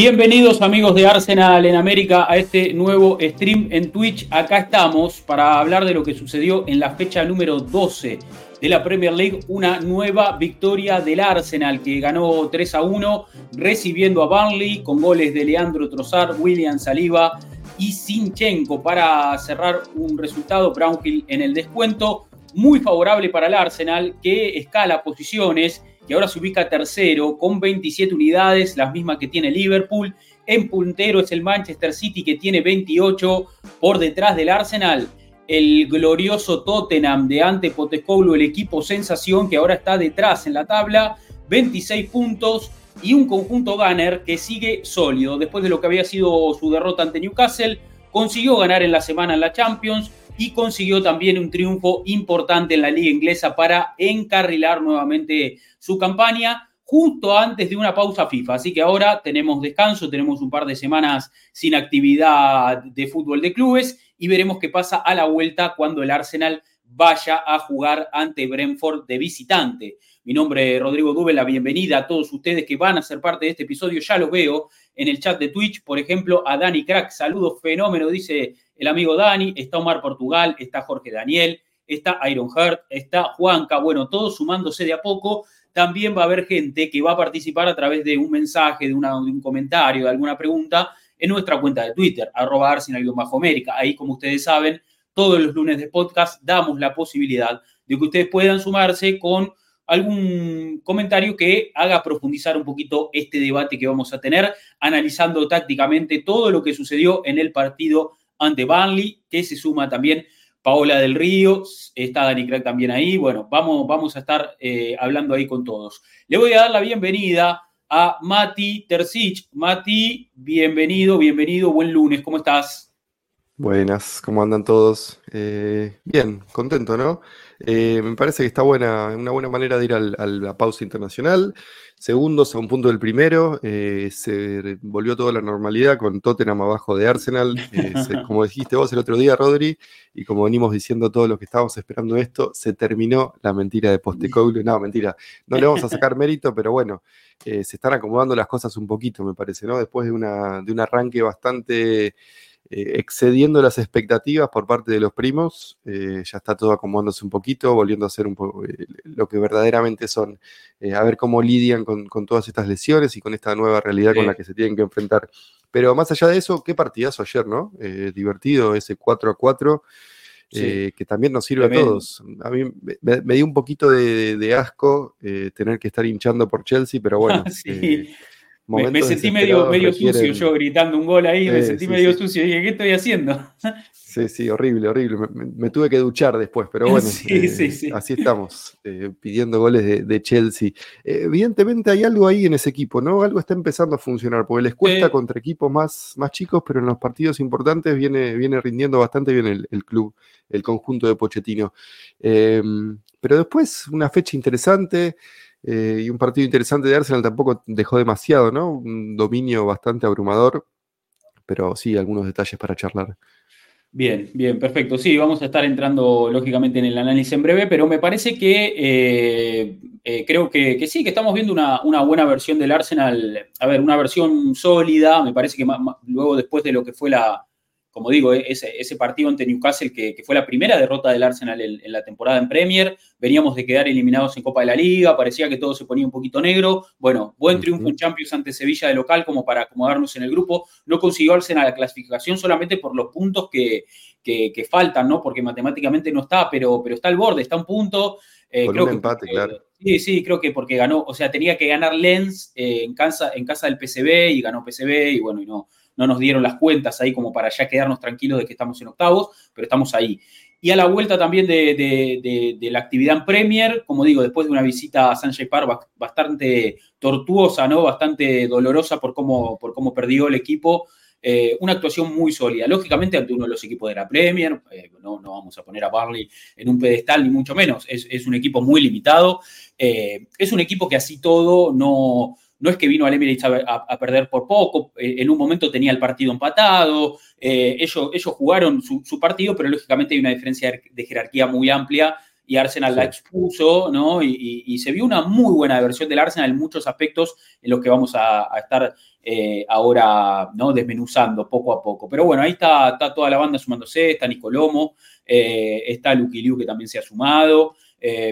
Bienvenidos amigos de Arsenal en América a este nuevo stream en Twitch. Acá estamos para hablar de lo que sucedió en la fecha número 12 de la Premier League. Una nueva victoria del Arsenal que ganó 3 a 1 recibiendo a Burnley con goles de Leandro Trossard, William Saliba y Sinchenko para cerrar un resultado Brownhill en el descuento. Muy favorable para el Arsenal que escala posiciones que ahora se ubica tercero con 27 unidades, las mismas que tiene Liverpool. En puntero es el Manchester City que tiene 28 por detrás del Arsenal. El glorioso Tottenham de Ante Postecoglou, el equipo sensación que ahora está detrás en la tabla, 26 puntos y un conjunto Gunner que sigue sólido. Después de lo que había sido su derrota ante Newcastle, consiguió ganar en la semana en la Champions, y consiguió también un triunfo importante en la liga inglesa para encarrilar nuevamente su campaña justo antes de una pausa FIFA. Así que ahora tenemos descanso, tenemos un par de semanas sin actividad de fútbol de clubes y veremos qué pasa a la vuelta cuando el Arsenal vaya a jugar ante Brentford de visitante. Mi nombre es Rodrigo Dube, la bienvenida a todos ustedes que van a ser parte de este episodio. Ya los veo en el chat de Twitch, por ejemplo, a Dani Crack. Saludos, fenómeno, dice el amigo Dani, está Omar Portugal, está Jorge Daniel, está Iron Heart, está Juanca, bueno, todos sumándose de a poco. También va a haber gente que va a participar a través de un mensaje, de, un comentario, de alguna pregunta en nuestra cuenta de Twitter, arroba Arsenal-América. Ahí, como ustedes saben, todos los lunes de podcast damos la posibilidad de que ustedes puedan sumarse con algún comentario que haga profundizar un poquito este debate que vamos a tener, analizando tácticamente todo lo que sucedió en el partido ante Burnley, que se suma también Paola del Río, está Dani Crack también ahí. Bueno, vamos, vamos a estar eh, hablando ahí con todos. Le voy a dar la bienvenida a Mati Tercich. Mati, bienvenido, bienvenido, buen lunes, ¿cómo estás? Buenas, ¿cómo andan todos? Eh, bien, contento, ¿no? Eh, me parece que está buena, una buena manera de ir a la pausa internacional segundos a un punto del primero. Eh, se volvió toda la normalidad con Tottenham abajo de Arsenal. Eh, como dijiste vos el otro día, Rodri, y como venimos diciendo todos los que estábamos esperando esto, se terminó la mentira de Postecoglou. No, mentira, no le vamos a sacar mérito, pero bueno, eh, se están acomodando las cosas un poquito, me parece, ¿no? Después de, una, de un arranque bastante eh, excediendo las expectativas por parte de los primos. Eh, ya está todo acomodándose un poquito, volviendo a ser un poco eh, lo que verdaderamente son, a ver cómo lidian con, todas estas lesiones y con esta nueva realidad con la que se tienen que enfrentar. Pero más allá de eso, qué partidazo ayer, ¿no? divertido ese 4 a 4. que también nos sirve a todos. A mí me, dio un poquito de, asco tener que estar hinchando por Chelsea, pero bueno, sí. Me, sentí medio, medio sucio yo gritando un gol ahí, me sentí medio sucio. Dije, ¿qué estoy haciendo? Sí, sí, horrible, horrible. Me, tuve que duchar después, pero bueno, eh, así estamos, eh, pidiendo goles de, Chelsea. Eh, evidentemente hay algo ahí en ese equipo, ¿no? Algo está empezando a funcionar, porque les cuesta contra equipos más, más chicos, pero en los partidos importantes viene, viene rindiendo bastante bien el, el club, el conjunto de Pochettino. pero después, una fecha interesante. Eh, y un partido interesante de Arsenal tampoco dejó demasiado, ¿no? Un dominio bastante abrumador, pero sí, algunos detalles para charlar. Bien, bien, perfecto. Sí, vamos a estar entrando lógicamente en el análisis en breve, pero me parece que eh, eh, creo que, sí, que estamos viendo una, buena versión del Arsenal. A ver, una versión sólida, me parece que luego después de lo que fue la, como digo, ese, ese partido ante Newcastle, que, fue la primera derrota del Arsenal en, la temporada en Premier, veníamos de quedar eliminados en Copa de la Liga, parecía que todo se ponía un poquito negro. Bueno, buen triunfo en Champions ante Sevilla de local como para acomodarnos en el grupo. No consiguió Arsenal la clasificación solamente por los puntos que, faltan, ¿no? Porque matemáticamente no está, pero, pero está al borde, está un punto. Eh, creo un empate, claro. Sí, sí, creo que porque ganó, o sea, tenía que ganar Lens eh, en, casa, en casa del PCB y ganó PCB y bueno, y no, no nos dieron las cuentas ahí como para ya quedarnos tranquilos de que estamos en octavos, pero estamos ahí. Y a la vuelta también de, la actividad en Premier, como digo, después de una visita a Sanjay Park bastante tortuosa, ¿no? Bastante dolorosa por cómo, por cómo perdió el equipo. Eh, una actuación muy sólida. Lógicamente, ante uno de los equipos de la Premier, eh, no, no, vamos a poner a Barley en un pedestal, ni mucho menos. Es, un equipo muy limitado. Eh, es un equipo que así todo no, no es que vino al Emirates a, perder por poco, eh, en un momento tenía el partido empatado, eh, ellos, ellos jugaron su, partido, pero lógicamente hay una diferencia de jerarquía muy amplia y Arsenal la expuso, ¿no? Y, se vio una muy buena versión del Arsenal en muchos aspectos en los que vamos a, estar eh, ahora, ¿no? Desmenuzando poco a poco. Pero bueno, ahí está, está toda la banda sumándose, está Nicolomo, está Lucky Liu que también se ha sumado.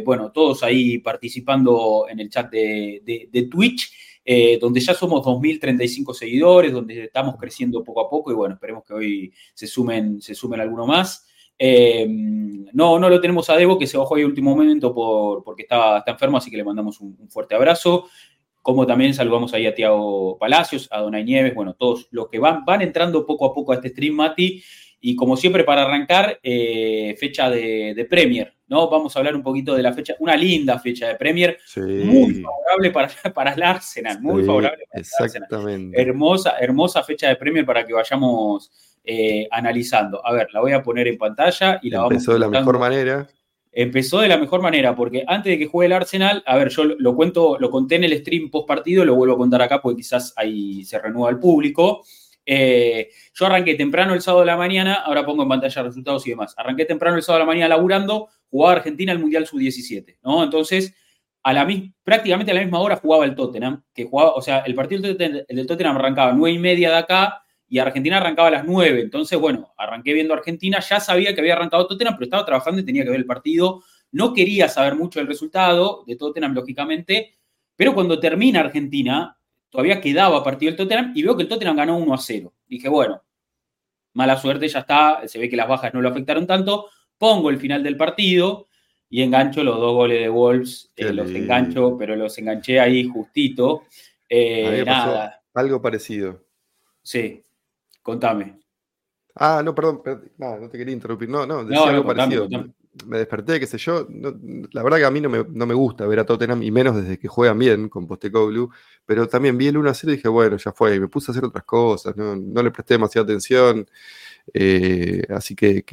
bueno, todos ahí participando en el chat de Twitch. Eh, donde ya somos 2.035 seguidores, donde estamos creciendo poco a poco y bueno, esperemos que hoy se sumen, se sumen alguno más. Eh, no, no lo tenemos a Debo, que se bajó ahí último momento por, porque está, está enfermo, así que le mandamos un, fuerte abrazo. Como también saludamos ahí a Tiago Palacios, a Donay Nieves, bueno, todos los que van, van entrando poco a poco a este stream, Mati. Y como siempre, para arrancar, eh, fecha de, Premier, ¿no? Vamos a hablar un poquito de la fecha, una linda fecha de Premier, muy favorable para, para el Arsenal, muy favorable para exactamente. Hermosa, hermosa fecha de Premier para que vayamos eh, analizando. A ver, la voy a poner en pantalla y la vamos Empezó de la mejor manera. Empezó de la mejor manera, porque antes de que juegue el Arsenal, a ver, yo lo cuento, lo conté en el stream post partido, lo vuelvo a contar acá porque quizás ahí se renueva el público. Eh, yo arranqué temprano el sábado de la mañana, ahora pongo en pantalla resultados y demás. Arranqué temprano el sábado de la mañana laburando, jugaba Argentina el Mundial Sub-17, ¿no? Entonces, a la, prácticamente a la misma hora jugaba el Tottenham, que jugaba, o sea, el partido del Tottenham arrancaba a 9 y media de acá y Argentina arrancaba a las 9. Entonces, bueno, arranqué viendo Argentina, ya sabía que había arrancado Tottenham, pero estaba trabajando y tenía que ver el partido. No quería saber mucho del resultado de Tottenham, lógicamente, pero cuando termina Argentina, todavía quedaba partido el Tottenham y veo que el Tottenham ganó 1 a 0. Dije, bueno, mala suerte, ya está, se ve que las bajas no lo afectaron tanto, pongo el final del partido y engancho los dos goles de Wolves, eh, los engancho, pero los enganché ahí justito. Eh, nada. Algo parecido. Sí, contame. Ah, no, perdón, no te quería interrumpir. No, no, decía algo parecido me desperté, qué sé yo. la verdad que a mí no me, gusta ver a Tottenham, y menos desde que juegan bien con Postecoglou, pero también vi el 1 a 0 y dije, bueno, ya fue, y me puse a hacer otras cosas, no, le presté demasiada atención, eh, así que,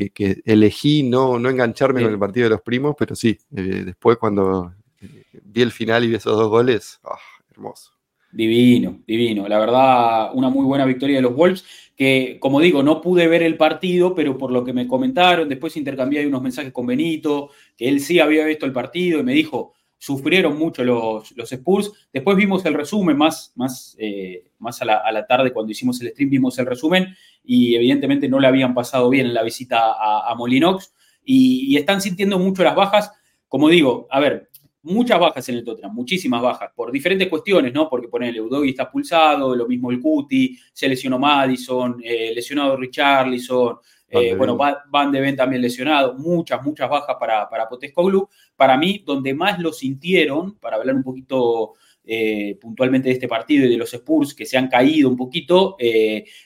elegí no, no engancharme con el partido de los primos, pero sí, eh, después cuando eh, vi el final y vi esos dos goles, ah, hermoso. Divino, divino. La verdad, una muy buena victoria de los Wolves, que como digo, no pude ver el partido, pero por lo que me comentaron, después intercambié unos mensajes con Benito, que él sí había visto el partido y me dijo, sufrieron mucho los, Spurs. Después vimos el resumen, más, más, eh, más a, la, tarde cuando hicimos el stream, vimos el resumen y evidentemente no le habían pasado bien en la visita a, Molinox y, y están sintiendo mucho las bajas. Como digo, a ver, muchas bajas en el Tottenham, muchísimas bajas, por diferentes cuestiones, ¿no? Porque poner el Udogi está expulsado, lo mismo el Cuti, se lesionó Madison, eh, lesionado Richarlison, eh, bueno, Van de Ven también lesionado, muchas, muchas bajas para, para Potescoglu. Para mí, donde más lo sintieron, para hablar un poquito eh, puntualmente de este partido y de los Spurs que se han caído un poquito,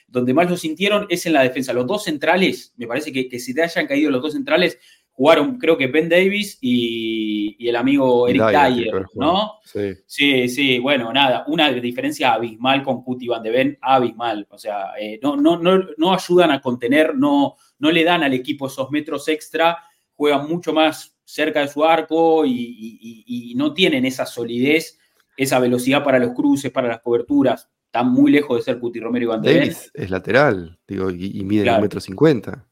donde más lo sintieron es en la defensa. Los dos centrales, me parece que, que si te hayan caído los dos centrales, jugaron creo que Ben Davis y, el amigo Eric Dyer, ¿no? Sí. sí. sí, bueno, nada, una diferencia abismal con Cuti Van de Ben, abismal, o sea, eh, no, no, no, no ayudan a contener, no, no le dan al equipo esos metros extra, juegan mucho más cerca de su arco y, no tienen esa solidez, esa velocidad para los cruces, para las coberturas, están muy lejos de ser Cuti Romero y Van de Davis es lateral, digo, y, mide un metro cincuenta.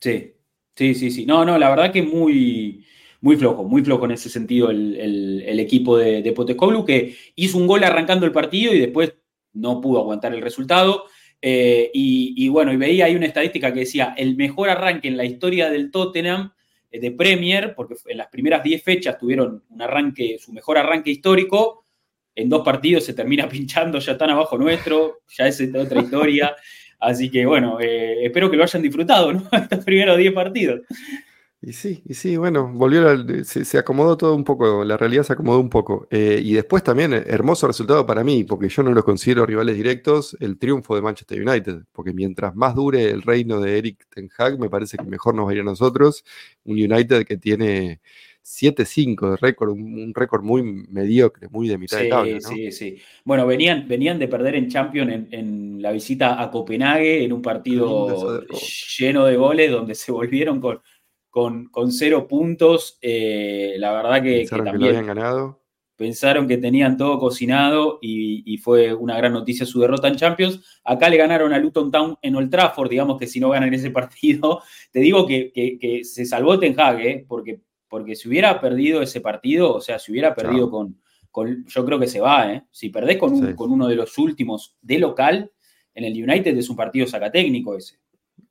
Sí, Sí, sí, sí. No, no, la verdad que muy, muy flojo, muy flojo en ese sentido el, equipo de, de que hizo un gol arrancando el partido y después no pudo aguantar el resultado. Eh, y, bueno, y veía ahí una estadística que decía el mejor arranque en la historia del Tottenham eh, de Premier, porque en las primeras 10 fechas tuvieron un arranque, su mejor arranque histórico. En dos partidos se termina pinchando, ya tan abajo nuestro, ya es otra historia. Así que bueno, eh, espero que lo hayan disfrutado, ¿no? Estos primeros 10 partidos. Y sí, y sí, bueno, volvió, se, acomodó todo un poco, la realidad se acomodó un poco. Eh, y después también, eh, hermoso resultado para mí, porque yo no los considero rivales directos, el triunfo de Manchester United, porque mientras más dure el reino de Eric Ten Hag, me parece que mejor nos va a ir a nosotros. Un United que tiene 7-5 de récord, un, récord muy mediocre, muy de mitad de tabla. Sí, sí. Bueno, venían, venían de perder en Champions en, la visita a Copenhague, en un partido lleno de goles, donde se volvieron con con, cero puntos. Eh, la verdad que, también habían ganado. Pensaron que tenían todo cocinado y, fue una gran noticia su derrota en Champions. Acá le ganaron a Luton Town en Old Trafford, digamos que si no ganan ese partido, te digo que, se salvó Ten Hag, ¿eh? porque, porque si hubiera perdido ese partido, o sea, si hubiera perdido con, con, yo creo que se va, ¿eh? si perdés con, con uno de los últimos de local, en el United es un partido sacatécnico ese.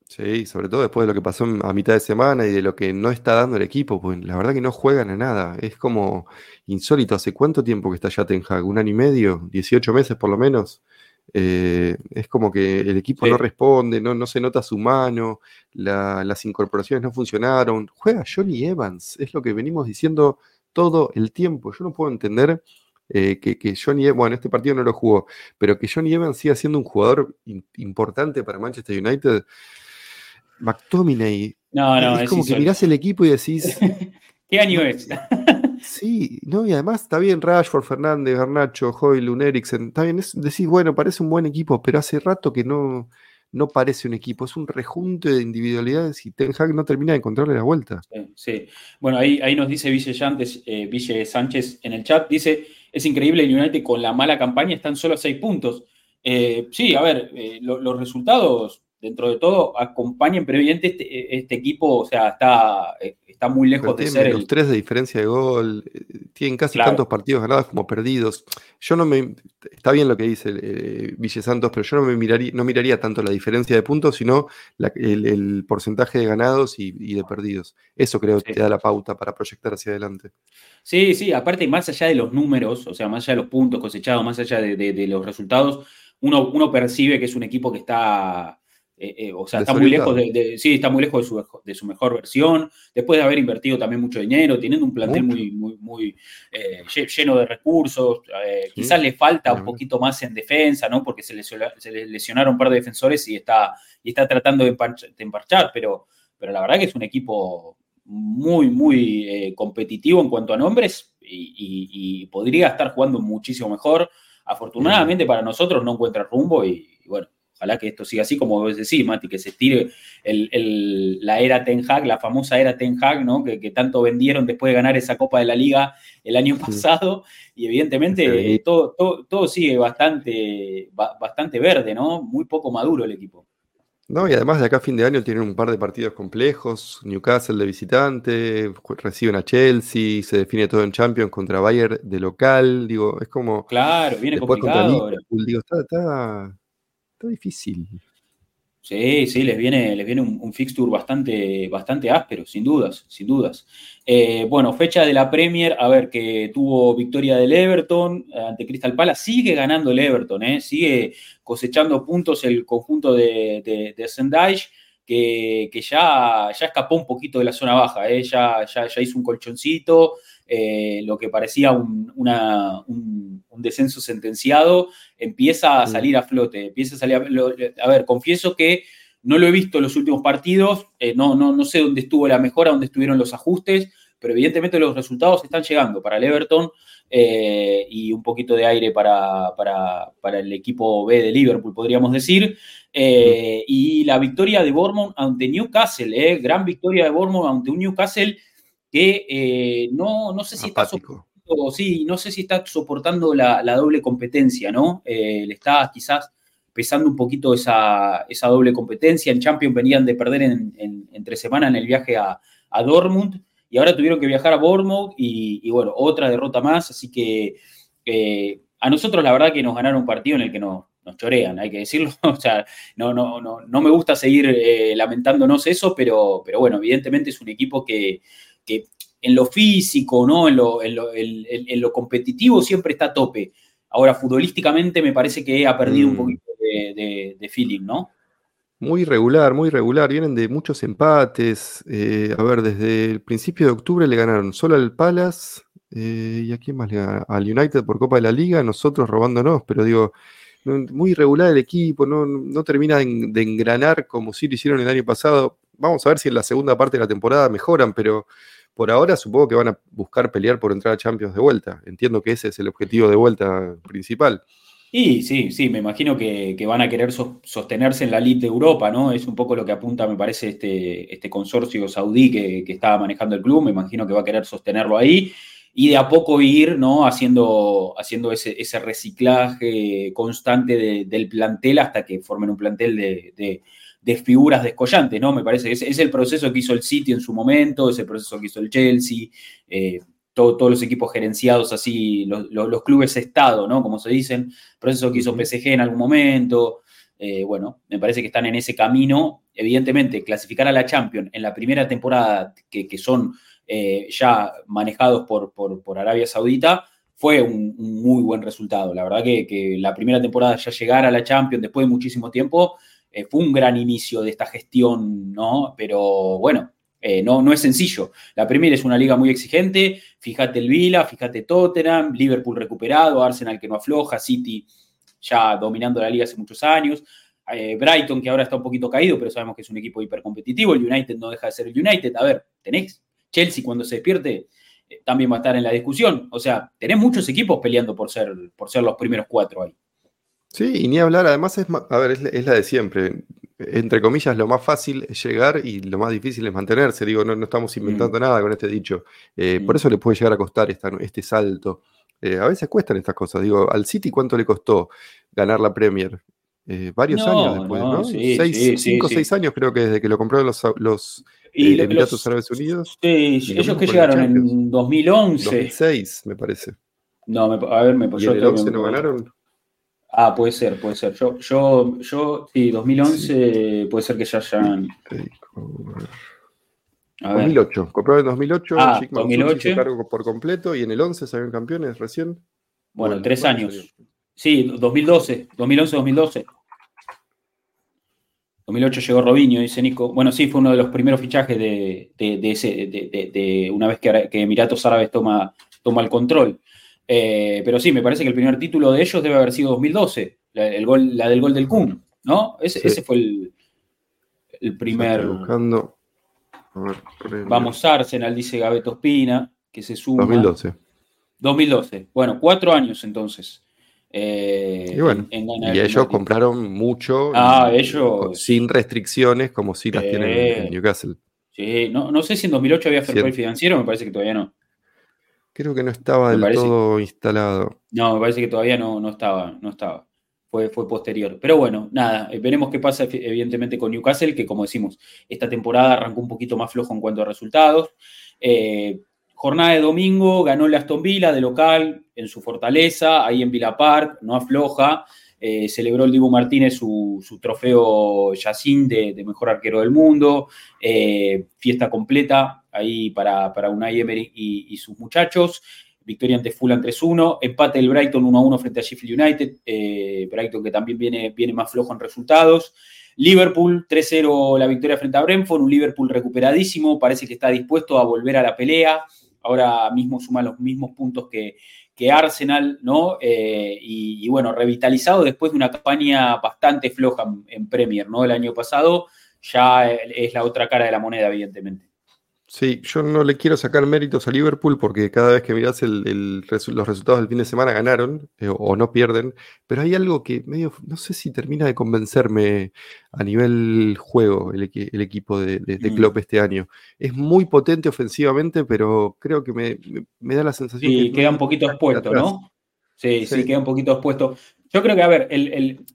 Sí, sobre todo después de lo que pasó a mitad de semana y de lo que no está dando el equipo, pues la verdad que no juegan a nada. Es como insólito. ¿Hace cuánto tiempo que está ya Ten Hag? ¿Un año y medio? ¿18 meses por lo menos? Eh, es como que el equipo no responde, no, no se nota su mano, las incorporaciones no funcionaron. Juega Johnny Evans, es lo que venimos diciendo todo el tiempo. Yo no puedo entender eh, que, Johnny Evans, bueno, este partido no lo jugó, pero que Johnny Evans siga siendo un jugador importante para Manchester United. McTominay. No, no, es, como que mirás el equipo y decís. ¿Qué año es? sí, no, y además está bien Rashford, Fernández, Garnacho, Hoylund, Eriksen. Está bien, es decir, bueno, parece un buen equipo, pero hace rato que no, no parece un equipo, es un rejunte de individualidades y Ten Hag no termina de encontrarle la vuelta. Sí, bueno, ahí, ahí nos dice Ville, eh, Sánchez en el chat, dice, es increíble el United con la mala campaña, están solo a seis puntos. Eh, sí, a ver, eh, los resultados dentro de todo acompañan, pero evidentemente este, este, equipo, o sea, está, eh, está muy lejos de ser. Los tres de diferencia de gol, eh, tienen casi tantos partidos ganados como perdidos. Yo no me. Está bien lo que dice eh, Ville Santos, pero yo no me miraría, no miraría tanto la diferencia de puntos, sino el, porcentaje de ganados y, de perdidos. Eso creo que te da la pauta para proyectar hacia adelante. Sí, sí, aparte, más allá de los números, o sea, más allá de los puntos cosechados, más allá de, los resultados, uno, uno percibe que es un equipo que está eh, eh, o sea, está muy lejos de, sí, está muy lejos de su, de su, mejor versión, después de haber invertido también mucho dinero, teniendo un plantel muy, muy, muy eh, lleno de recursos, quizás le falta un poquito más en defensa, ¿no? Porque se, le lesionaron un par de defensores y está, y está tratando de, emparchar, pero, pero la verdad que es un equipo muy, muy competitivo en cuanto a nombres y, podría estar jugando muchísimo mejor. Afortunadamente para nosotros no encuentra rumbo y Ojalá que esto siga así, como vos decís, Mati, que se estire la era Ten Hag, la famosa era Ten Hag, ¿no? Que, tanto vendieron después de ganar esa Copa de la Liga el año pasado. Y evidentemente todo, todo, sigue bastante, bastante verde, ¿no? Muy poco maduro el equipo. No, y además de acá a fin de año tienen un par de partidos complejos. Newcastle de visitante, reciben a Chelsea, se define todo en Champions contra Bayern de local. Digo, es como. Claro, viene complicado. digo, está, Está difícil. Sí, sí, les viene, les viene un, fixture bastante, bastante áspero, sin dudas, sin dudas. Eh, bueno, fecha de la Premier, a ver, que tuvo victoria del Everton eh, ante Crystal Palace, sigue ganando el Everton, eh, sigue cosechando puntos el conjunto de, de, que, ya, ya escapó un poquito de la zona baja, ya, ya, hizo un colchoncito, lo que parecía un, una, un descenso sentenciado, empieza a salir a flote, empieza a salir a, a ver, confieso que no lo he visto en los últimos partidos, eh, no, no, no sé dónde estuvo la mejora, dónde estuvieron los ajustes, pero evidentemente los resultados están llegando para el Everton eh, y un poquito de aire para, para, el equipo B de Liverpool, podríamos decir. Eh, y la victoria de Bournemouth ante Newcastle, gran victoria de Bournemouth ante un Newcastle que no, no sé si está sí, no sé si está soportando la, doble competencia, ¿no? Eh, le está quizás pesando un poquito esa, doble competencia. En Champions venían de perder en, entre semana en el viaje a, Dortmund y ahora tuvieron que viajar a Bournemouth y, bueno, otra derrota más, así que eh, a nosotros la verdad que nos ganaron un partido en el que nos, nos chorean, hay que decirlo, o sea, no, no, no, no me gusta seguir eh, lamentándonos eso, pero, pero bueno, evidentemente es un equipo que, que en lo físico, ¿no? En lo, en lo, competitivo siempre está a tope. Ahora, futbolísticamente me parece que ha perdido un mm. poquito de, feeling, ¿no? Muy regular, muy regular. Vienen de muchos empates. Eh, a ver, desde el principio de octubre le ganaron solo al Palace. Eh, ¿Y a quién más le ganaron? Al United por Copa de la Liga, nosotros robándonos, pero digo, muy regular el equipo, no, termina de, engranar como si lo hicieron el año pasado. Vamos a ver si en la segunda parte de la temporada mejoran, pero por ahora supongo que van a buscar pelear por entrar a Champions de vuelta. Entiendo que ese es el objetivo de vuelta principal. Y sí, sí, me imagino que, van a querer sostenerse en la elite de Europa, ¿no? Es un poco lo que apunta, me parece, este, este consorcio saudí que, que estaba manejando el club. Me imagino que va a querer sostenerlo ahí y de a poco ir ¿no? haciendo, haciendo ese, reciclaje constante del plantel hasta que formen un plantel de, figuras descollantes, ¿no? Me parece que es, el proceso que hizo el City en su momento, es el proceso que hizo el Chelsea, eh, todos los equipos gerenciados así, los, clubes Estado, ¿no? Como se dicen, proceso que hizo PSG en algún momento. Eh, bueno, me parece que están en ese camino. Evidentemente, clasificar a la Champions en la primera temporada, que, son eh, ya manejados por, por, Arabia Saudita, fue un, muy buen resultado. La verdad que, la primera temporada ya llegar a la Champions después de muchísimo tiempo eh, fue un gran inicio de esta gestión, ¿no? Pero bueno, eh, no, no es sencillo. La Premier es una liga muy exigente. Fíjate el Vila, fíjate Tottenham, Liverpool recuperado, Arsenal que no afloja, City ya dominando la liga hace muchos años. Eh, Brighton, que ahora está un poquito caído, pero sabemos que es un equipo hipercompetitivo. El United no deja de ser el United. A ver, tenés Chelsea cuando se despierte, también va a estar en la discusión. O sea, tenés muchos equipos peleando por ser, por ser los primeros cuatro ahí. Sí, y ni hablar, además es, a ver, es, la de siempre. Entre comillas, lo más fácil es llegar y lo más difícil es mantenerse. Digo, no, estamos inventando mm. nada con este dicho. Eh, por mm. eso le puede llegar a costar este salto. Eh, a veces cuestan estas cosas. Digo, al City, ¿cuánto le costó ganar la Premier? Eh, varios años después, ¿no? cinco o seis años creo que desde que lo compraron los, los Emiratos Árabes Unidos. Sí, ellos que llegaron en 2011. 2006, me parece. No, a ver, me ¿Y en el 11 no ganaron? Ah, puede ser, puede ser. Yo, yo, yo sí, 2011 puede ser que ya hayan. 2008, compraron en 2008, ah, 2008. cargo por completo y en el 11 salieron campeones recién. Bueno, tres años. Sí, 2012, 2011-2012. 2008 llegó Robinho, dice Nico. Bueno, sí, fue uno de los primeros fichajes de, ese, de, una vez que, Emiratos Árabes toma, toma el control. Eh, pero sí, me parece que el primer título de ellos debe haber sido 2012, la, el gol, la del gol del Kun, ¿no? Ese, fue el, el primer. Buscando. Vamos Arsenal, dice Gabeto Espina, que se suma. 2012. 2012. Bueno, cuatro años entonces. Eh, y bueno, y ellos compraron mucho ah, ellos, sin restricciones como si las tienen en Newcastle. Sí, no, no sé si en 2008 había fair play financiero, me parece que todavía no. Creo que no estaba del todo instalado. No, me parece que todavía no, no estaba, no estaba. Fue, fue, posterior. Pero bueno, nada, eh, veremos qué pasa evidentemente con Newcastle, que como decimos, esta temporada arrancó un poquito más flojo en cuanto a resultados. Eh, jornada de domingo, ganó el Aston Villa de local en su fortaleza, ahí en Villa Park, no afloja. Eh, celebró el Dibu Martínez su, trofeo Yacine de, mejor arquero del mundo, fiesta completa, ahí para, para Unai Emery y, sus muchachos. Victoria ante Fulham 3-1, empate del Brighton 1-1 frente a Sheffield United, eh, Brighton que también viene, viene más flojo en resultados. Liverpool 3-0 la victoria frente a Brentford, un Liverpool recuperadísimo, parece que está dispuesto a volver a la pelea, ahora mismo suma los mismos puntos que, que Arsenal, ¿no? Eh, y, bueno, revitalizado después de una campaña bastante floja en Premier, ¿no? El año pasado ya es la otra cara de la moneda, evidentemente. Sí, yo no le quiero sacar méritos a Liverpool porque cada vez que miras los resultados del fin de semana ganaron eh, o no pierden, pero hay algo que medio, no sé si termina de convencerme a nivel juego el, equipo de, de, mm. Klopp este año. Es muy potente ofensivamente, pero creo que me, da la sensación... que queda un poquito expuesto, ¿no? Sí, sí, queda un poquito expuesto. Yo creo que, a ver,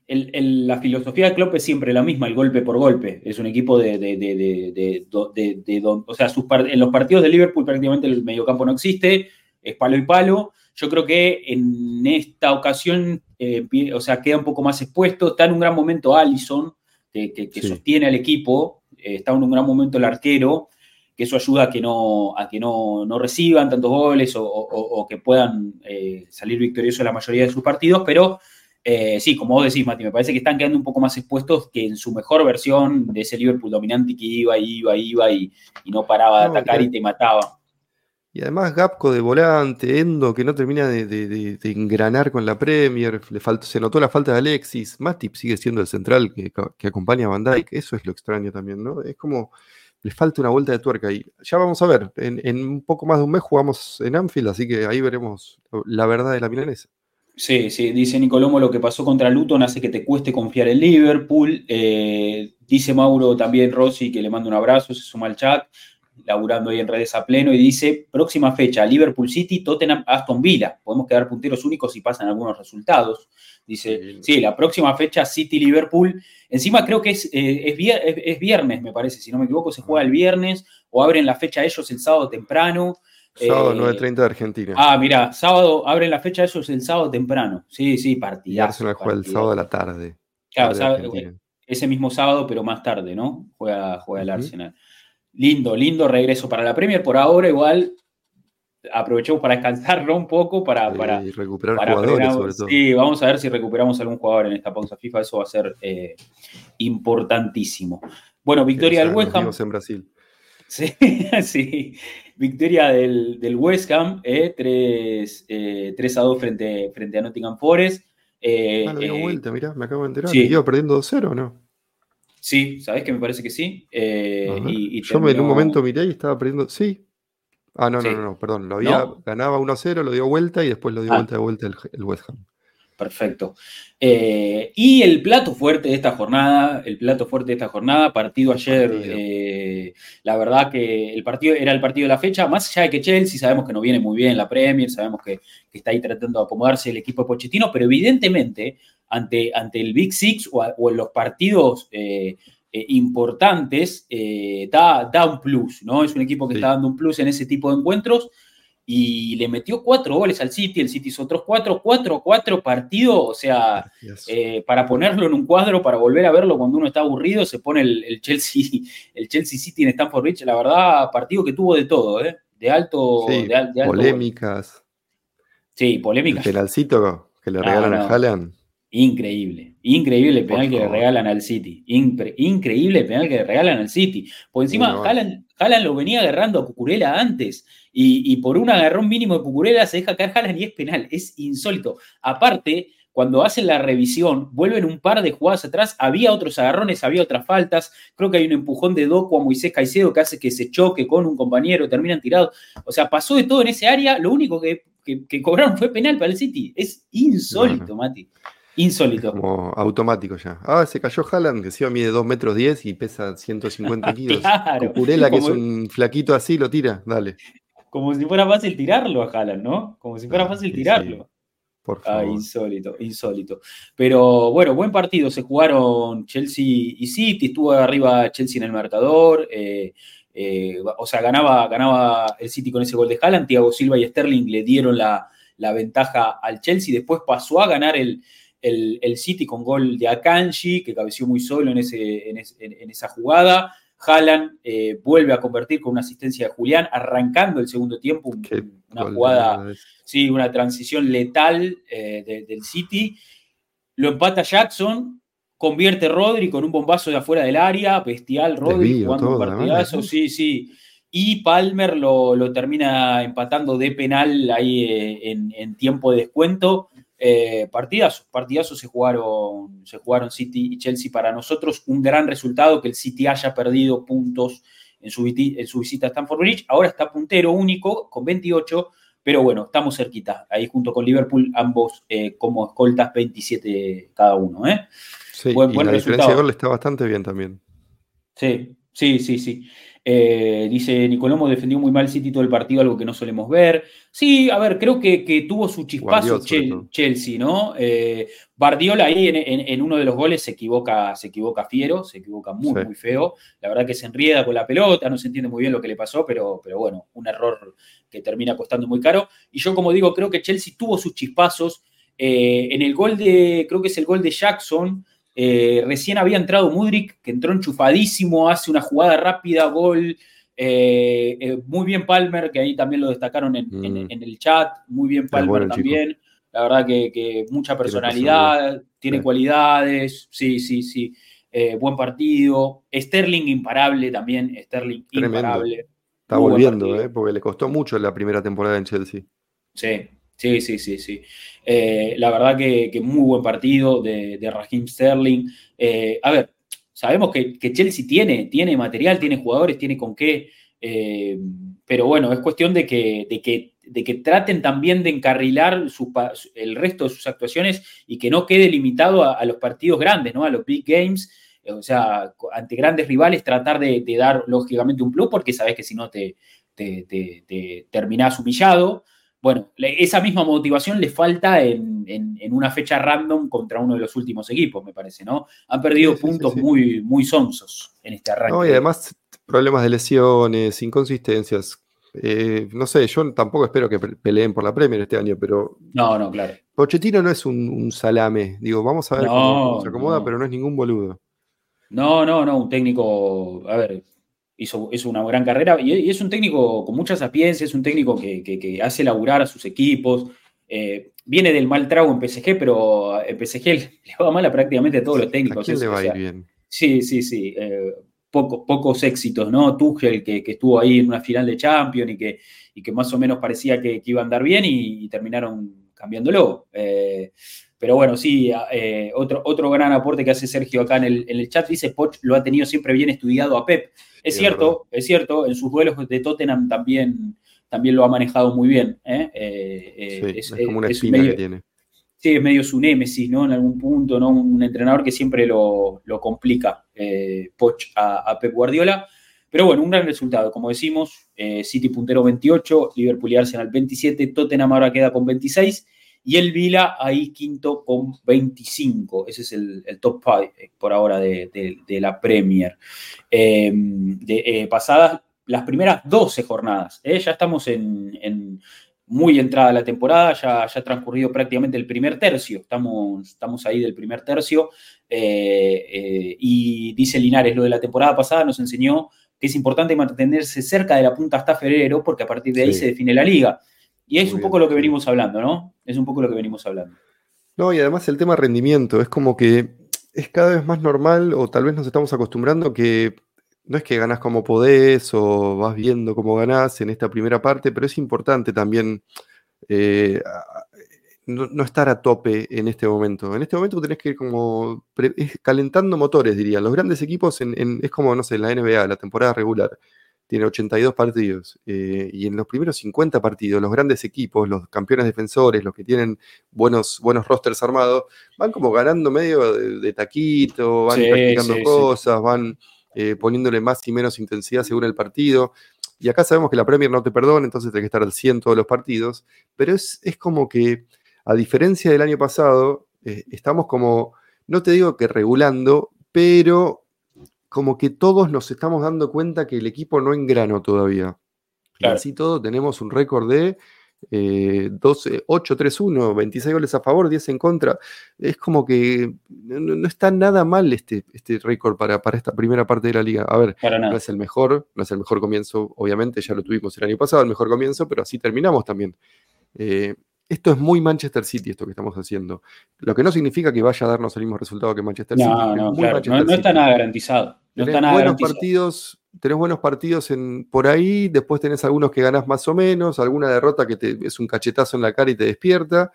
la filosofía de Klopp es siempre la misma, el golpe por golpe. Es un equipo de, de, o sea, en los partidos de Liverpool prácticamente el mediocampo no existe, es palo y palo. Yo creo que en esta ocasión, eh, o sea, queda un poco más expuesto. Está en un gran momento Allison, que, sostiene al equipo. Eh, está en un gran momento el arquero, que eso ayuda a que no, a que no, reciban tantos goles o, que puedan eh, salir victoriosos la mayoría de sus partidos, pero Eh, sí, como vos decís, Mati, me parece que están quedando un poco más expuestos que en su mejor versión de ese Liverpool dominante que iba, iba, iba y, no paraba de atacar y te mataba. Y además Gapco de volante, Endo que no termina de, engranar con la Premier, le se notó la falta de Alexis, Matip sigue siendo el central que, acompaña a Van Dijk, eso es lo extraño también, ¿no? Es como le falta una vuelta de tuerca y ya vamos a ver, en, en un poco más de un mes jugamos en Anfield, así que ahí veremos la verdad de la milanesa. Sí, sí, dice Nicolomo, lo que pasó contra Luton hace que te cueste confiar en Liverpool. Eh, dice Mauro también, Rossi, que le manda un abrazo, se suma al chat, laburando ahí en redes a pleno, y dice, próxima fecha, Liverpool City, Tottenham, Aston Villa. Podemos quedar punteros únicos si pasan algunos resultados. Dice, sí, la próxima fecha, City-Liverpool. Encima creo que es, eh, es, viernes, me parece, si no me equivoco, se juega el viernes, o abren la fecha ellos el sábado temprano. Sábado 9.30 eh, de Argentina. Ah, mira, sábado, abren la fecha, eso es el sábado temprano. Sí, sí, partidazo. Arsenal juega el sábado de la tarde. Claro, ese mismo sábado, pero más tarde, ¿no? Juega, juega el Arsenal. Lindo, lindo regreso para la Premier. Por ahora, igual, aprovechemos para descansarlo un poco, para, para recuperar jugadores, sobre todo. Sí, vamos a ver si recuperamos algún jugador en esta pausa FIFA. Eso va a ser eh, importantísimo. Bueno, victoria del West Ham. en Brasil. Sí, sí. Victoria del, del West Ham, eh, 3, eh, a 2 frente, frente a Nottingham Forest. Eh, ah, lo dio eh, vuelta, mirá, me acabo de enterar. Sí. ¿Iba perdiendo 2-0 o no? Sí, ¿sabés que me parece que sí? Eh, y, Yo en un momento miré y estaba perdiendo. Sí. Ah, no, no, no, perdón. Lo había, ganaba 1-0, lo dio vuelta y después lo dio ah. vuelta de vuelta el West Ham. Perfecto. Eh, y el plato fuerte de esta jornada, el plato fuerte de esta jornada, partido ayer, eh, la verdad que el partido era el partido de la fecha, más allá de que Chelsea sabemos que no viene muy bien en la Premier, sabemos que, está ahí tratando de acomodarse el equipo de Pochettino, pero evidentemente ante, ante el Big Six o, en los partidos eh, importantes, da, da, un plus, ¿no? Es un equipo que está dando un plus en ese tipo de encuentros y le metió cuatro goles al City, el City hizo otros cuatro, cuatro, cuatro partidos, o sea, eh, para ponerlo en un cuadro, para volver a verlo cuando uno está aburrido, se pone el, Chelsea, el Chelsea City en Stamford Bridge, la verdad, partido que tuvo de todo, ¿eh? de alto, de, polémicas. Sí, polémicas. El penalcito que le regalan a Haaland. Increíble, increíble el penal que le regalan al City. increíble el penal que le regalan al City. Por encima, Haaland, lo venía agarrando a Cucurella antes y, por un agarrón mínimo de Cucurella se deja caer Haaland y es penal. Es insólito. Aparte, cuando hacen la revisión, vuelven un par de jugadas atrás, había otros agarrones, había otras faltas, creo que hay un empujón de Doku a Moisés Caicedo que hace que se choque con un compañero, terminan tirados. O sea, pasó de todo en ese área, lo único que, cobraron fue penal para el City. Es insólito, Mati. Insólito. Como automático ya. Ah, se cayó Haaland, que se mide 2 metros 10 y pesa 150 kilos. claro. Que es un flaquito así, lo tira, dale. Como si fuera fácil tirarlo a Haaland, ¿no? Como si fuera ah, fácil tirarlo. Por ah, favor. Ah, insólito, insólito. Pero bueno, buen partido. Se jugaron Chelsea y City. Estuvo arriba Chelsea en el marcador. Eh, eh, o sea, ganaba, ganaba el City con ese gol de Haaland. Thiago Silva y Sterling le dieron la, la ventaja al Chelsea. Después pasó a ganar el, el, City con gol de Akanji, que cabeció muy solo en, ese, en, esa jugada. Haaland eh, vuelve a convertir con una asistencia de Julián, arrancando el segundo tiempo, una jugada, sí, una transición letal eh, del City. Lo empata Jackson, convierte Rodri con un bombazo de afuera del área, bestial Rodri, jugando un partidazo, sí, sí. Y Palmer lo, termina empatando de penal ahí eh, en, en tiempo de descuento. Eh, partidazos, partidazos se jugaron, se jugaron City y Chelsea para nosotros. Un gran resultado que el City haya perdido puntos en su, en su visita a Stamford Bridge. Ahora está puntero único con 28, pero bueno, estamos cerquita. Ahí junto con Liverpool, ambos eh, como escoltas, 27 cada uno. ¿eh? Sí, buen, y la diferencia de gol está bastante bien también. Sí, sí, sí, sí. Eh, dice Nicolomo defendió muy mal City todo el partido, algo que no solemos ver. Sí, a ver, creo que, tuvo su chispazo Chelsea, ¿no? Eh, Bardiola ahí en, uno de los goles se equivoca, se equivoca fiero, se equivoca muy, muy feo. La verdad que se enrieda con la pelota, no se entiende muy bien lo que le pasó, pero, pero bueno, un error que termina costando muy caro. Y yo, como digo, creo que Chelsea tuvo sus chispazos. Eh, en el gol de, creo que es el gol de Jackson, eh, recién había entrado Mudrik, que entró enchufadísimo, hace una jugada rápida, gol. Eh, eh, muy bien Palmer, que ahí también lo destacaron en, mm. el chat. Muy bien Palmer también. La verdad que, mucha personalidad, tiene, cualidades, sí, sí, sí. Buen partido. Sterling imparable también, Sterling imparable. Está volviendo, eh, porque le costó mucho la primera temporada en Chelsea. Sí, sí, sí, sí, sí. Eh, la verdad que, muy buen partido de, de Raheem Sterling. a ver, sabemos que, Chelsea tiene, tiene material, tiene jugadores, tiene con qué. pero bueno, es cuestión de que, de que, de que traten también de encarrilar el resto de sus actuaciones y que no quede limitado a, los partidos grandes, ¿no? A los big games o sea, ante grandes rivales tratar de, dar lógicamente un plus porque sabes que si no te, te, terminás humillado. Bueno, esa misma motivación le falta en, una fecha random contra uno de los últimos equipos, me parece, ¿no? Han perdido puntos muy, muy sonsos en este arranque. No, y además problemas de lesiones, inconsistencias. Eh, no sé, yo tampoco espero que peleen por la Premier este año, pero. No, no, claro. Pochettino no es un, salame. Digo, vamos a ver cómo se acomoda, pero no es ningún boludo. No, no, no, un técnico, a ver, hizo, una gran carrera y, es un técnico con mucha sapiencia, es un técnico que, hace laburar a sus equipos. Eh, viene del mal trago en PSG, pero en PSG le va mal a prácticamente todos los técnicos. ¿A quién le va a ir bien? Sí, sí, sí. Eh, pocos éxitos, ¿no? Tuchel, que, que, estuvo ahí en una final de Champions y que, y que más o menos parecía que, iba a andar bien y, terminaron cambiándolo. Eh, pero bueno, sí, eh, otro, otro gran aporte que hace Sergio acá en el, en el chat, dice Poch lo ha tenido siempre bien estudiado a Pep. Es cierto, es cierto, en sus duelos de Tottenham también, también lo ha manejado muy bien. ¿eh? Eh, es, como una espina que tiene. Sí, es medio su némesis, ¿no? En algún punto, ¿no? Un entrenador que siempre lo, complica, Poch a, Pep Guardiola. Pero bueno, un gran resultado. Como decimos, City puntero 28, Liverpool y Arsenal 27, Tottenham ahora queda con 26 y el Vila ahí quinto con 25. Ese es el, top 5 eh, por ahora de, la Premier. Em, eh, pasadas las primeras 12 jornadas. Eh, ya estamos en, muy entrada la temporada, ya, ya ha transcurrido prácticamente el primer tercio. Estamos, estamos ahí del primer tercio. y dice Linares, lo de la temporada pasada nos enseñó que es importante mantenerse cerca de la punta hasta febrero, porque a partir de ahí se define la liga. Y es un poco lo que venimos hablando, ¿no? Es un poco lo que venimos hablando. No, y además el tema rendimiento, es como que es cada vez más normal, o tal vez nos estamos acostumbrando que no es que ganás como podés o vas viendo cómo ganás en esta primera parte, pero es importante también eh, no, estar a tope en este momento. En este momento tenés que ir como calentando motores, diría. Los grandes equipos es como, no sé, en la NBA, la temporada regular tiene 82 partidos eh, y en los primeros 50 partidos los grandes equipos, los campeones defensores, los que tienen buenos, buenos rosters armados, van como ganando medio de, taquito, van practicando cosas, van eh, poniéndole más y menos intensidad según el partido. Y acá sabemos que la Premier no te perdona, entonces tiene que estar al 100 todos los partidos, pero es, como que, a diferencia del año pasado, eh, estamos como, no te digo que regulando, pero como que todos nos estamos dando cuenta que el equipo no engranó todavía. así todo tenemos un récord de 12, 8, 3, 1, 26 goles a favor, 10 en contra. Es como que no, está nada mal este, este récord para, para, esta primera parte de la liga. A ver, no es el mejor, no es el mejor comienzo, obviamente, ya lo tuvimos el año pasado, el mejor comienzo, pero así terminamos también. Eh, esto es muy Manchester City, esto que estamos haciendo. Lo que no significa que vaya a darnos el mismo resultado que Manchester City. No, no, no, está nada garantizado. No tenés buenos partidos, tenés buenos partidos en, por ahí, después tenés algunos que ganás más o menos, alguna derrota que te, es un cachetazo en la cara y te despierta,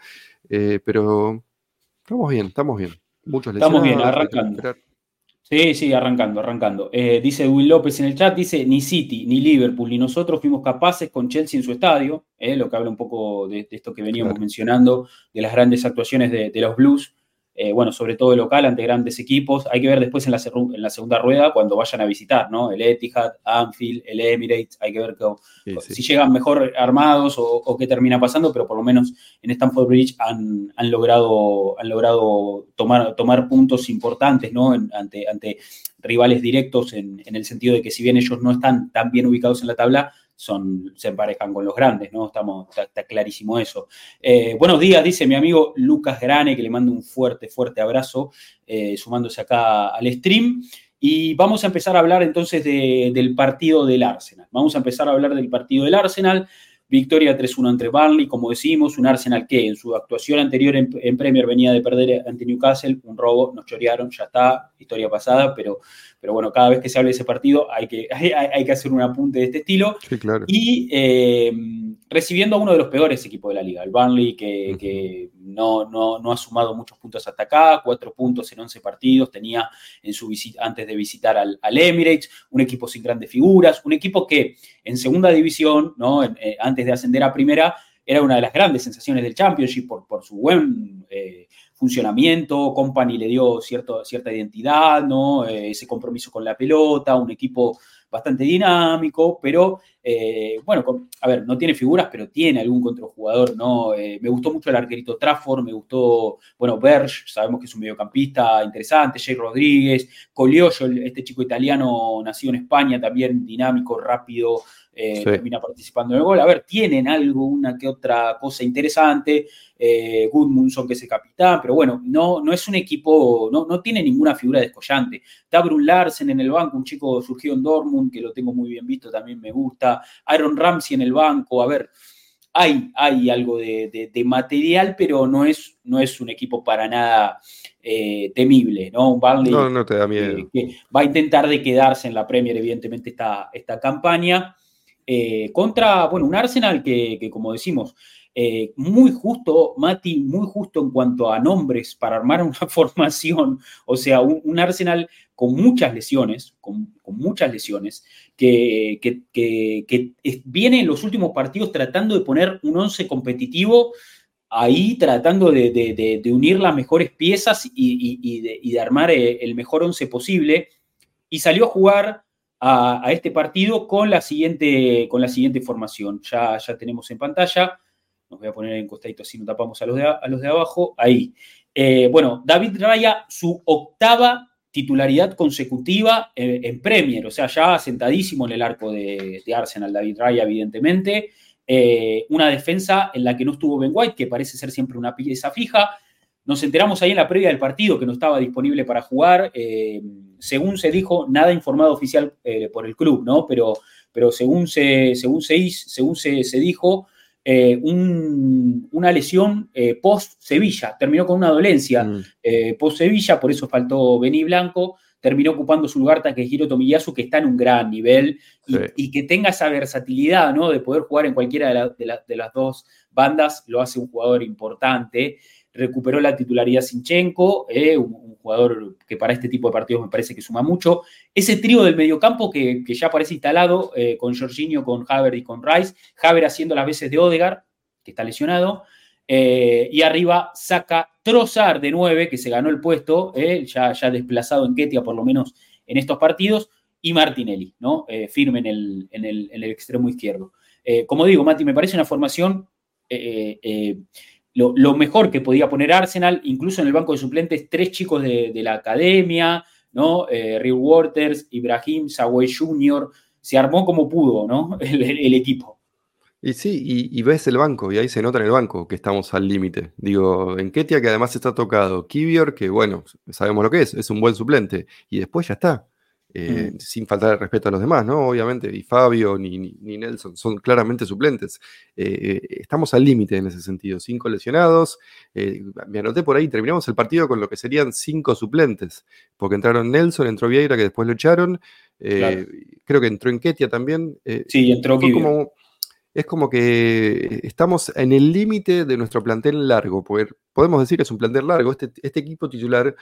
eh, pero estamos bien, estamos bien. Muchos Estamos bien, arrancando. Sí, sí, arrancando, arrancando. Eh, dice Will López en el chat, dice, ni City, ni Liverpool, ni nosotros fuimos capaces con Chelsea en su estadio, eh, lo que habla un poco de, esto que veníamos mencionando, de las grandes actuaciones de, los Blues, eh, bueno, sobre todo el local ante grandes equipos. Hay que ver después en la, en la, segunda rueda cuando vayan a visitar, ¿no? El Etihad, Anfield, el Emirates, hay que ver si llegan mejor armados o, qué termina pasando, pero por lo menos en Stamford Bridge han, logrado, han logrado tomar, tomar puntos importantes, ¿no? ante, ante rivales directos en, en el sentido de que si bien ellos no están tan bien ubicados en la tabla, son, se emparejan con los grandes, ¿no? Estamos, está, clarísimo eso. Eh, buenos días, dice mi amigo Lucas Grane, que le mando un fuerte, fuerte abrazo, eh, sumándose acá al stream. Y vamos a empezar a hablar entonces del partido del Arsenal. Vamos a empezar a hablar del partido del Arsenal victoria 3-1 entre Burnley, como decimos, un Arsenal que en su actuación anterior en, Premier venía de perder ante Newcastle, un robo, nos chorearon, ya está, historia pasada, pero, pero bueno, cada vez que se hable de ese partido hay que, hay, que hacer un apunte de este estilo. Sí, claro. Y eh, recibiendo a uno de los peores equipos de la liga, el Burnley, que, no, no, ha sumado muchos puntos hasta acá, cuatro puntos en 11 partidos, tenía en su visita, antes de visitar al, Emirates, un equipo sin grandes figuras, un equipo que en segunda división, ¿no? Eh, antes de ascender a primera, era una de las grandes sensaciones del Championship por, por su buen eh, funcionamiento, Company le dio cierto, cierta identidad, ¿no? Eh, ese compromiso con la pelota, un equipo bastante dinámico, pero eh, bueno, a ver, no tiene figuras, pero tiene algún contrajugador, ¿no? Eh, me gustó mucho el arquerito Trafford, me gustó, bueno, Berge, sabemos que es un mediocampista interesante, Jay Rodríguez, Coliollo, este chico italiano nacido en España, también dinámico, rápido, eh, termina participando en el gol. A ver, tienen algo, una que otra cosa interesante. Eh, Goodmundson, que es el capitán, pero bueno, no, no es un equipo, no, no tiene ninguna figura descollante. Está Brun Larsen en el banco, un chico surgido en Dortmund, que lo tengo muy bien visto, también me gusta. Aaron Ramsey en el banco, a ver. Hay, hay algo de, material, pero no es, no es un equipo para nada eh, temible, ¿no? Un Barley no, no te da miedo. que va a intentar de quedarse en la Premier, evidentemente, esta, esta campaña. Eh, contra, bueno, un Arsenal que, como decimos, eh, muy justo, Mati, muy justo en cuanto a nombres para armar una formación, o sea, un, Arsenal con muchas lesiones, con, muchas lesiones, que, viene en los últimos partidos tratando de poner un once competitivo ahí tratando de, unir las mejores piezas y, de, armar eh, el mejor once posible. Y salió a jugar a, este partido con la siguiente, con la siguiente formación. Ya, ya tenemos en pantalla, nos voy a poner en costadito así no tapamos a los de, a los de abajo, ahí. Eh, bueno, David Raya, su octava titularidad consecutiva en, Premier, o sea, ya sentadísimo en el arco de, Arsenal, David Raya, evidentemente. Eh, una defensa en la que no estuvo Ben White, que parece ser siempre una pieza fija. Nos enteramos ahí en la previa del partido que no estaba disponible para jugar. Eh, según se dijo, nada informado oficial eh, por el club, ¿no? Pero, pero según, se, según, se, según se, dijo, eh, una lesión post-Sevilla. Terminó con una dolencia mm. post-Sevilla, por eso faltó Bení Blanco. Terminó ocupando su lugar Takehiro Tomiyasu, que está en un gran nivel y, que tenga esa versatilidad, ¿no? De poder jugar en cualquiera de, de las dos bandas, lo hace un jugador importante recuperó la titularidad Sinchenko, eh, un, jugador que para este tipo de partidos me parece que suma mucho. Ese trío del mediocampo que, que ya parece instalado eh, con Jorginho, con Haver y con Rice, Haver haciendo las veces de Odegar, que está lesionado, eh, y arriba saca Trozar de 9, que se ganó el puesto, ya, ya desplazado en Ketia por lo menos en estos partidos, y Martinelli, ¿no? firme en el, en, el, en el, extremo izquierdo. como digo, Mati, me parece una formación lo, mejor que podía poner Arsenal, incluso en el banco de suplentes, tres chicos de, la academia, ¿no? Eh, Real Waters, Ibrahim, Saway Jr., se armó como pudo, ¿no? El, equipo. Y sí, y, ves el banco, y ahí se nota en el banco que estamos al límite. Digo, en Ketia, que además está tocado, Kivior, que bueno, sabemos lo que es, es un buen suplente, y después ya está. Eh, mm. sin faltar el respeto a los demás, ¿no? Obviamente, y Fabio ni, ni, Nelson son claramente suplentes. Eh, eh, estamos al límite en ese sentido, cinco lesionados. me anoté por ahí, terminamos el partido con lo que serían cinco suplentes, porque entraron Nelson, entró Vieira, que después lo echaron. Creo que entró Enquetia también. sí, entró como, Es como que estamos en el límite de nuestro plantel largo. Podemos decir que es un plantel largo. Este, este equipo titular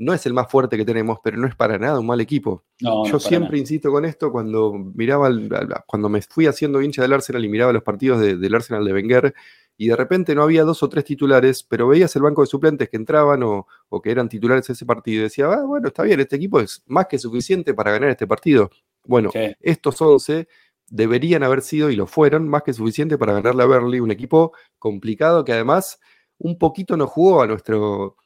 no es el más fuerte que tenemos, pero no es para nada un mal equipo. Yo siempre insisto con esto cuando miraba, cuando me fui haciendo hincha del Arsenal y miraba los partidos del Arsenal de Wenger, y de repente no había dos o tres titulares, pero veías el banco de suplentes que entraban o, que eran titulares de ese partido y decía, ah, bueno, está bien, este equipo es más que suficiente para ganar este partido. Bueno, estos 11 deberían haber sido y lo fueron más que suficiente para ganarle a Berly, un equipo complicado que además un poquito nos jugó a nuestro,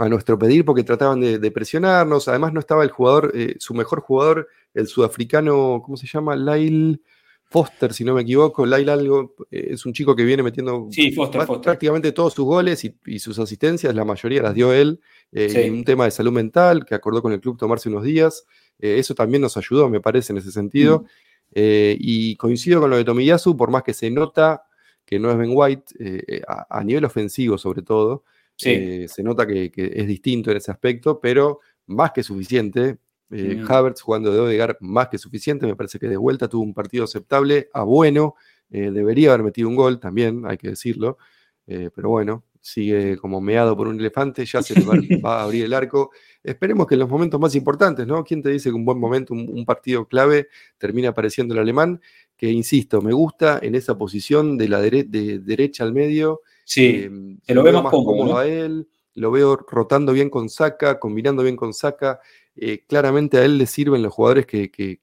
a nuestro pedir porque trataban de, presionarnos. Además no estaba el jugador, eh, su mejor jugador, el sudafricano, ¿cómo se llama? Lyle Foster, si no me equivoco. Lyle algo, eh, es un chico que viene metiendo prácticamente todos sus goles y, sus asistencias, la mayoría las dio él. Eh, un tema de salud mental que acordó con el club tomarse unos días. eso también nos ayudó, me parece, en ese sentido. Y coincido con lo de Tomiyasu, por más que se nota que no es Ben White, a, nivel ofensivo sobre todo, se nota que, es distinto en ese aspecto, pero más que suficiente. Havertz jugando de Odegar más que suficiente, me parece que de vuelta tuvo un partido aceptable, a bueno, debería haber metido un gol también, hay que decirlo, pero bueno, sigue como meado por un elefante, ya se va, a abrir el arco. Esperemos que en los momentos más importantes, ¿no? ¿Quién te dice que un buen momento, un, partido clave, termina apareciendo el alemán? Que, insisto, me gusta en esa posición de la de derecha al medio. Sí, em, se lo, veo más cómodo, a él, lo veo rotando bien con Saca, combinando bien con Saca. Eh, claramente a él le sirven los jugadores que, que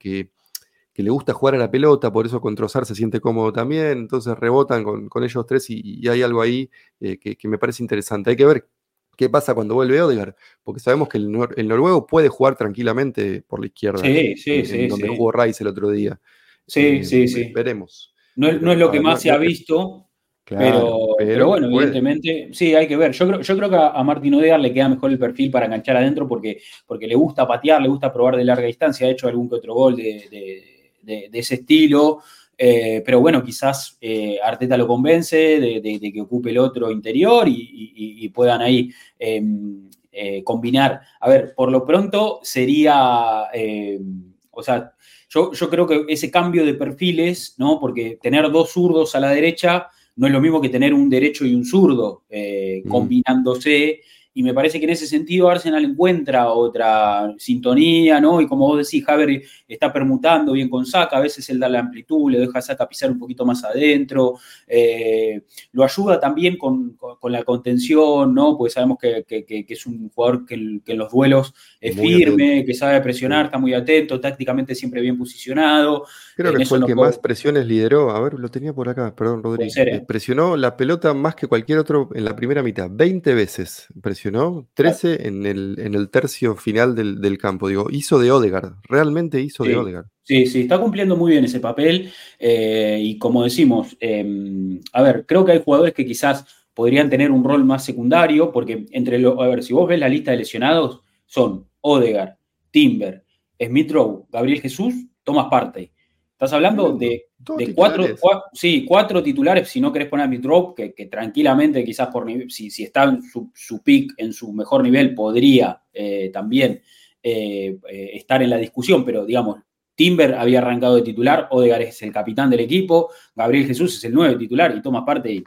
que le gusta jugar a la pelota, por eso con Trozar se siente cómodo también, entonces rebotan con, ellos tres y, hay algo ahí eh, que, me parece interesante. Hay que ver qué pasa cuando vuelve Odegaard, porque sabemos que el, noruego puede jugar tranquilamente por la izquierda, sí, sí, sí, donde jugó Rice el otro día. Sí, eh, sí, sí. Veremos. No, es lo que más se ha visto, pero, bueno, evidentemente, sí, hay que ver. Yo creo, yo creo que a Martín Odegaard le queda mejor el perfil para enganchar adentro porque, porque le gusta patear, le gusta probar de larga distancia. Ha hecho algún que otro gol de de, ese estilo. Eh, pero bueno, quizás eh, Arteta lo convence de, que ocupe el otro interior y, puedan ahí em, eh, combinar. A ver, por lo pronto sería, em, o sea, yo, yo, creo que ese cambio de perfiles, ¿no? Porque tener dos zurdos a la derecha no es lo mismo que tener un derecho y un zurdo mm. combinándose y me parece que en ese sentido Arsenal encuentra otra sintonía, ¿no? Y como vos decís, Javier está permutando bien con Saca, a veces él da la amplitud, le deja a Saca pisar un poquito más adentro, eh, lo ayuda también con, la contención, ¿no? Porque sabemos que, es un jugador que, en los duelos es firme, que sabe presionar, está muy atento, tácticamente siempre bien posicionado. Creo que fue el que más presiones lideró. A ver, lo tenía por acá, perdón, Rodríguez. ¿eh? Presionó la pelota más que cualquier otro en la primera mitad, 20 veces presionó, 13 en el, en el tercio final del, campo. Digo, hizo de Odegaard, realmente hizo de Odegaard. Sí, sí, está cumpliendo muy bien ese papel. Eh, y como decimos, em, a ver, creo que hay jugadores que quizás podrían tener un rol más secundario, porque entre los, a ver, si vos ves la lista de lesionados, son Odegaard, Timber, Smith Rowe, Gabriel Jesús, Thomas Partey. Estás hablando de, cuatro, sí, cuatro titulares, si no querés poner a Mitrop, que, que tranquilamente quizás por si, si está en su, su pick, en su mejor nivel, podría eh, también eh, eh, estar en la discusión, pero digamos, Timber había arrancado de titular, Odegar es el capitán del equipo, Gabriel Jesús es el nuevo titular y toma parte y,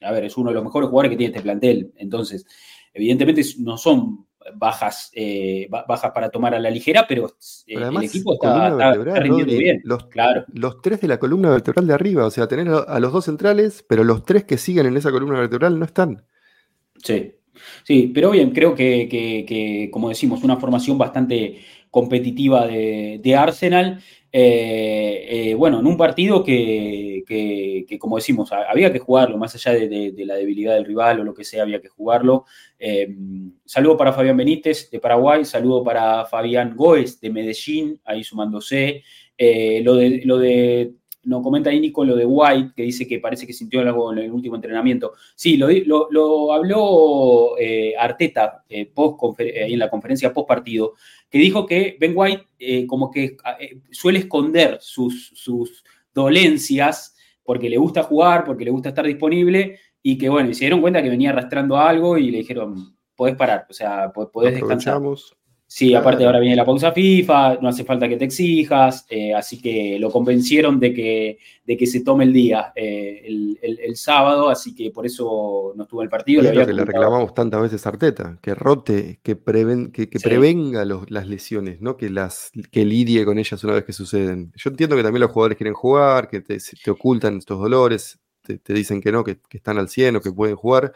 a ver, es uno de los mejores jugadores que tiene este plantel. Entonces, evidentemente no son bajas, eh, bajas para tomar a la ligera, pero, eh, el equipo está, rindiendo bien. Los, claro. los tres de la columna vertebral de arriba, o sea, tener a los dos centrales, pero los tres que siguen en esa columna vertebral no están. Sí, sí, pero bien, creo que, como decimos, una formación bastante competitiva de, de Arsenal. Eh, eh, bueno, en un partido que, como decimos, había que jugarlo, más allá de, la debilidad del rival o lo que sea, había que jugarlo. Eh, saludo para Fabián Benítez de Paraguay, saludo para Fabián Goes de Medellín, ahí sumándose. lo, de, lo de nos comenta ahí Nico lo de White, que dice que parece que sintió algo en el último entrenamiento. Sí, lo, lo, habló eh, Arteta eh, post en la conferencia post partido, que dijo que Ben White eh, como que suele esconder sus, sus dolencias porque le gusta jugar, porque le gusta estar disponible, y que bueno, se dieron cuenta que venía arrastrando algo y le dijeron, podés parar, o sea, podés descansar. Sí, aparte ahora viene la pausa FIFA, no hace falta que te exijas, eh, así que lo convencieron de que, de que se tome el día eh, el, sábado, así que por eso no estuvo el partido. Es lo que le reclamamos tantas veces a Arteta, que rote, que, preven, que, prevenga las lesiones, ¿no? que, las, que lidie con ellas una vez que suceden. Yo entiendo que también los jugadores quieren jugar, que te, ocultan estos dolores, te, dicen que no, que, que están al 100 o que pueden jugar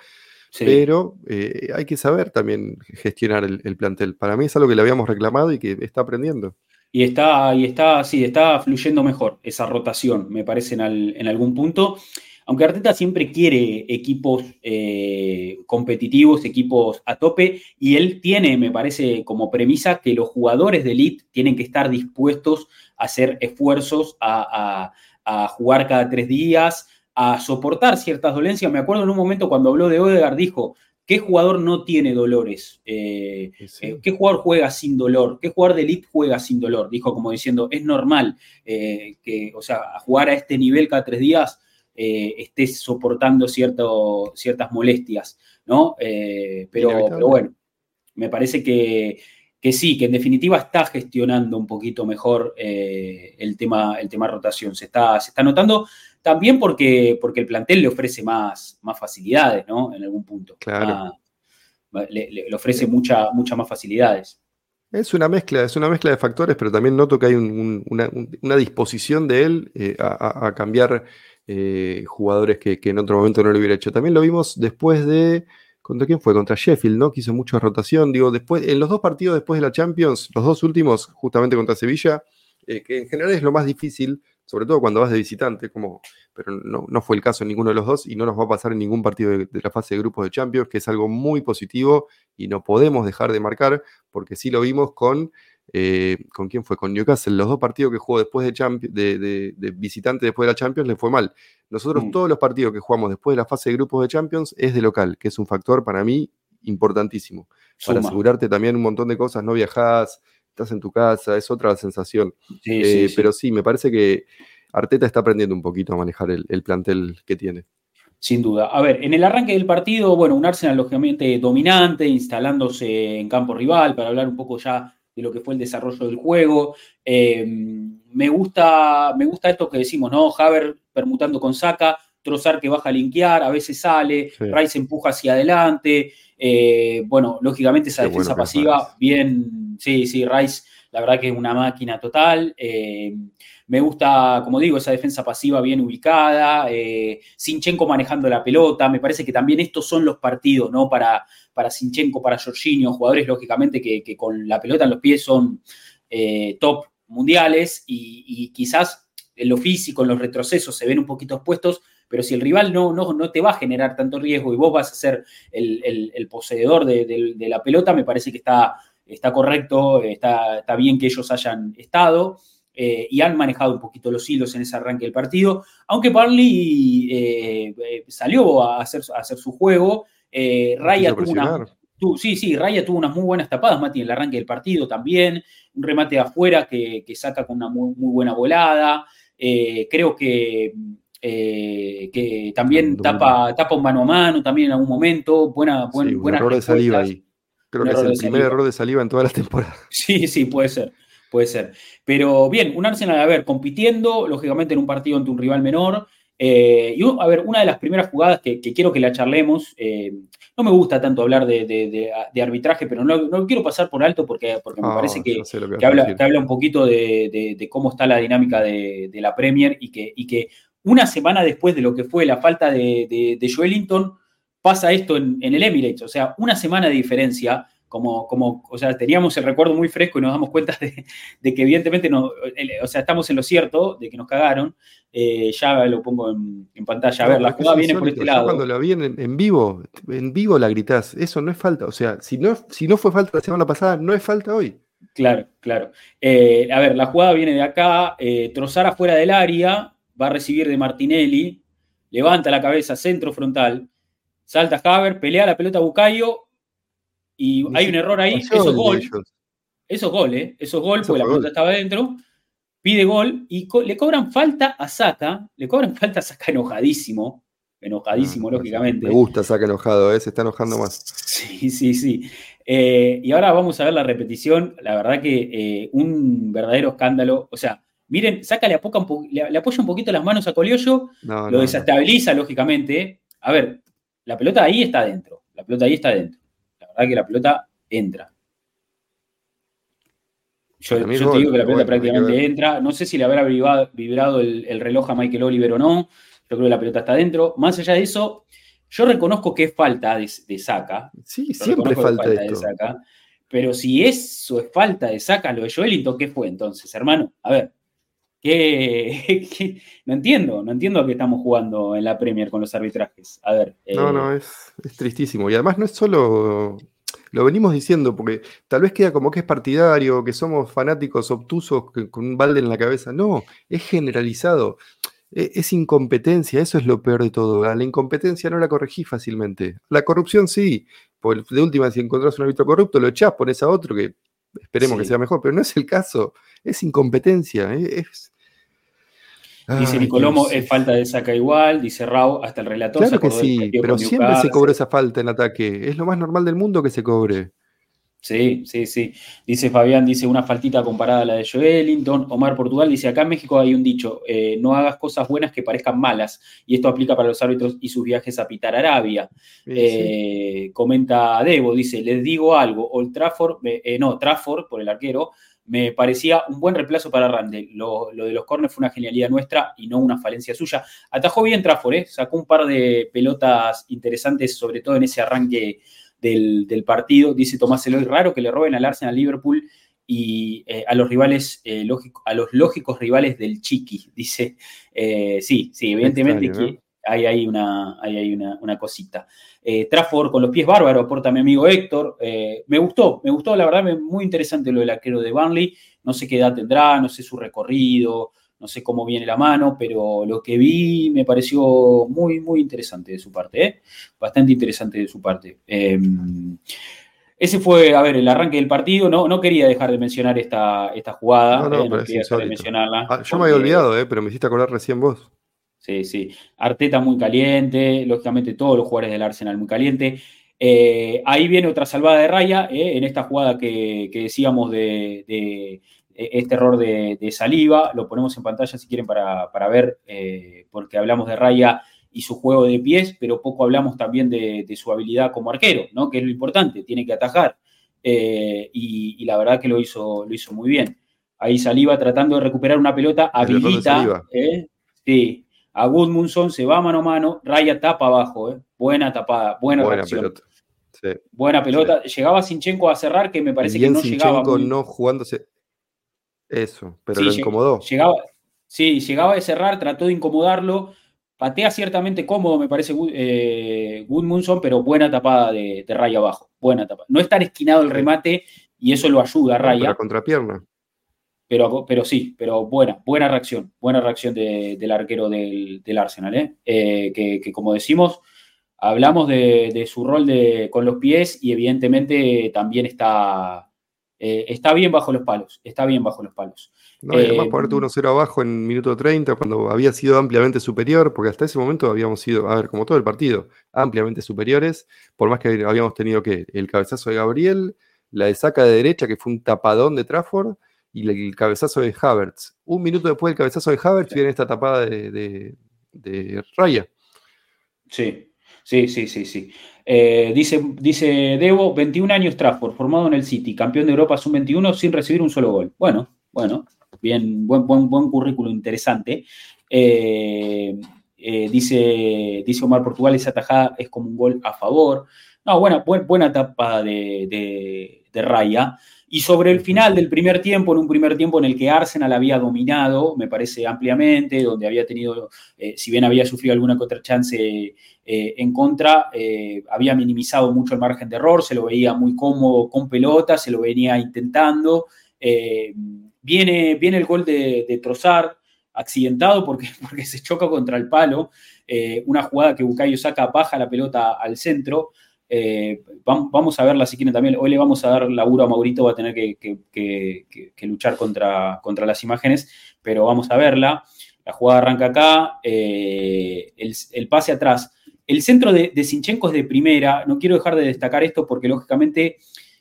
pero eh, hay que saber también gestionar el, plantel. Para mí es algo que le habíamos reclamado y que está aprendiendo. Y está, y está, sí, está fluyendo mejor esa rotación, me parece, en, algún punto. Aunque Arteta siempre quiere equipos eh, competitivos, equipos a tope, y él tiene, me parece, como premisa que los jugadores de elite tienen que estar dispuestos a hacer esfuerzos, a, a jugar cada tres días, a soportar ciertas dolencias. Me acuerdo en un momento cuando habló de Odegaard, dijo, ¿Qué jugador no tiene dolores? Eh, eh, ¿Qué jugador juega sin dolor? ¿Qué jugador de elite juega sin dolor? Dijo como diciendo, es normal eh, que, o sea, jugar a este nivel cada tres días estés soportando cierto, ciertas molestias, ¿no? Pero, bueno, me parece que, sí, que en definitiva está gestionando un poquito mejor el, tema, el tema rotación. Se está, se está notando también porque, porque el plantel le ofrece más, más facilidades, ¿no? En algún punto. Claro. le, ofrece muchas más facilidades. Es una mezcla, es una mezcla de factores, pero también noto que hay una, disposición de él eh, a, cambiar eh, jugadores que, en otro momento no lo hubiera hecho. También lo vimos después de. ¿Contra quién fue? Contra Sheffield, ¿no? Que hizo mucha rotación. Digo, después, en los dos partidos después de la Champions, los dos últimos, justamente contra Sevilla, eh, que en general es lo más difícil, sobre todo cuando vas de visitante, como, pero no, fue el caso en ninguno de los dos y no nos va a pasar en ningún partido de, la fase de grupos de Champions, que es algo muy positivo y no podemos dejar de marcar, porque sí lo vimos con, eh, ¿con quién fue? Con Newcastle, los dos partidos que jugó después de, de, visitante después de la Champions le fue mal. Nosotros mm. todos los partidos que jugamos después de la fase de grupos de Champions es de local, que es un factor para mí importantísimo, para asegurarte también un montón de cosas, no viajás, estás en tu casa, es otra sensación. Eh, pero sí, me parece que Arteta está aprendiendo un poquito a manejar el, plantel que tiene. Sin duda. A ver, en el arranque del partido, bueno, un Arsenal lógicamente dominante, instalándose en campo rival, para hablar un poco ya de lo que fue el desarrollo del juego. Eh, me, gusta, me gusta esto que decimos, ¿no? Haver permutando con Saka, Trozar que baja a linkear, a veces sale, Rice empuja hacia adelante. Eh, bueno, lógicamente esa defensa pasiva, bien, sí, sí, Rice, la verdad que es una máquina total. Eh, me gusta, como digo, esa defensa pasiva bien ubicada, eh, Sinchenko manejando la pelota. Me parece que también estos son los partidos, ¿no? Para, para Sinchenko, para Jorginho, jugadores lógicamente que, con la pelota en los pies son top mundiales y, y, quizás en lo físico, en los retrocesos se ven un poquito expuestos, pero si el rival no, no, no te va a generar tanto riesgo y vos vas a ser el, poseedor de, la pelota, me parece que está, está correcto, está, está bien que ellos hayan estado. Eh, y han manejado un poquito los hilos en ese arranque del partido, aunque Barley eh, eh, salió a hacer, a hacer, su juego. Raya tuvo una, sí, sí, Raya tuvo unas muy buenas tapadas, Mati, en el arranque del partido también. Un remate de afuera que, saca con una muy, muy buena volada. creo que eh, que también tapa, tapa un mano a mano también en algún momento. Buena, buena, un error de saliva ahí. Creo que es el primer error de saliva en todas las temporadas. Sí, sí, puede ser. Puede ser. Pero bien, un Arsenal, a ver, compitiendo, lógicamente en un partido ante un rival menor. Eh, y a ver, una de las primeras jugadas que, quiero que la charlemos, eh, no me gusta tanto hablar de, arbitraje, pero no, no, quiero pasar por alto porque, porque me parece que, habla, habla, un poquito de, cómo está la dinámica de, la Premier y que, y que una semana después de lo que fue la falta de, de, Joelinton, pasa esto en, el Emirates. O sea, una semana de diferencia, como, como, o sea, teníamos el recuerdo muy fresco y nos damos cuenta de, que evidentemente no, o sea, estamos en lo cierto, de que nos cagaron. Eh, ya lo pongo en, pantalla. A ver, la jugada viene por este lado. cuando la vi en, vivo, en vivo la gritás. Eso no es falta. O sea, si no, si no fue falta la semana pasada, no es falta hoy. Claro, claro. Eh, a ver, la jugada viene de acá, eh, trozar afuera del área, va a recibir de Martinelli, levanta la cabeza, centro frontal, salta Haber, pelea la pelota a Bucayo y hay un error ahí, eso es gol. Eso es gol, ¿eh? Eso es gol, porque la pelota estaba dentro. Pide gol y le cobran falta a Saca, le cobran falta a Saca enojadísimo, enojadísimo, ah, lógicamente. Me gusta Saca enojado, ¿eh? se está enojando más. Sí, sí, sí. Eh, y ahora vamos a ver la repetición. La verdad que eh, un verdadero escándalo. O sea, Miren, saca, le, le, apoya un poquito las manos a Coliollo, lo desestabiliza, lógicamente. A ver, la pelota ahí está adentro. La pelota ahí está adentro. La verdad que la pelota entra. Yo, te digo que la pelota prácticamente entra. No sé si le habrá vibrado, el, reloj a Michael Oliver o no. Yo creo que la pelota está adentro. Más allá de eso, yo reconozco que es falta de, saca. Sí, siempre falta, de saca. Pero si eso es falta de saca, lo de Joelinton, ¿qué fue entonces, hermano? A ver. No entiendo, no entiendo a qué estamos jugando en la Premier con los arbitrajes. A ver. no, no, eh, es, tristísimo. Y además no es solo. Lo venimos diciendo, porque tal vez queda como que es partidario, que somos fanáticos obtusos con un balde en la cabeza. No, es generalizado. e, es incompetencia, eso es lo peor de todo. La incompetencia no la corregí fácilmente. La corrupción sí. de última, si encontrás un árbitro corrupto, lo echás, pones a otro que esperemos que sea mejor, pero no es el caso. Es incompetencia. E, es, Dice Nicolomo, es falta de saca igual, dice Rao, hasta el relator. Claro que sí, pero siempre se cobró esa falta en ataque. Es lo más normal del mundo que se cobre. Sí, sí, sí. Dice Fabián, dice una faltita comparada a la de Joelinton. Omar Portugal dice, acá en México hay un dicho, eh, no hagas cosas buenas que parezcan malas. Y esto aplica para los árbitros y sus viajes a Pitar Arabia. Eh, comenta Debo, dice, les digo algo, Old Trafford, eh, no, Trafford, por el arquero, me parecía un buen reemplazo para Randall. Lo, de los corners fue una genialidad nuestra y no una falencia suya. Atajó bien Trafford, ¿eh? sacó un par de pelotas interesantes, sobre todo en ese arranque del, partido. Dice Tomás Eloy, raro que le roben al Arsenal Liverpool y eh, a los rivales, eh, a los lógicos rivales del Chiqui. Dice, sí, sí, evidentemente que hay ahí una, hay una, una cosita. Eh, Trafford con los pies bárbaros, aporta mi amigo Héctor. Eh, me gustó, me gustó, la verdad, muy interesante lo del arquero de Burnley. No sé qué edad tendrá, no sé su recorrido, no sé cómo viene la mano, pero lo que vi me pareció muy, muy interesante de su parte, ¿eh? bastante interesante de su parte. Em, ese fue, a ver, el arranque del partido. No, no quería dejar de mencionar esta, esta jugada. No, no, quería dejar de mencionarla. Ah, yo me había olvidado, pero me hiciste acordar recién vos. Sí, sí. Arteta muy caliente, lógicamente todos los jugadores del Arsenal muy caliente. Eh, ahí viene otra salvada de raya, eh, en esta jugada que, decíamos de, este error de, saliva. Lo ponemos en pantalla si quieren para, ver, eh, porque hablamos de raya y su juego de pies, pero poco hablamos también de, su habilidad como arquero, ¿no? que es lo importante, tiene que atajar. Y, la verdad que lo hizo, lo hizo muy bien. Ahí Saliva tratando de recuperar una pelota, habilita. sí, a Gudmundsson, se va mano a mano, Raya tapa abajo, ¿eh? buena tapada, buena, buena pelota. Buena pelota. Llegaba Sinchenko a cerrar, que me parece que no llegaba. Muy... no jugándose. Eso, pero lo incomodó. Llegaba, sí, llegaba a cerrar, trató de incomodarlo. Patea ciertamente cómodo, me parece, eh, pero buena tapada de, Raya abajo. Buena tapada. No es tan esquinado el remate y eso lo ayuda a Raya. la contrapierna. Pero, pero sí, pero buena, buena reacción, buena reacción del arquero del, Arsenal, ¿eh? Eh, que, como decimos, hablamos de, su rol de, con los pies y evidentemente también está, eh, está bien bajo los palos, está bien bajo los palos. No, y además ponerte 1-0 abajo en minuto 30 cuando había sido ampliamente superior, porque hasta ese momento habíamos sido, a ver, como todo el partido, ampliamente superiores, por más que habíamos tenido que el cabezazo de Gabriel, la de saca de derecha que fue un tapadón de Trafford, y el cabezazo de Havertz. Un minuto después del cabezazo de Havertz viene esta tapada de, Raya. Sí, sí, sí, sí, sí. Eh, dice, dice Debo, 21 años Trafford, formado en el City, campeón de Europa sub-21 sin recibir un solo gol. Bueno, bueno, bien, buen, buen, buen currículo interesante. Eh, eh, dice, dice Omar Portugal, esa tajada es como un gol a favor. No, buena, buena tapada de, de Raya. Y sobre el final del primer tiempo, en un primer tiempo en el que Arsenal había dominado, me parece ampliamente, donde había tenido, eh, si bien había sufrido alguna contrachance eh, en contra, eh, había minimizado mucho el margen de error, se lo veía muy cómodo con pelota, se lo venía intentando. viene, viene el gol de, de Trozar, accidentado porque, porque se choca contra el palo, una jugada que Bucayo saca, baja la pelota al centro. Eh, vamos a verla si quieren también. Hoy le vamos a dar laburo a Maurito, va a tener que, luchar contra, contra, las imágenes, pero vamos a verla. La jugada arranca acá, eh, el, pase atrás. El centro de, Sinchenko es de primera, no quiero dejar de destacar esto porque lógicamente,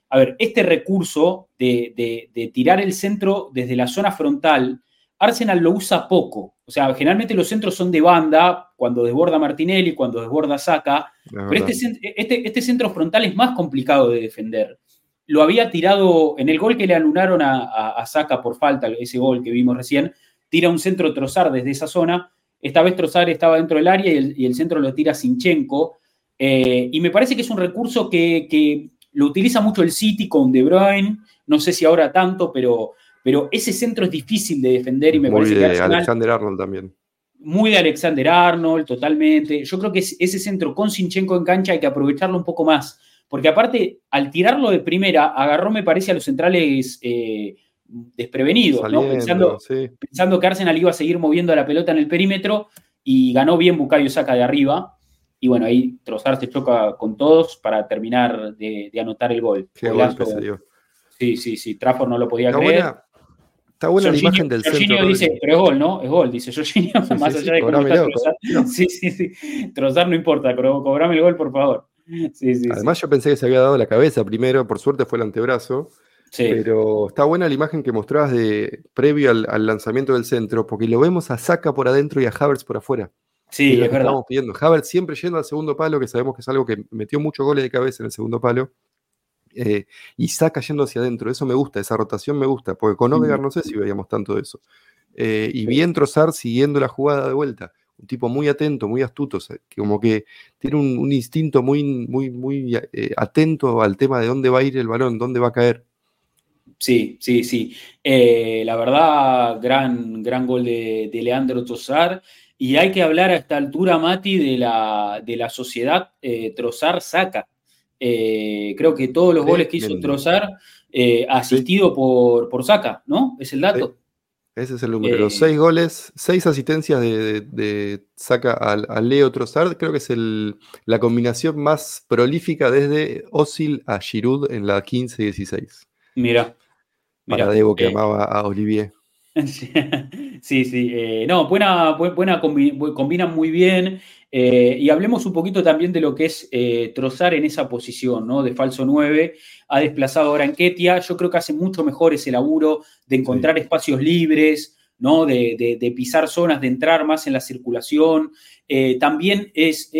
a ver, este recurso de tirar el centro desde la zona frontal, Arsenal lo usa poco. O sea, generalmente los centros son de banda, cuando desborda Martinelli, cuando desborda Saca, pero este, este, este, centro frontal es más complicado de defender. Lo había tirado en el gol que le alunaron a, Saca por falta, ese gol que vimos recién, tira un centro Trozar desde esa zona. Esta vez Trozar estaba dentro del área y el, centro lo tira Sinchenko. Eh, y me parece que es un recurso que, lo utiliza mucho el City con De Bruyne. No sé si ahora tanto, pero pero ese centro es difícil de defender y me parece que de Alexander Arnold también. Muy de Alexander Arnold, totalmente. Yo creo que ese centro con Sinchenko en cancha hay que aprovecharlo un poco más. Porque aparte, al tirarlo de primera, agarró, me parece, a los centrales eh, desprevenidos, pensando, pensando, que Arsenal iba a seguir moviendo la pelota en el perímetro y ganó bien Bucayo Saca de arriba. Y bueno, ahí Trossard se choca con todos para terminar de, anotar el gol. Sí, sí, sí, Trafford no lo podía creer. Está buena la imagen del Jorginho dice, pero es gol, ¿no? Es gol, dice Jorginho, más allá de cómo está Trossard. Sí, sí, sí. Trozar no importa, pero cobrame el gol, por favor. Sí, sí, Además, yo pensé que se había dado la cabeza primero, por suerte fue el antebrazo. Pero está buena la imagen que mostrabas de previo al, lanzamiento del centro, porque lo vemos a Saka por adentro y a Havertz por afuera. Sí, es, verdad. Estamos pidiendo. Havertz siempre yendo al segundo palo, que sabemos que es algo que metió muchos goles de cabeza en el segundo palo. Eh, y Saka yendo hacia adentro. Eso me gusta, esa rotación me gusta, porque con Odegaard no sé si veíamos tanto de eso. Eh, y bien Trozar siguiendo la jugada de vuelta. Un tipo muy atento, muy astuto, que como que tiene un, instinto muy, muy, muy eh, atento al tema de dónde va a ir el balón, dónde va a caer. Sí, sí, sí. la verdad, gran, gran gol de, Leandro Trozar. Y hay que hablar a esta altura, Mati, de la, de la sociedad Trozar-Saca. Eh, creo que todos los goles que hizo Trozar, eh, asistido por, por Saca, ¿no? Es el dato. Ese es el número. los eh, seis goles, seis asistencias de, Saca al, Leo Trozar, creo que es la combinación más prolífica desde Osil a Giroud en la 15-16. Mira. Para Debo que amaba a Olivier. Sí, sí. no, buena, buena, combinan muy bien. Eh, y hablemos un poquito también de lo que es eh, Trozar en esa posición, ¿no? De falso 9. Ha desplazado ahora en Ketia. Yo creo que hace mucho mejor ese laburo de encontrar espacios libres, ¿no? De, pisar zonas, de entrar más en la circulación. Eh, también es,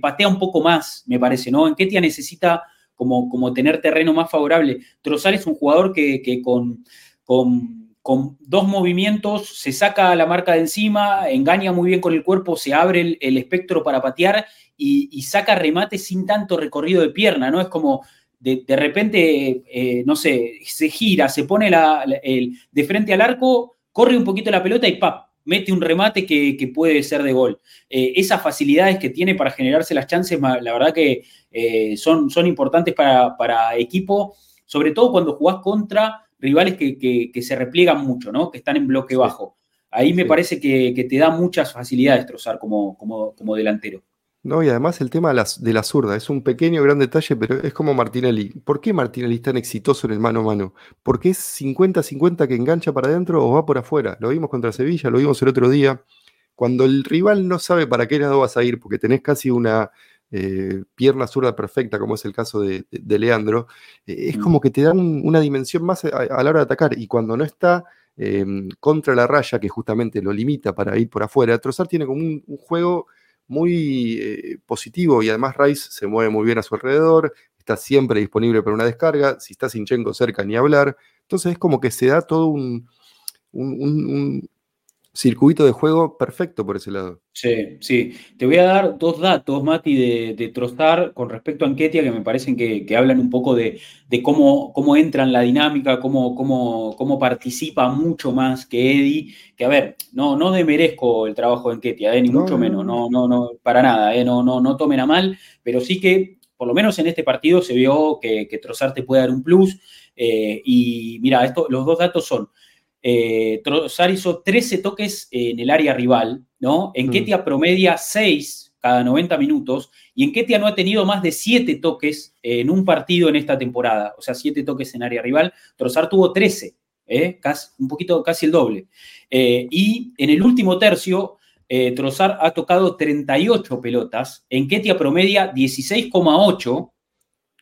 patea un poco más, me parece, ¿no? En Ketia necesita como, como tener terreno más favorable. Trozar es un jugador que, con, con con dos movimientos se saca la marca de encima, engaña muy bien con el cuerpo, se abre el, espectro para patear y, saca remate sin tanto recorrido de pierna, ¿no? Es como de, repente, eh, no sé, se gira, se pone de frente al arco, corre un poquito la pelota y ¡pap! mete un remate que, puede ser de gol. Eh, esas facilidades que tiene para generarse las chances, la verdad que eh, son, son importantes para, para equipo, sobre todo cuando jugás contra rivales que, se repliegan mucho, ¿no? Que están en bloque bajo. Ahí me parece que, te da muchas facilidades trozar como, como, como delantero. No, y además el tema de la, zurda es un pequeño gran detalle, pero es como Martinelli. ¿Por qué Martinelli es tan exitoso en el mano a mano? ¿Porque es 50-50 que engancha para adentro o va por afuera? Lo vimos contra Sevilla, lo vimos el otro día. Cuando el rival no sabe para qué lado vas a ir, porque tenés casi una, eh, pierna zurda perfecta, como es el caso de, Leandro, eh, es como que te dan una dimensión más a, la hora de atacar. Y cuando no está em, contra la raya, que justamente lo limita para ir por afuera, Trozar tiene como un, juego muy eh, positivo y además Rice se mueve muy bien a su alrededor, está siempre disponible para una descarga, si está Sinchenko cerca ni hablar, entonces es como que se da todo un, circuito de juego perfecto por ese lado. Sí, sí. Te voy a dar dos datos, Mati, de, de Trozar con respecto a Anquetia que me parecen que, hablan un poco de, cómo, cómo, entra en la dinámica, cómo, cómo, cómo, participa mucho más que Eddie. Que a ver, no, no demerezco el trabajo de Anquetia, eh, ni mucho menos, no, no, no, para nada, eh, no, no, no tomen a mal, pero sí que por lo menos en este partido se vio que, que Trozar te puede dar un plus. Eh, y mira, esto, los dos datos son eh, Trozar hizo 13 toques en el área rival, ¿no? En mm. Ketia promedia 6 cada 90 minutos y en Ketia no ha tenido más de 7 toques en un partido en esta temporada, o sea, 7 toques en área rival. Trozar tuvo 13, ¿eh? casi, un poquito, casi el doble. Eh, y en el último tercio, eh, Trozar ha tocado 38 pelotas, en Ketia promedia 16,8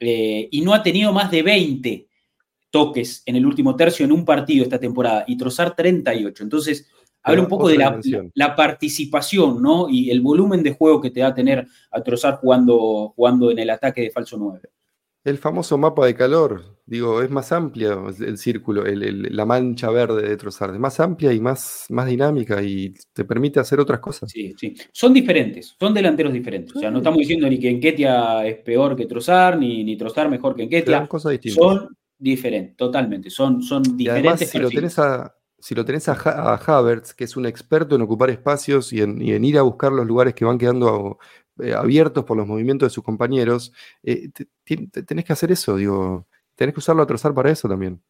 y no ha tenido más de 20 toques en el último tercio en un partido esta temporada y Trozar 38. Entonces, habla un poco de la, participación, ¿no? Y el volumen de juego que te da tener a Trozar jugando, jugando en el ataque de falso 9. El famoso mapa de calor, digo, es más amplia el círculo, la mancha verde de Trozar, es más amplia y más, más dinámica y te permite hacer otras cosas. Sí, sí. Son diferentes, son delanteros diferentes. O sea, no estamos diciendo ni que Enquetia es peor que Trozar, ni, ni Trozar mejor que Enquetia. Son cosas distintas. Son diferente, totalmente. Son, son diferentes. si lo tenés a, si lo tenés a, Havertz, que es un experto en ocupar espacios y en, ir a buscar los lugares que van quedando eh, abiertos por los movimientos de sus compañeros, eh, tenés que hacer eso, digo, tenés que usarlo a trozar para eso también.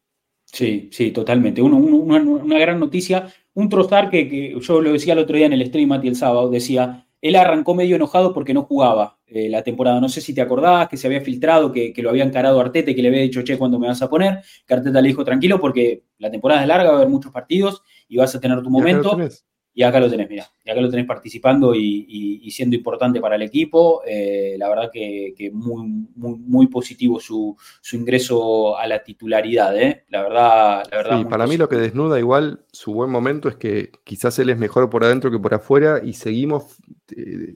Sí, sí, totalmente. una, gran noticia. Un trozar que, yo lo decía el otro día en el stream, Mati, el sábado, decía, él arrancó medio enojado porque no jugaba eh, la temporada. No sé si te acordabas que se había filtrado, que, lo había encarado Arteta y que le había dicho, che, ¿cuándo me vas a poner? Que Arteta le dijo, tranquilo, porque la temporada es larga, va a haber muchos partidos y vas a tener tu momento. Y acá lo tenés, mira, y acá lo tenés participando y, siendo importante para el equipo. Eh, la verdad que, muy, muy, positivo su, ingreso a la titularidad, ¿eh? La verdad, la verdad. Sí, para mí lo que desnuda igual su buen momento es que quizás él es mejor por adentro que por afuera y seguimos eh,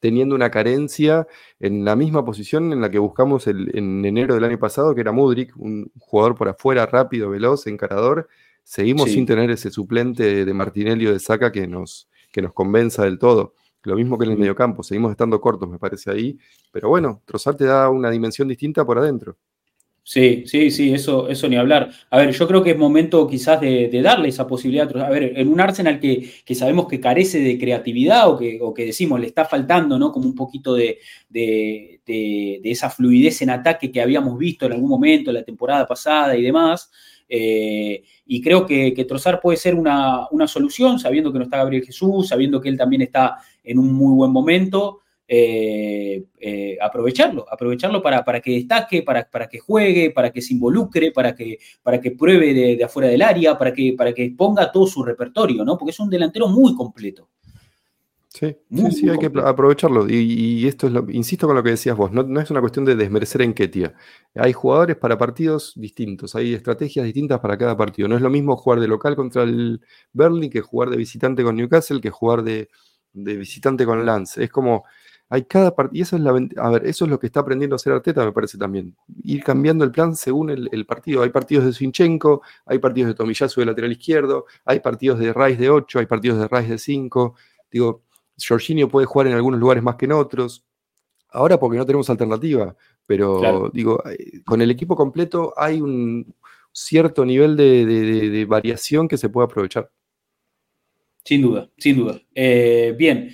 teniendo una carencia en la misma posición en la que buscamos en enero del año pasado, que era Mudrik, un jugador por afuera rápido, veloz, encarador Seguimos sin tener ese suplente de Martinelli o de Saca que nos, que nos convenza del todo. Lo mismo que en el mediocampo, seguimos estando cortos, me parece ahí. Pero bueno, Trozar te da una dimensión distinta por adentro. Sí, sí, sí, eso, eso ni hablar. A ver, yo creo que es momento quizás de, darle esa posibilidad. A ver, en un Arsenal que, que sabemos que carece de creatividad o que, o que, decimos le está faltando, ¿no? Como un poquito de, de, de, esa fluidez en ataque que habíamos visto en algún momento, la temporada pasada y demás. Eh, y creo que, Trozar puede ser una, solución, sabiendo que no está Gabriel Jesús, sabiendo que él también está en un muy buen momento. Eh, eh, aprovecharlo, aprovecharlo para, para que destaque, para, para, que juegue, para que se involucre, para que, para que pruebe de, afuera del área, para que, para que ponga todo su repertorio, ¿no? Porque es un delantero muy completo. Sí, sí, hay que aprovecharlo. Y, esto es lo, insisto con lo que decías vos, no, es una cuestión de desmerecer en Ketia. Hay jugadores para partidos distintos, hay estrategias distintas para cada partido. No es lo mismo jugar de local contra el Berlin que jugar de visitante con Newcastle, que jugar de, visitante con Lance. Es como, hay cada partido, y eso es la, a ver, eso es lo que está aprendiendo a hacer Arteta, me parece también. Ir cambiando el plan según el, partido. Hay partidos de Sinchenko, hay partidos de Tomiyasu de lateral izquierdo, hay partidos de Rice de 8, hay partidos de Rice de 5. Digo, Jorginho puede jugar en algunos lugares más que en otros. Ahora porque no tenemos alternativa, pero digo, eh, con el equipo completo hay un cierto nivel de, variación que se puede aprovechar. Sin duda, sin duda. Eh, bien,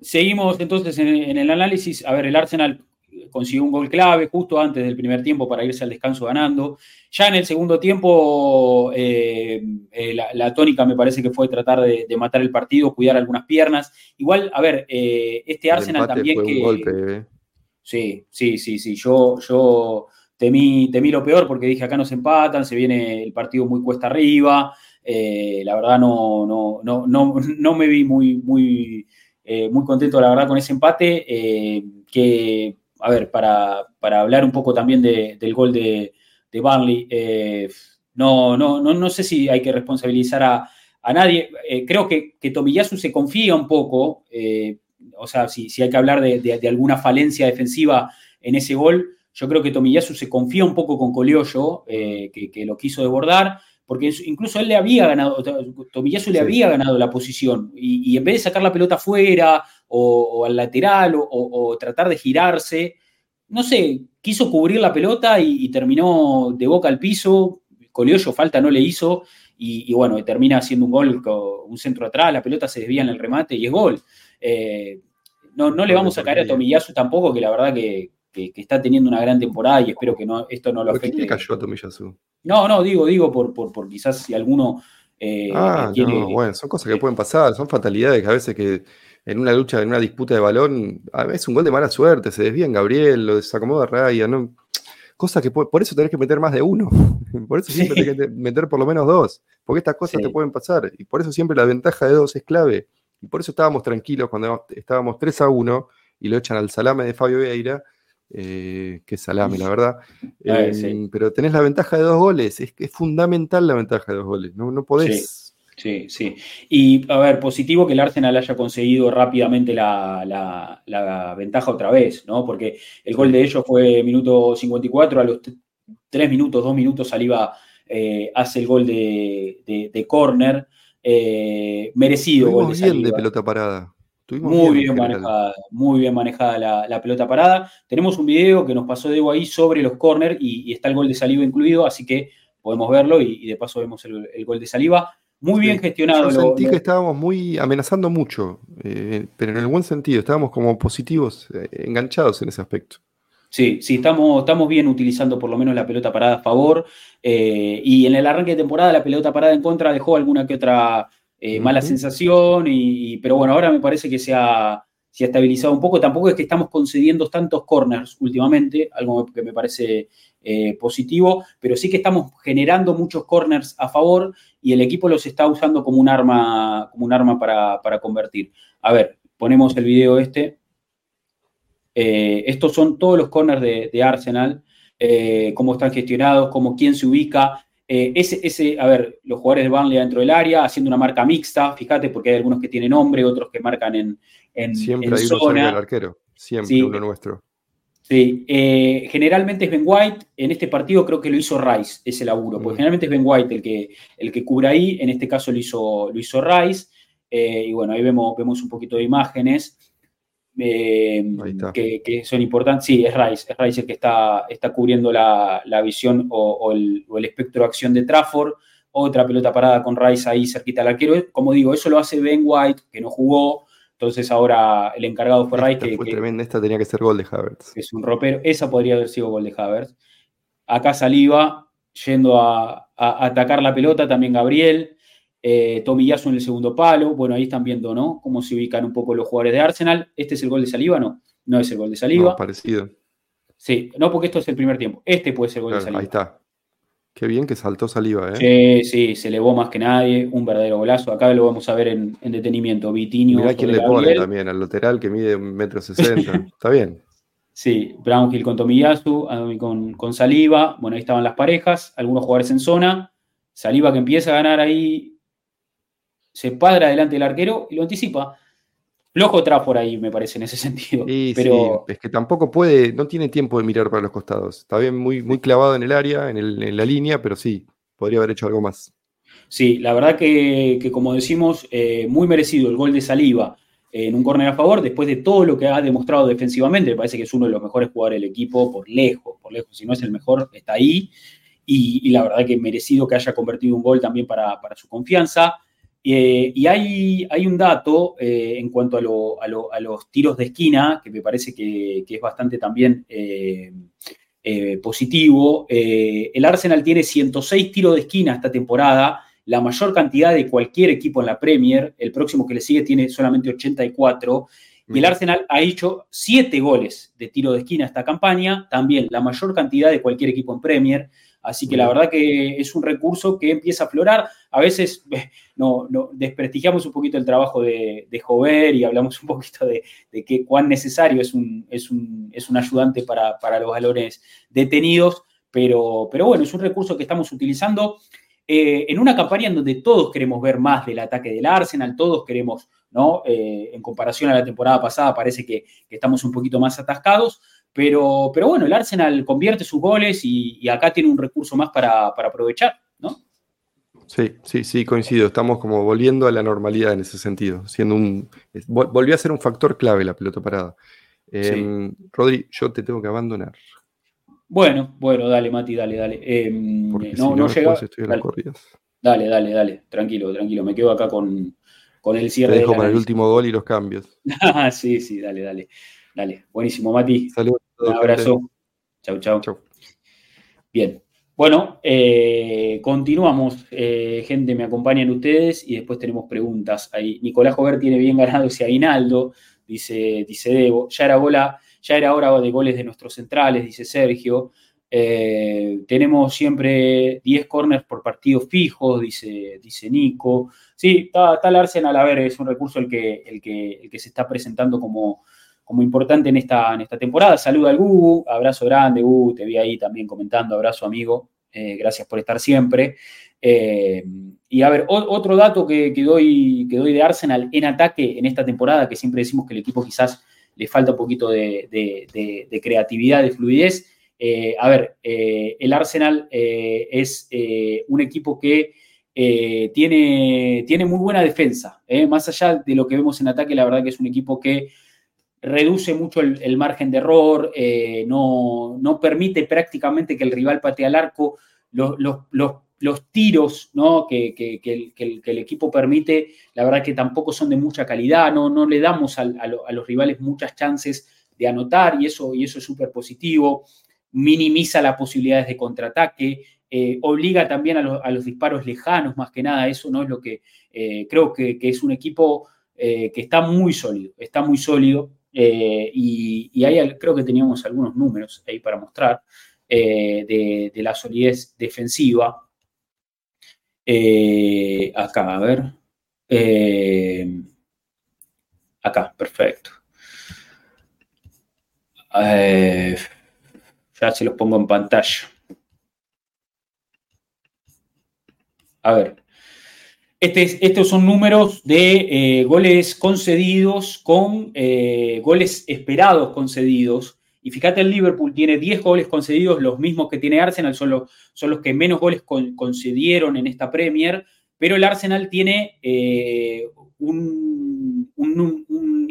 seguimos entonces en, el análisis. A ver, el Arsenal consiguió un gol clave justo antes del primer tiempo para irse al descanso ganando. Ya en el segundo tiempo, eh, eh, la, tónica me parece que fue tratar de, matar el partido, cuidar algunas piernas. Igual, a ver, eh, este Arsenal también que. Sí, sí, sí, sí. Yo, yo temí, temí lo peor porque dije acá nos empatan, se viene el partido muy cuesta arriba. la verdad no, no, no, no, no me vi muy, muy, muy contento, la verdad, con ese empate. que a ver, para, hablar un poco también del gol de, de Barnley, eh, no, no, no, no sé si hay que responsabilizar a, nadie. Eh, creo que, que, Tomiyasu se confía un poco, eh, o sea, si, si, hay que hablar de, alguna falencia defensiva en ese gol, yo creo que Tomiyasu se confía un poco con Coliollo, que, lo quiso desbordar, porque incluso él le había ganado, Tomiyasu le había ganado la posición, y, en vez de sacar la pelota afuera o, al lateral o, tratar de girarse. No sé, quiso cubrir la pelota y, terminó de boca al piso. Coliollo falta no le hizo y, bueno, termina haciendo un gol, con un centro atrás, la pelota se desvía en el remate y es gol. Eh, no, no le vamos a caer a Tomiyasu tampoco, que la verdad que, está teniendo una gran temporada y espero que no, esto no lo afecte. ¿Por qué cayó a Tomiyasu? No, no, digo, digo por, por, quizás si alguno... Eh, ah, no, bueno, son cosas que pueden pasar, son fatalidades que a veces que en una lucha, en una disputa de balón, es un gol de mala suerte, se desvía en Gabriel, lo desacomoda Raya, ¿no? Cosa que por eso tenés que meter más de uno. Por eso siempre tenés que meter por lo menos dos. Porque estas cosas te pueden pasar. Y por eso siempre la ventaja de dos es clave. Y por eso estábamos tranquilos cuando estábamos 3 a 1 y lo echan al salame de Fabio Vieira. Eh, que salame, la verdad. Eh, pero tenés la ventaja de dos goles. Es, es fundamental la ventaja de dos goles. No, no podés Sí, sí. Y a ver, positivo que el Arsenal haya conseguido rápidamente la, ventaja otra vez, ¿no? Porque el gol de ellos fue minuto 54, a los tres minutos, dos minutos Saliba eh, hace el gol de, de, córner. Eh, merecido gol de bien de pelota parada. Muy bien, manejada, muy bien manejada la, pelota parada. Tenemos un video que nos pasó Debo ahí sobre los corners y, está el gol de Saliba incluido, así que podemos verlo y, de paso vemos el, el, gol de Saliba. Muy bien gestionado. Yo sentí que estábamos muy amenazando mucho, eh, pero en el buen sentido, estábamos como positivos, eh, enganchados en ese aspecto. Sí, sí, estamos, estamos bien utilizando por lo menos la pelota parada a favor. Eh, y en el arranque de temporada la pelota parada en contra dejó alguna que otra eh, mala sensación. Y, pero bueno, ahora me parece que se ha, se ha, estabilizado un poco. Tampoco es que estamos concediendo tantos corners últimamente, algo que me parece eh, positivo, pero sí que estamos generando muchos corners a favor y el equipo los está usando como un arma, como un arma para, para convertir. A ver, ponemos el video este. Eh, estos son todos los corners de, Arsenal, eh, cómo están gestionados, cómo quién se ubica. Eh, ese, ese, a ver, los jugadores de Burnley dentro del área, haciendo una marca mixta, fíjate, porque hay algunos que tienen nombre, otros que marcan en, en Siempre hay uno del arquero, siempre uno nuestro. Sí, generalmente es Ben White, en este partido creo que lo hizo Rice, ese laburo, porque mm. generalmente es Ben White el que, el que cubre ahí, en este caso lo hizo, lo hizo Rice, y bueno, ahí vemos, vemos un poquito de imágenes. Eh, que, son importantes. Sí, es Rice, es Rice el que está, está cubriendo la, visión o, el, espectro de acción de Trafford. Otra pelota parada con Rice ahí cerquita al arquero. Como digo, eso lo hace Ben White, que no jugó. Entonces ahora el encargado fue Rice. que, fue tremenda, esta tenía que ser gol de Havertz. Es un ropero. Esa podría haber sido gol de Havertz. Acá Saliva yendo a, a atacar la pelota, también Gabriel eh, en el segundo palo. Bueno, ahí están viendo, ¿no? Cómo se ubican un poco los jugadores de Arsenal. ¿Este es el gol de Saliva? No, no es el gol de Saliva. No, parecido. Sí, no, porque esto es el primer tiempo. Este puede ser el gol de Saliva. Ahí está. Qué bien que saltó Saliva, ¿eh? Sí, sí, se elevó más que nadie. Un verdadero golazo. Acá lo vamos a ver en, detenimiento. Vitinho. Mirá quién le pone también al lateral que mide un metro sesenta. está bien. Sí, Brownhill con Tomiyasu, con, con Saliva. Bueno, ahí estaban las parejas. Algunos jugadores en zona. Saliva que empieza a ganar ahí se padra delante del arquero y lo anticipa. Flojo por ahí, me parece, en ese sentido. pero... es que tampoco puede, no tiene tiempo de mirar para los costados. Está bien muy, muy clavado en el área, en, la línea, pero sí, podría haber hecho algo más. Sí, la verdad que, como decimos, eh, muy merecido el gol de Saliva en un córner a favor, después de todo lo que ha demostrado defensivamente, me parece que es uno de los mejores jugadores del equipo, por lejos, por lejos, si no es el mejor, está ahí. Y, la verdad que merecido que haya convertido un gol también para, para su confianza. Eh, y hay, hay, un dato eh, en cuanto a, los tiros de esquina que me parece que, es bastante también eh, positivo. el Arsenal tiene 106 tiros de esquina esta temporada, la mayor cantidad de cualquier equipo en la Premier. El próximo que le sigue tiene solamente 84. Y el Arsenal ha hecho 7 goles de tiro de esquina esta campaña, también la mayor cantidad de cualquier equipo en Premier. Así que la verdad que es un recurso que empieza a aflorar. A veces no, desprestigiamos un poquito el trabajo de, de Jover y hablamos un poquito de, que cuán necesario es un, es un, ayudante para, los valores detenidos, pero, pero bueno, es un recurso que estamos utilizando eh, en una campaña en donde todos queremos ver más del ataque del Arsenal, todos queremos, ¿no? Eh, en comparación a la temporada pasada, parece que estamos un poquito más atascados, pero, pero bueno, el Arsenal convierte sus goles y, acá tiene un recurso más para, aprovechar, ¿no? Sí, sí, sí, coincido. Estamos como volviendo a la normalidad en ese sentido, siendo un. Volvió a ser un factor clave la pelota parada. Em, Rodri, yo te tengo que abandonar. Bueno, bueno, dale, Mati, dale, dale. Em, no, no, llega. Estoy dale. dale, dale, dale, tranquilo, tranquilo. Me quedo acá con, con el cierre. Te dejo para el último gol y los cambios. sí, sí, dale, dale. Dale, buenísimo, Mati. Saludos. Un abrazo. Chau, chau. chau. Bien. Bueno, eh, continuamos. Eh, gente, me acompañan ustedes y después tenemos preguntas ahí. Nicolás Jover tiene bien ganado ese aguinaldo, dice, dice Debo. Ya era, bola, ya era hora de goles de nuestros centrales, dice Sergio. Eh, tenemos siempre 10 corners por partido fijos, dice, dice Nico. Sí, está, el Arsenal, a ver, es un recurso el que, el que, el que se está presentando como, como importante en esta, en esta temporada. Saluda al Gugu, abrazo grande, Gugu, te vi ahí también comentando, abrazo amigo, eh, gracias por estar siempre. Eh, y a ver, otro dato que, doy, que doy de Arsenal en ataque en esta temporada, que siempre decimos que el equipo quizás le falta un poquito de, creatividad, de fluidez. Eh, a ver, el Arsenal es un equipo que tiene, tiene muy buena defensa. Más allá de lo que vemos en ataque, la verdad que es un equipo que reduce mucho el, margen de error, eh, no, permite prácticamente que el rival patee al arco, los, los, tiros ¿no? que, el, equipo permite, la verdad que tampoco son de mucha calidad, no, no le damos a, los rivales muchas chances anotar y eso, y eso es súper positivo. Minimiza las posibilidades de contraataque, eh, obliga también a, los disparos lejanos, más que nada. Eso no es lo que eh, creo que, es un equipo que está muy sólido, está muy sólido. Y, y ahí creo que teníamos algunos números ahí para mostrar de, de la solidez defensiva. acá, a ver. Eh, acá, perfecto. Eh, ya se los pongo en pantalla. A ver. Este estos son números de eh, goles concedidos con goles esperados concedidos. Y fíjate, el Liverpool tiene 10 goles concedidos, los mismos que tiene Arsenal, son los, son los que menos goles concedieron en esta Premier pero el Arsenal tiene eh, un,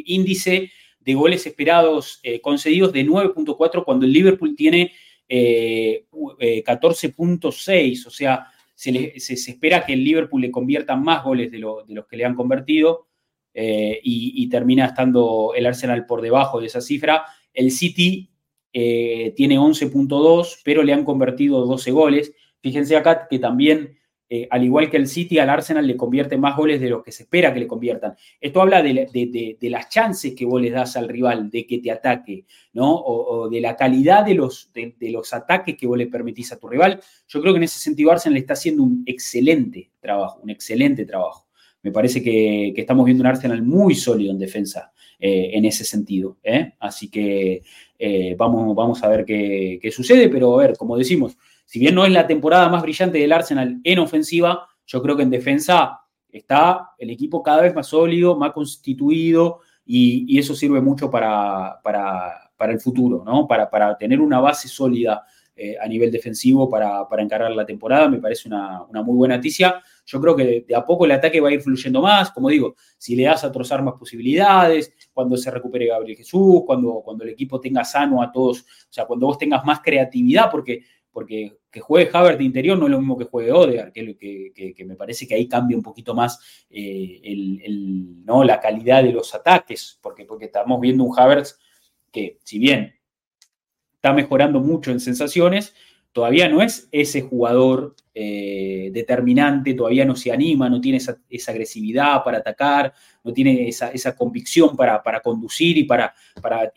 índice de goles esperados eh, concedidos de 9.4 cuando el Liverpool tiene 14.6, eh, o sea, se, espera que el Liverpool le convierta más goles de, los que le han convertido y, termina estando el Arsenal por debajo de esa cifra. El City tiene 11.2, pero le han convertido 12 goles. Fíjense acá que también eh, al igual que el City, al Arsenal le convierte más goles de los que se espera que le conviertan. Esto habla de, las chances que vos le das al rival de que te ataque, ¿no? O, de la calidad de los, de, los ataques que vos le permitís a tu rival. Yo creo que en ese sentido Arsenal está haciendo un excelente trabajo, un excelente trabajo. Me parece que, estamos viendo un Arsenal muy sólido en defensa eh, en ese sentido. ¿eh? Así que vamos, vamos a ver qué, qué sucede, pero a ver, como decimos, si bien no es la temporada más brillante del Arsenal en ofensiva, yo creo que en defensa está el equipo cada vez más sólido, más constituido y, eso sirve mucho para, para, el futuro, ¿no? Para, para, tener una base sólida eh, a nivel defensivo para, para, encarar la temporada, me parece una, muy buena noticia. Yo creo que de, a poco el ataque va a ir fluyendo más, como digo, si le das a trozar más posibilidades, cuando se recupere Gabriel Jesús, cuando, cuando el equipo tenga sano a todos, o sea, cuando vos tengas más creatividad, porque porque que juegue Havertz de interior no es lo mismo que juegue Odegaard, que, que, me parece que ahí cambia un poquito más eh, ¿no? la calidad de los ataques, porque, porque estamos viendo un Havertz que, si bien está mejorando mucho en sensaciones, todavía no es ese jugador eh, determinante, todavía no se anima, no tiene esa, agresividad para atacar, no tiene esa, convicción para, conducir y para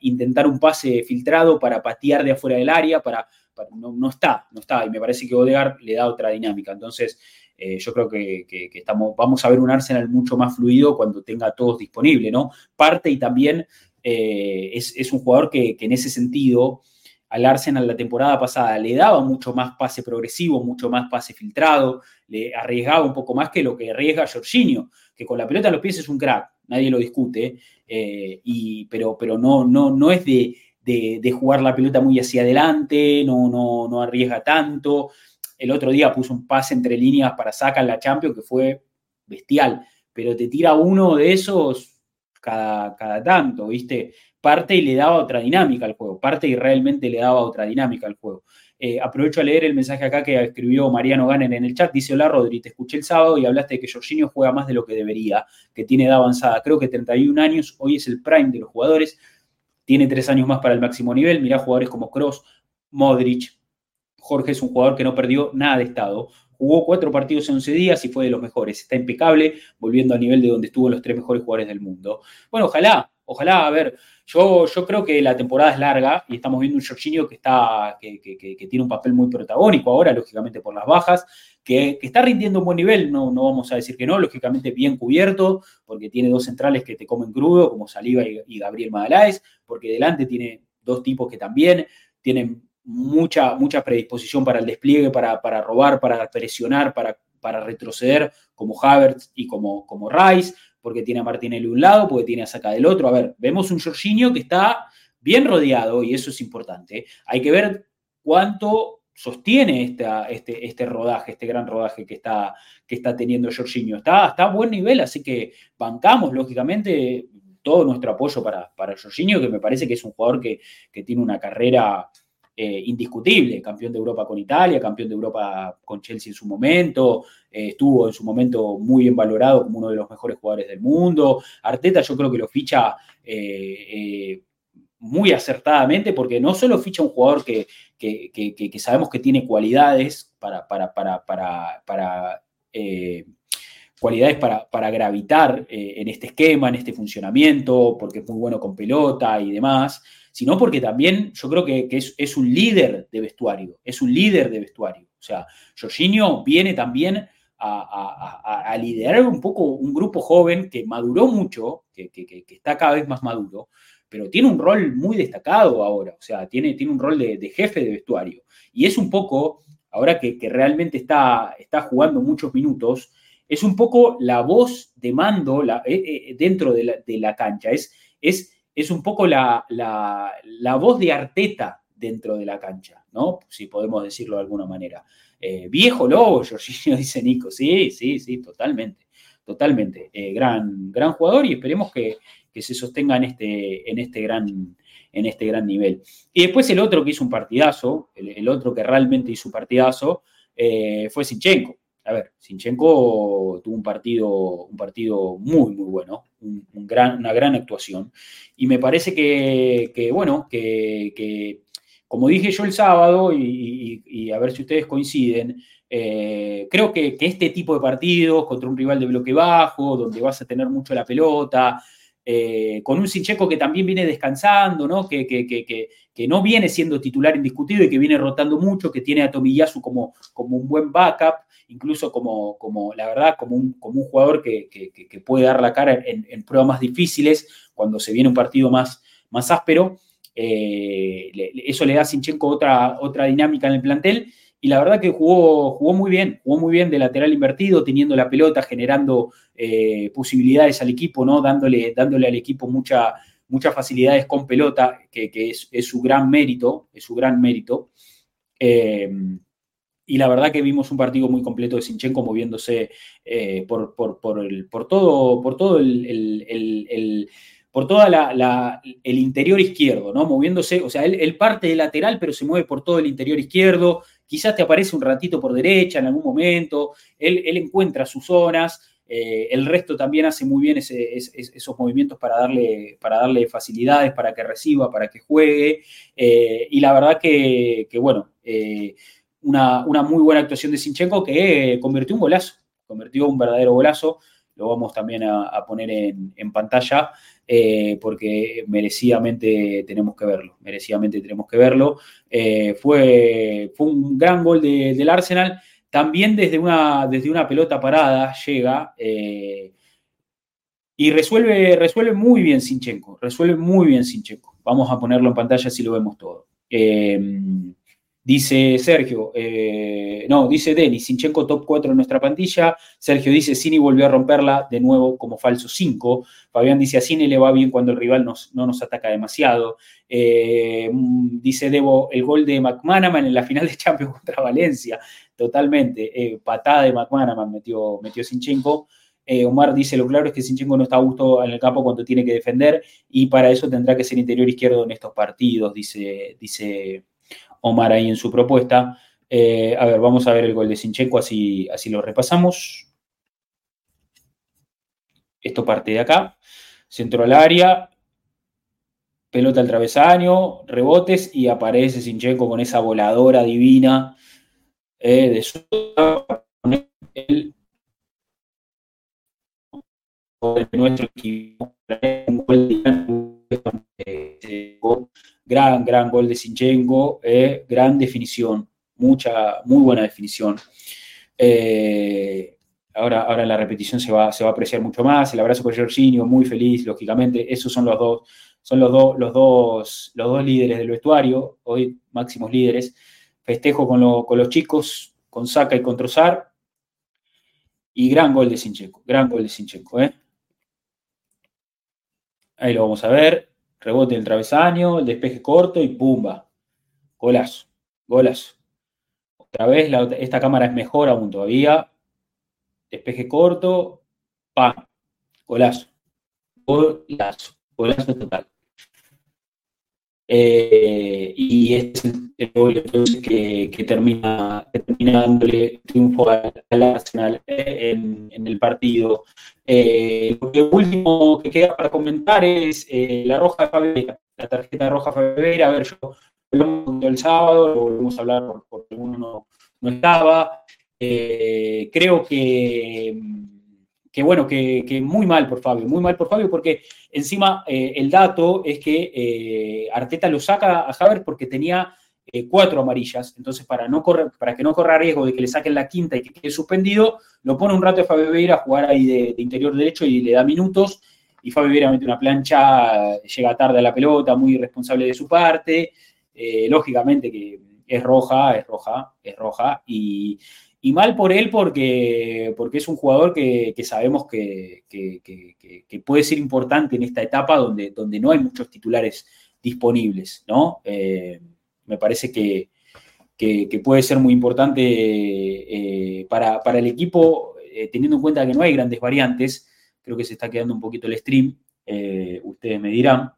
intentar un pase filtrado, para patear de afuera del área, para no, está, no está. Y me parece que Odegaard le da otra dinámica. Entonces, eh, yo creo que, estamos, vamos a ver un Arsenal mucho más fluido cuando tenga todos disponible, ¿no? Parte y también eh, es, un jugador que, en ese sentido al Arsenal la temporada pasada le daba mucho más pase progresivo, mucho más pase filtrado, le arriesgaba un poco más que lo que arriesga Jorginho, que con la pelota en los pies es un crack, nadie lo discute, eh, y, pero, pero no, no, no es de, de, jugar la pelota muy hacia adelante, no, no, no arriesga tanto. El otro día puso un pase entre líneas para sacar la Champions que fue bestial, pero te tira uno de esos cada, cada tanto, ¿viste? Parte y le daba otra dinámica al juego, parte y realmente le daba otra dinámica al juego. Eh, aprovecho a leer el mensaje acá que escribió Mariano Ganen en el chat. Dice: Hola Rodri, te escuché el sábado y hablaste de que Jorginho juega más de lo que debería, que tiene edad avanzada. Creo que 31 años, hoy es el prime de los jugadores tiene tres años más para el máximo nivel. Mirá jugadores como Cross, Modric. Jorge es un jugador que no perdió nada de estado. Jugó cuatro partidos en 11 días y fue de los mejores. Está impecable, volviendo al nivel de donde estuvo los tres mejores jugadores del mundo. Bueno, ojalá, ojalá, a ver, yo, yo creo que la temporada es larga y estamos viendo un Jorginho que, está, que, que, tiene un papel muy protagónico ahora, lógicamente por las bajas, que, está rindiendo un buen nivel, no, no vamos a decir que no, lógicamente bien cubierto, porque tiene dos centrales que te comen crudo, como Saliva y, Gabriel Magaláes, porque delante tiene dos tipos que también tienen mucha, mucha predisposición para el despliegue, para, para robar, para presionar, para, para retroceder, como Havertz y como, como Rice, porque tiene a Martinelli de un lado, porque tiene a Saca del otro. A ver, vemos un Jorginho que está bien rodeado y eso es importante. Hay que ver cuánto sostiene este, este rodaje, este gran rodaje que está, que está teniendo Jorginho. Está, está a buen nivel, así que bancamos, lógicamente, todo nuestro apoyo para, para Jorginho, que me parece que es un jugador que, tiene una carrera eh, indiscutible, campeón de Europa con Italia, campeón de Europa con Chelsea en su momento, eh, estuvo en su momento muy bien valorado como uno de los mejores jugadores del mundo. Arteta yo creo que lo ficha eh, muy acertadamente, porque no solo ficha un jugador que, que, sabemos que tiene cualidades para, para, para, para eh, cualidades para, para gravitar eh, en este esquema, en este funcionamiento, porque es muy bueno con pelota y demás, sino porque también yo creo que, es, un líder de vestuario, es un líder de vestuario. O sea, Jorginho viene también a, liderar un poco un grupo joven que maduró mucho, que, está cada vez más maduro, pero tiene un rol muy destacado ahora, o sea, tiene, tiene un rol de, jefe de vestuario. Y es un poco, ahora que, realmente está, está jugando muchos minutos, es un poco la voz de mando eh, eh, dentro de la, cancha, es, es, es, un poco la, voz de Arteta dentro de la cancha, ¿no? Si podemos decirlo de alguna manera. Eh, viejo lobo, Jorginho, dice Nico, sí, sí, sí, totalmente, totalmente. gran, gran jugador y esperemos que, se sostenga en este, en este gran en este gran nivel. Y después el otro que hizo un partidazo, el, otro que realmente hizo un partidazo, fue Sinchenko a ver, Sinchenko tuvo un partido, un partido muy, muy bueno, una gran actuación. Y me parece que, bueno, que, como dije yo el sábado, y, a ver si ustedes coinciden, eh, creo que, este tipo de partidos contra un rival de bloque bajo, donde vas a tener mucho la pelota, eh, con un Sinchenko que también viene descansando, ¿no? Que, que, no viene siendo titular indiscutido y que viene rotando mucho, que tiene a Tomiyasu como, como un buen backup incluso como, como la verdad, como un, como un jugador que, puede dar la cara en, pruebas más difíciles, cuando se viene un partido más, más áspero. Eh, eso le da a Sinchenko otra, otra dinámica en el plantel. Y la verdad que jugó, jugó muy bien, jugó muy bien de lateral invertido, teniendo la pelota, generando eh, posibilidades al equipo, ¿no? Dándole, dándole al equipo mucha, muchas facilidades con pelota, que, es, su gran mérito, es su gran mérito. Eh, y la verdad que vimos un partido muy completo de Sinchenko moviéndose eh, por, el, por, todo, por todo el, por toda la, el interior izquierdo, ¿no? Moviéndose, o sea, él, parte de lateral, pero se mueve por todo el interior izquierdo, quizás te aparece un ratito por derecha en algún momento, él, encuentra sus zonas, eh, el resto también hace muy bien esos movimientos para darle, para darle facilidades, para que reciba, para que juegue, eh, y la verdad que, que bueno, una, muy buena actuación de Sinchenko que convirtió un golazo, convirtió un verdadero golazo. Lo vamos también a, poner en, pantalla eh, porque merecidamente tenemos que verlo, merecidamente tenemos que verlo. Eh, fue, fue un gran gol del Arsenal. También desde una, desde una pelota parada llega eh, y resuelve, resuelve muy bien Sinchenko, resuelve muy bien Sinchenko. Vamos a ponerlo en pantalla si lo vemos todo. Dice Sergio, eh, no, dice Denis, Sinchenko top 4 en nuestra pantilla. Sergio dice, Cini volvió a romperla de nuevo como falso 5. Fabián dice, a Cini le va bien cuando el rival no nos ataca demasiado. Eh, dice Debo, el gol de McManaman en la final de Champions contra Valencia. Totalmente. Eh, patada de McManaman metió, metió Sinchenko. Omar dice, lo claro es que Sinchenko no está a gusto en el campo cuando tiene que defender y para eso tendrá que ser interior izquierdo en estos partidos, dice, dice Omar ahí en su propuesta. Eh, a ver, vamos a ver el gol de Sinchenko, así, así lo repasamos. Esto parte de acá. Centro al área, pelota al travesaño, rebotes y aparece Sinchenko con esa voladora divina eh, de su nuestro equipo gran, gran gol de Sinchenko, eh, gran definición, mucha, muy buena definición. Eh, ahora, ahora en la repetición se va, se va a apreciar mucho más. El abrazo por Jorginho, muy feliz, lógicamente. Esos son los dos, son los, dos los, dos, los dos líderes del vestuario, hoy máximos líderes. Festejo con, con los chicos, con Saca y con Trozar. Y gran gol de Sinchenko, gran gol de Sinchenko. ¿eh? Ahí lo vamos a ver rebote el travesaño, el despeje corto y pumba. Golazo, golazo. Otra vez, esta cámara es mejor aún todavía. Despeje corto, pam, golazo. Golazo, golazo total. Eh, y es el gol que, termina, terminándole triunfo al, Arsenal eh, en, el partido. Eh, lo último que queda para comentar es eh, la roja Favera, la tarjeta roja Favera. A ver, yo el sábado, lo volvemos a hablar porque uno no, estaba. creo que, que bueno, que, muy mal por Fabio, muy mal por Fabio, porque encima el dato es que Arteta lo saca a Javier porque tenía eh, cuatro amarillas. Entonces, para, no correr, para que no corra riesgo de que le saquen la quinta y que quede suspendido, lo pone un rato de Fabio Vieira a jugar ahí de, interior derecho y le da minutos. Y Fabio Vieira mete una plancha, llega tarde a la pelota, muy irresponsable de su parte. Eh, lógicamente que es roja, es roja, es roja. Y, mal por él porque, porque es un jugador que, sabemos que, puede ser importante en esta etapa donde, donde no hay muchos titulares disponibles, ¿no? Eh, me parece que, puede ser muy importante eh, para, el equipo, eh, teniendo en cuenta que no hay grandes variantes. Creo que se está quedando un poquito el stream, ustedes me dirán.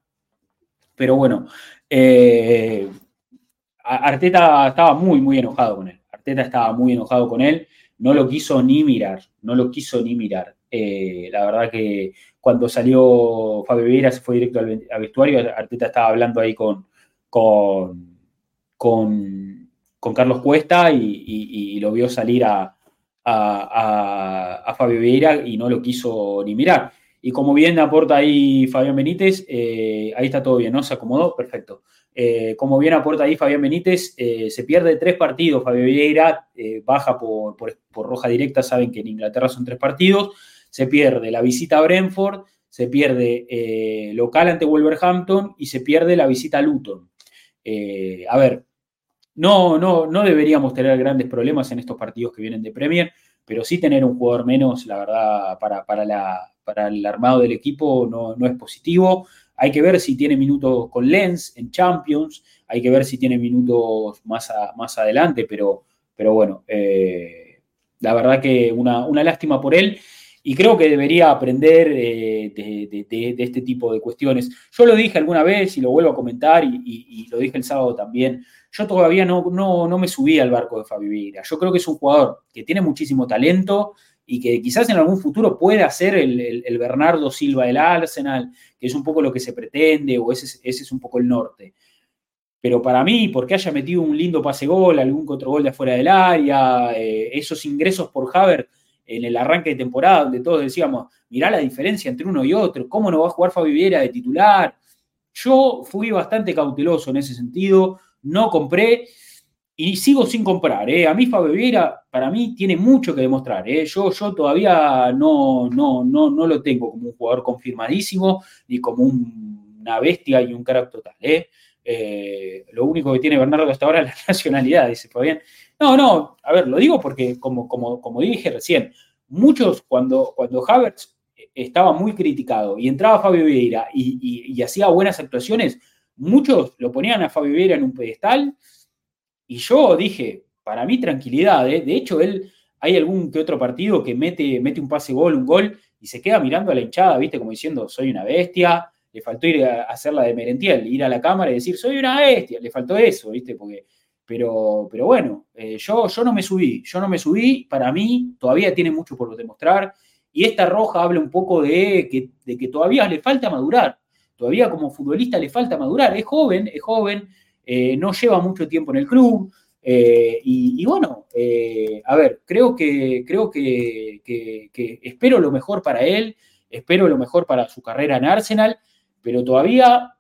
Pero bueno, Arteta estaba muy, muy enojado con él. Arteta estaba muy enojado con él, no lo quiso ni mirar, no lo quiso ni mirar. la verdad que cuando salió Fabio Vieira se fue directo al, vestuario, Arteta estaba hablando ahí con, con con, Carlos Cuesta y, lo vio salir a, a, Fabio Vieira y no lo quiso ni mirar. Y como bien aporta ahí Fabián Benítez, eh, ahí está todo bien, ¿no? Se acomodó, perfecto. Eh, como bien aporta ahí Fabián Benítez, eh, se pierde tres partidos. Fabio Vieira baja por, roja directa, saben que en Inglaterra son tres partidos. Se pierde la visita a Brentford, se pierde local ante Wolverhampton y se pierde la visita a Luton. a ver, no, no, no deberíamos tener grandes problemas en estos partidos que vienen de Premier, pero sí tener un jugador menos, la verdad, para, para, el armado del equipo no, no, es positivo. Hay que ver si tiene minutos con Lens en Champions, hay que ver si tiene minutos más, más adelante, pero, pero bueno, eh, la verdad que una, lástima por él y creo que debería aprender eh, de, este tipo de cuestiones. Yo lo dije alguna vez y lo vuelvo a comentar y lo dije el sábado también yo todavía no, no, me subí al barco de Fabi Vieira. Yo creo que es un jugador que tiene muchísimo talento y que quizás en algún futuro pueda ser el, Bernardo Silva del Arsenal, que es un poco lo que se pretende, o ese, ese es un poco el norte. Pero para mí, porque haya metido un lindo pase gol, algún gol de afuera del área, eh, esos ingresos por Haver en el arranque de temporada, donde todos decíamos, mirá la diferencia entre uno y otro, ¿cómo no va a jugar Fabi Vieira de titular? Yo fui bastante cauteloso en ese sentido, no compré y sigo sin comprar. ¿eh? A mí Fabio Vieira, para mí, tiene mucho que demostrar. ¿eh? Yo, yo todavía no, no, no, no lo tengo como un jugador confirmadísimo ni como una bestia y un crack total. ¿eh? ¿eh? lo único que tiene Bernardo hasta ahora es la nacionalidad, dice Fabián. No, no, a ver, lo digo porque, como, como, como dije recién, muchos cuando, cuando Havertz estaba muy criticado y entraba Fabio Vieira y hacía buenas actuaciones, muchos lo ponían a Fabio Vieira en un pedestal y yo dije, para mí tranquilidad, ¿eh? de hecho él, hay algún que otro partido que mete, mete un pase gol, un gol y se queda mirando a la hinchada, viste, como diciendo, soy una bestia, le faltó ir a hacer la de Merentiel, ir a la cámara y decir, soy una bestia, le faltó eso, viste, porque... Pero, pero bueno, eh, yo, yo no me subí, yo no me subí, para mí todavía tiene mucho por demostrar y esta roja habla un poco de que, de que todavía le falta madurar, todavía como futbolista le falta madurar, es joven, es joven, eh, no lleva mucho tiempo en el club. Eh, y, bueno, eh, a ver, creo que, creo que, espero lo mejor para él, espero lo mejor para su carrera en Arsenal, pero todavía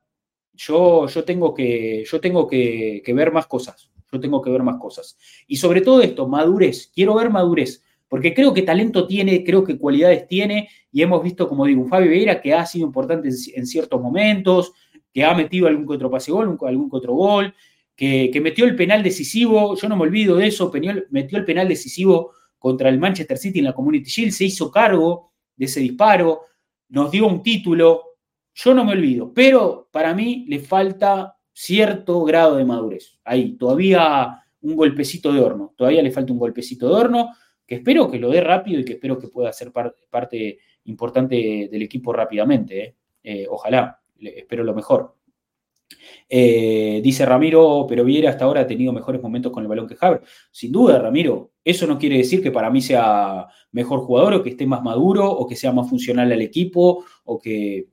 yo, yo tengo, que, yo tengo que, ver más cosas, yo tengo que ver más cosas. Y sobre todo esto, madurez, quiero ver madurez porque creo que talento tiene, creo que cualidades tiene, y hemos visto, como digo, un Fabio Vieira que ha sido importante en, ciertos momentos, que ha metido algún que otro pase gol, algún que otro gol, que, metió el penal decisivo, yo no me olvido de eso, metió el penal decisivo contra el Manchester City en la Community Shield, se hizo cargo de ese disparo, nos dio un título, yo no me olvido, pero para mí le falta cierto grado de madurez. Ahí, todavía un golpecito de horno, todavía le falta un golpecito de horno que espero que lo dé rápido y que espero que pueda ser parte importante del equipo rápidamente. ¿eh? Eh, ojalá, espero lo mejor. Eh, dice Ramiro, pero Viera hasta ahora ha tenido mejores momentos con el balón que Havertz. Sin duda, Ramiro, eso no quiere decir que para mí sea mejor jugador o que esté más maduro o que sea más funcional al equipo o que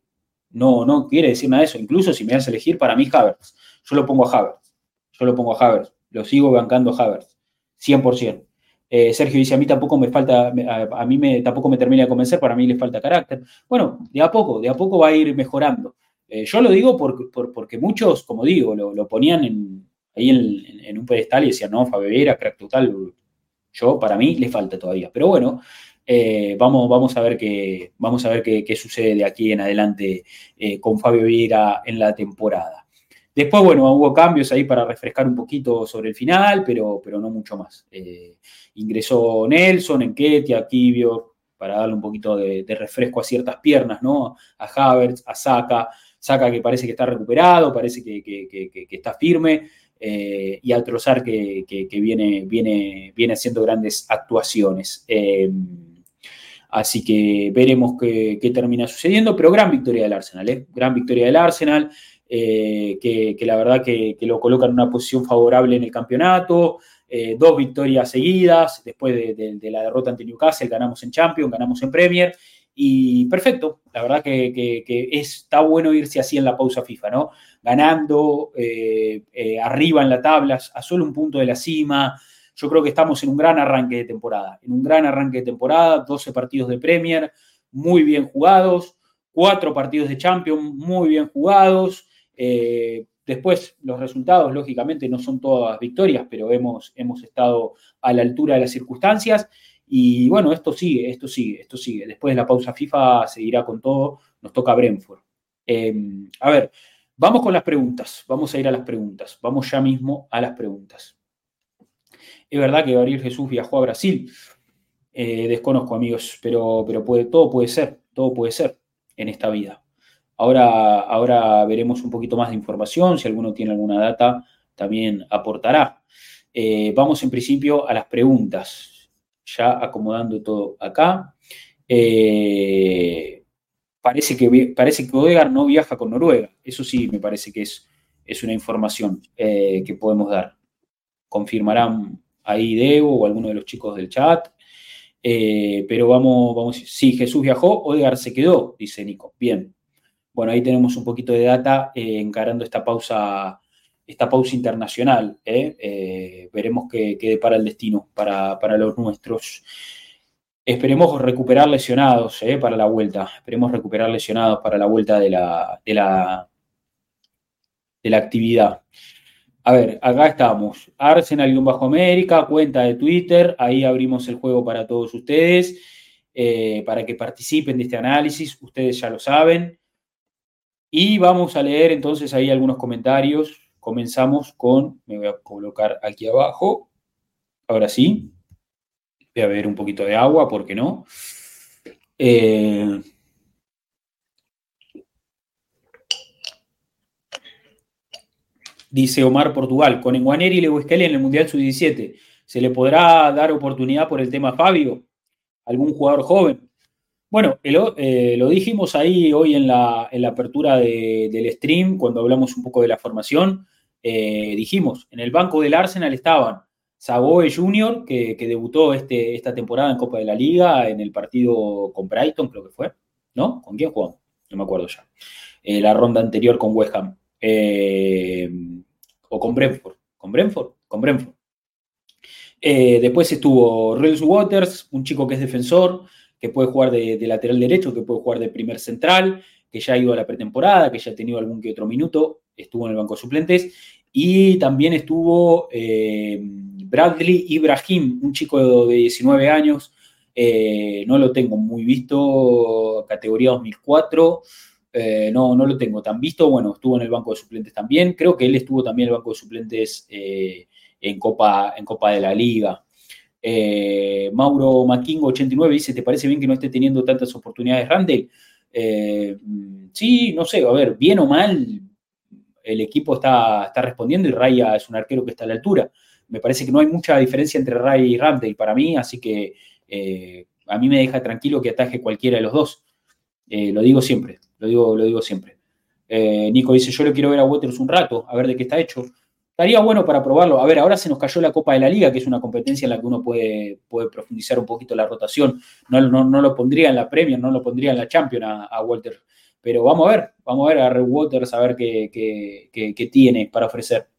no, no quiere decir nada de eso. Incluso si me das a elegir, para mí Havertz. Yo lo pongo a Havertz. Yo lo pongo a Havertz. Lo sigo bancando a Havertz. 100%. Eh, Sergio dice, a mí tampoco me falta, a, mí me, tampoco me termina de convencer, para mí le falta carácter. Bueno, de a poco, de a poco va a ir mejorando. Eh, yo lo digo porque muchos, como digo, lo, ponían ahí en, un pedestal y decían, no, Fabio crack total. Yo, para mí, le falta todavía. Pero bueno, eh, vamos, vamos a ver, qué, vamos a ver qué, sucede de aquí en adelante eh, con Fabio Vieira en la temporada. Después, bueno, hubo cambios ahí para refrescar un poquito sobre el final, pero, pero no mucho más. ingresó Nelson, Enquetia, Kibio, para darle un poquito de, de, refresco a ciertas piernas, ¿no? A Havertz, a Saka, Saca que parece que está recuperado, parece que, está firme, eh, y al Trozar que, viene, viene, viene haciendo grandes actuaciones. Eh, así que veremos qué, termina sucediendo, pero gran victoria del Arsenal, ¿eh? gran victoria del Arsenal, que, la verdad que, lo coloca en una posición favorable en el campeonato. dos victorias seguidas, después de, de, la derrota ante Newcastle, ganamos en Champions, ganamos en Premier y perfecto, la verdad que, está bueno irse así en la pausa FIFA, ¿no? Ganando, eh, eh, arriba en la tabla, a solo un punto de la cima. Yo creo que estamos en un gran arranque de temporada, en un gran arranque de temporada, 12 partidos de Premier, muy bien jugados, cuatro partidos de Champions, muy bien jugados. Eh, después, los resultados, lógicamente, no son todas victorias, pero hemos, hemos estado a la altura de las circunstancias. Y bueno, esto sigue, esto sigue, esto sigue. Después de la pausa FIFA seguirá con todo. Nos toca Brentford. Em, a ver, vamos con las preguntas. Vamos a ir a las preguntas. Vamos ya mismo a las preguntas. Es verdad que Gabriel Jesús viajó a Brasil. Eh, desconozco, amigos, pero, pero puede, todo puede ser, todo puede ser en esta vida. Ahora, ahora veremos un poquito más de información. Si alguno tiene alguna data, también aportará. Eh, vamos en principio a las preguntas ya acomodando todo acá. Eh, parece, que, parece que no viaja con Noruega. Eso sí, me parece que es, es una información eh, que podemos dar. Confirmarán ahí Debo o alguno de los chicos del chat. Eh, pero vamos, vamos, sí, Jesús viajó, Odegar se quedó, dice Nico. Bien. Bueno, ahí tenemos un poquito de data encarando esta pausa esta pausa internacional. ¿eh? Eh, veremos qué, qué, depara el destino para, los nuestros. Esperemos recuperar lesionados ¿eh? para la vuelta. Esperemos recuperar lesionados para la vuelta de la, de la, de la actividad. A ver, acá estamos. Arsenal-Bajo América, cuenta de Twitter. Ahí abrimos el juego para todos ustedes, para que participen de este análisis. Ustedes ya lo saben. Y vamos a leer entonces ahí algunos comentarios Comenzamos con, me voy a colocar aquí abajo, ahora sí, voy a beber un poquito de agua, ¿por qué no? Eh, dice Omar Portugal, con Enguaneri y Leweskeli en el Mundial Sub-17, ¿se le podrá dar oportunidad por el tema Fabio? ¿Algún jugador joven? Bueno, eh, lo dijimos ahí hoy en la, apertura del stream, cuando hablamos un poco de la formación. Eh, dijimos, en el banco del Arsenal estaban Sagoe Jr., que, debutó este, esta temporada en Copa de la Liga en el partido con Brighton, creo que fue, ¿no? ¿Con quién jugó? No me acuerdo ya. Eh, la ronda anterior con West Ham. Eh, o con Brentford. ¿Con Brentford? Con Brentford. después estuvo Reels Waters, un chico que es defensor, que puede jugar de, lateral derecho, que puede jugar de primer central, que ya ha ido a la pretemporada, que ya ha tenido algún que otro minuto, estuvo en el banco de suplentes. Y también estuvo eh, Bradley Ibrahim, un chico de 19 años, eh, no lo tengo muy visto, categoría 2004, eh, no, no lo tengo tan visto, bueno, estuvo en el banco de suplentes también, creo que él estuvo también en el banco de suplentes en, Copa, en Copa de la Liga. Mauro Maquingo 89 dice, ¿te parece bien que no esté teniendo tantas oportunidades Randall? sí, no sé, a ver, bien o mal, el equipo está, está respondiendo y Raya es un arquero que está a la altura. Me parece que no hay mucha diferencia entre Raya y Ramsey para mí, así que eh, a mí me deja tranquilo que ataje cualquiera de los dos. Eh, lo digo siempre, lo digo, lo digo siempre. Eh, Nico dice, yo le quiero ver a Waters un rato, a ver de qué está hecho. Estaría bueno para probarlo. A ver, ahora se nos cayó la Copa de la Liga, que es una competencia en la que uno puede, puede profundizar un poquito la rotación. No, no, lo pondría en la Premier, no lo pondría en la Champions a, Walter. Pero vamos a ver, vamos a ver a Red Waters, a ver qué, tiene para ofrecer.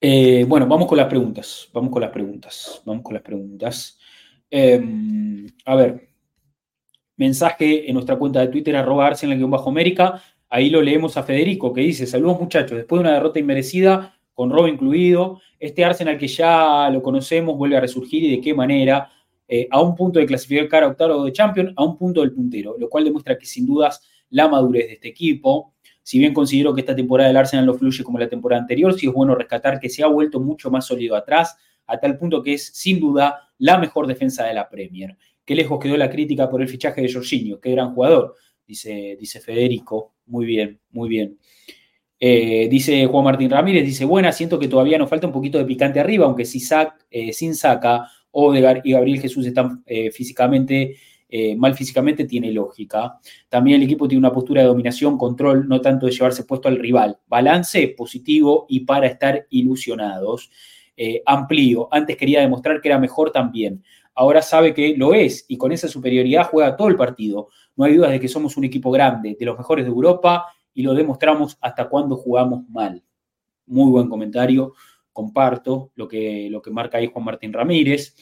Eh, bueno, vamos con las preguntas. Vamos con las preguntas. Vamos con las preguntas. Em, a ver, mensaje en nuestra cuenta de Twitter, arroba Arsenal-América. Ahí lo leemos a Federico, que dice, saludos muchachos, después de una derrota inmerecida, con robo incluido, este Arsenal que ya lo conocemos vuelve a resurgir y de qué manera, eh, a un punto de clasificar a octavo de Champions, a un punto del puntero, lo cual demuestra que sin dudas la madurez de este equipo. Si bien considero que esta temporada del Arsenal no fluye como la temporada anterior, sí es bueno rescatar que se ha vuelto mucho más sólido atrás, a tal punto que es sin duda la mejor defensa de la Premier. Qué lejos quedó la crítica por el fichaje de Jorginho, qué gran jugador, dice, dice Federico. Muy bien, muy bien. Eh, dice Juan Martín Ramírez, dice, buena, siento que todavía nos falta un poquito de picante arriba, aunque si eh, sin saca, Odegar y Gabriel Jesús están eh, físicamente, mal físicamente, tiene lógica. También el equipo tiene una postura de dominación, control, no tanto de llevarse puesto al rival. Balance positivo y para estar ilusionados. amplío, antes quería demostrar que era mejor también ahora sabe que lo es y con esa superioridad juega todo el partido. No hay dudas de que somos un equipo grande, de los mejores de Europa y lo demostramos hasta cuando jugamos mal. Muy buen comentario, comparto lo que, lo que marca ahí Juan Martín Ramírez.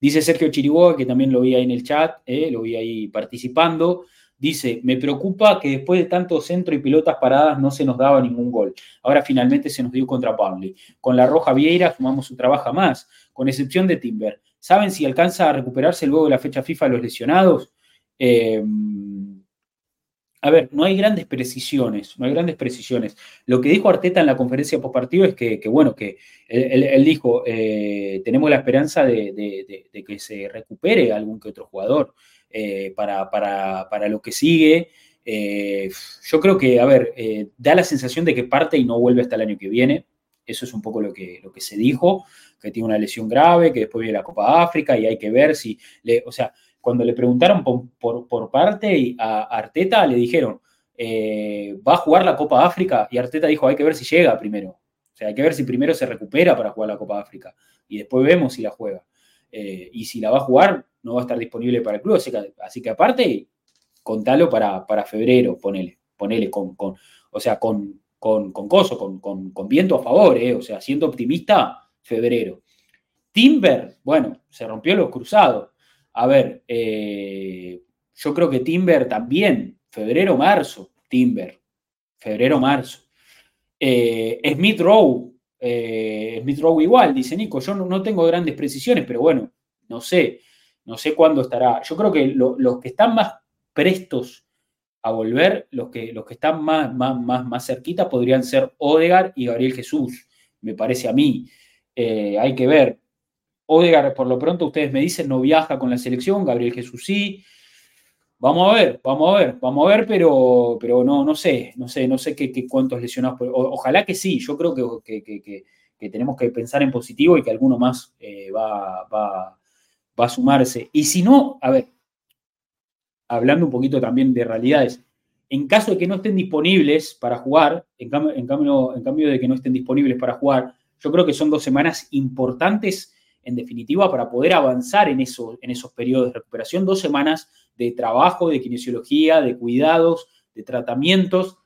Dice Sergio Chiriboga, que también lo vi ahí en el chat, eh, lo vi ahí participando. Dice, me preocupa que después de tanto centro y pelotas paradas no se nos daba ningún gol. Ahora finalmente se nos dio contra Burnley. Con la Roja Vieira sumamos su trabajo más, con excepción de Timber. ¿Saben si alcanza a recuperarse luego de la fecha FIFA los lesionados? Eh, a ver, no hay grandes precisiones, no hay grandes precisiones. Lo que dijo Arteta en la conferencia post partido es que, bueno, que él, dijo, eh, tenemos la esperanza de, que se recupere algún que otro jugador eh, para, para, lo que sigue. yo creo que, a ver, da la sensación de que parte y no vuelve hasta el año que viene. Eso es un poco lo que, lo que se dijo, que tiene una lesión grave, que después viene la Copa África y hay que ver si, le, o sea, cuando le preguntaron por, por, parte a Arteta, le dijeron, eh, ¿va a jugar la Copa África? Y Arteta dijo, hay que ver si llega primero. O sea, hay que ver si primero se recupera para jugar la Copa África y después vemos si la juega. Eh, y si la va a jugar, no va a estar disponible para el club. Así que, así que aparte, contalo para, para febrero, ponele, ponele con, con o sea, con, con, con coso, con, con, viento a favor, eh, o sea, siendo optimista, febrero. Timber, bueno, se rompió los cruzados. A ver, eh, yo creo que Timber también, febrero, marzo, Timber, febrero, marzo. Eh, Smith Rowe, Smith Rowe igual, dice Nico, yo no, tengo grandes precisiones, pero bueno, no sé, no sé cuándo estará. Yo creo que los que están más prestos a volver, los que, los que están más, más, más, más cerquita podrían ser Odegar y Gabriel Jesús, me parece a mí. Eh, hay que ver. Odegar, por lo pronto, ustedes me dicen, no viaja con la selección, Gabriel Jesús sí. Vamos a ver, vamos a ver, vamos a ver, pero, pero no, no sé, no sé, no sé qué, cuántos lesionados. ojalá que sí, yo creo que, que, tenemos que pensar en positivo y que alguno más eh, va, va, va a sumarse. Y si no, a ver, hablando un poquito también de realidades, en caso de que no estén disponibles para jugar, en cambio, en cambio de que no estén disponibles para jugar, yo creo que son dos semanas importantes, en definitiva, para poder avanzar en, en esos periodos de recuperación, dos semanas de trabajo, de kinesiología, de cuidados, de tratamientos,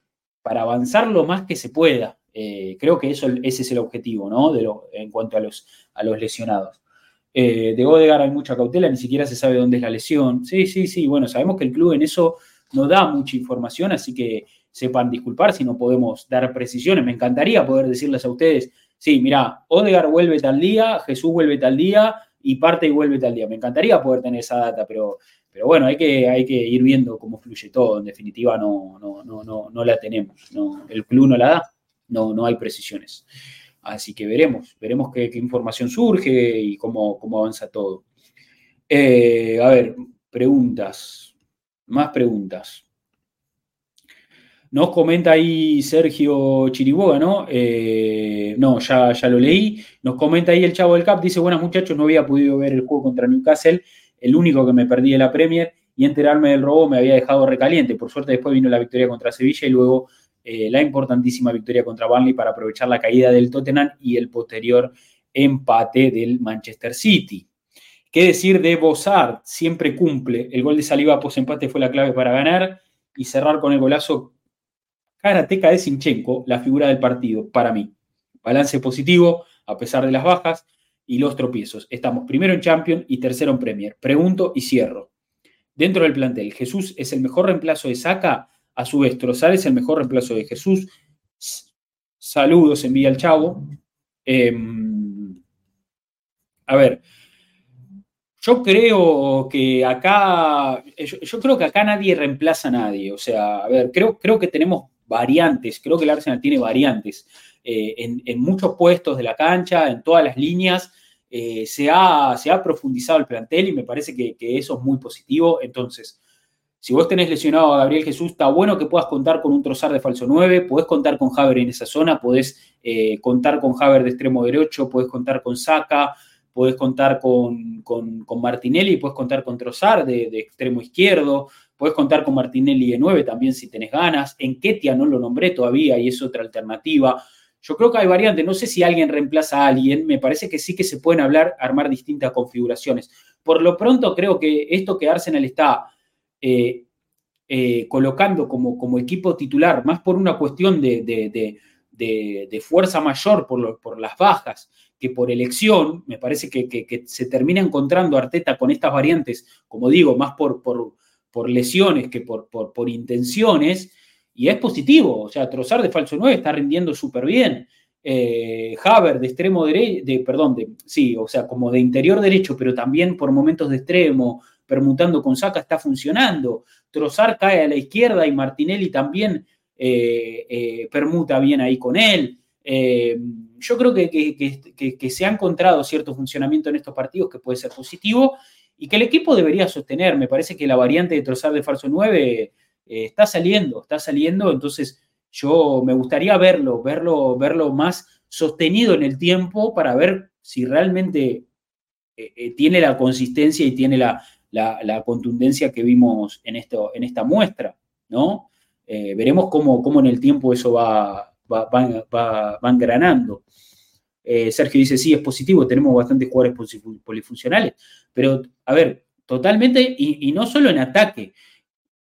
para avanzar lo más que se pueda. Eh, creo que eso, ese es el objetivo, ¿no? De en cuanto a los, a los lesionados. Eh, de Odegar hay mucha cautela, ni siquiera se sabe dónde es la lesión. Sí, sí, sí, bueno, sabemos que el club en eso no da mucha información, así que sepan disculpar si no podemos dar precisiones. Me encantaría poder decirles a ustedes, sí, mira, Odegar vuelve tal día, Jesús vuelve tal día y parte y vuelve tal día. Me encantaría poder tener esa data, pero, pero bueno, hay que, hay que ir viendo cómo fluye todo. En definitiva, no, no, no, no, no la tenemos. No, el club no la da, no, no hay precisiones. Así que veremos, veremos qué, información surge y cómo, cómo avanza todo. Eh, a ver, preguntas, más preguntas. Nos comenta ahí Sergio Chiriboga, ¿no? Eh, no, ya, ya lo leí. Nos comenta ahí el chavo del CAP, dice, buenas muchachos, no había podido ver el juego contra Newcastle, el único que me perdí de la Premier, y enterarme del robo me había dejado recaliente. Por suerte después vino la victoria contra Sevilla y luego eh, la importantísima victoria contra Burnley para aprovechar la caída del Tottenham y el posterior empate del Manchester City. ¿Qué decir de Bozart? Siempre cumple. El gol de Saliba post empate fue la clave para ganar y cerrar con el golazo Karateka de Sinchenko, la figura del partido, para mí. Balance positivo, a pesar de las bajas y los tropiezos. Estamos primero en Champions y tercero en Premier. Pregunto y cierro. Dentro del plantel, ¿Jesús es el mejor reemplazo de Saca? A su vez, Trozar es el mejor reemplazo de Jesús. Saludos, envía el chavo. Em, a ver, yo creo que acá, yo, creo que acá nadie reemplaza a nadie. O sea, a ver, creo, creo que tenemos variantes, creo que el Arsenal tiene variantes eh, en, muchos puestos de la cancha, en todas las líneas. Eh, se, ha, se, ha, profundizado el plantel y me parece que, eso es muy positivo. Entonces, si vos tenés lesionado a Gabriel Jesús, está bueno que puedas contar con un trozar de falso 9, podés contar con Haber en esa zona, podés eh, contar con Haber de extremo derecho, podés contar con Saca, podés contar con, con, con Martinelli, podés contar con Trozar de, de extremo izquierdo. Puedes contar con Martinelli de 9 también si tenés ganas. En Ketia no lo nombré todavía y es otra alternativa. Yo creo que hay variantes. No sé si alguien reemplaza a alguien. Me parece que sí que se pueden hablar, armar distintas configuraciones. Por lo pronto, creo que esto que Arsenal está eh, eh, colocando como, como, equipo titular, más por una cuestión de, fuerza mayor por, por, las bajas que por elección, me parece que, se termina encontrando Arteta con estas variantes, como digo, más por, por por lesiones que por, por, intenciones, y es positivo. O sea, Trozar de falso 9 está rindiendo súper bien. Eh, Haber de extremo derecho, de, perdón, de, sí, o sea, como de interior derecho, pero también por momentos de extremo, permutando con Saca, está funcionando. Trozar cae a la izquierda y Martinelli también eh, eh, permuta bien ahí con él. yo creo que, que, que, se ha encontrado cierto funcionamiento en estos partidos que puede ser positivo y que el equipo debería sostener. Me parece que la variante de trozar de falso 9 eh, está saliendo, está saliendo, entonces yo me gustaría verlo, verlo, verlo más sostenido en el tiempo para ver si realmente eh, eh, tiene la consistencia y tiene la, contundencia que vimos en, esto, en esta muestra, ¿no? veremos cómo, cómo, en el tiempo eso va, va, va, va engranando. Eh, Sergio dice, sí, es positivo, tenemos bastantes jugadores polifuncionales, pero, a ver, totalmente, y, no solo en ataque.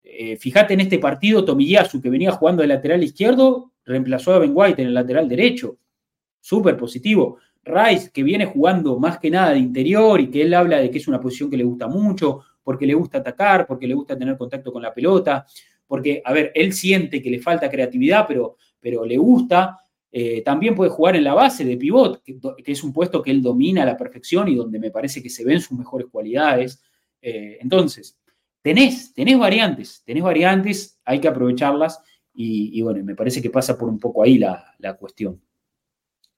Eh, fíjate en este partido, Tomiyasu, que venía jugando de lateral izquierdo, reemplazó a Ben White en el lateral derecho. Súper positivo. Rice, que viene jugando más que nada de interior y que él habla de que es una posición que le gusta mucho, porque le gusta atacar, porque le gusta tener contacto con la pelota, porque, a ver, él siente que le falta creatividad, pero, pero le gusta. Eh, también puede jugar en la base de pivot, que, es un puesto que él domina a la perfección y donde me parece que se ven sus mejores cualidades. Eh, entonces, tenés, tenés variantes, tenés variantes, hay que aprovecharlas y, bueno, me parece que pasa por un poco ahí la, cuestión.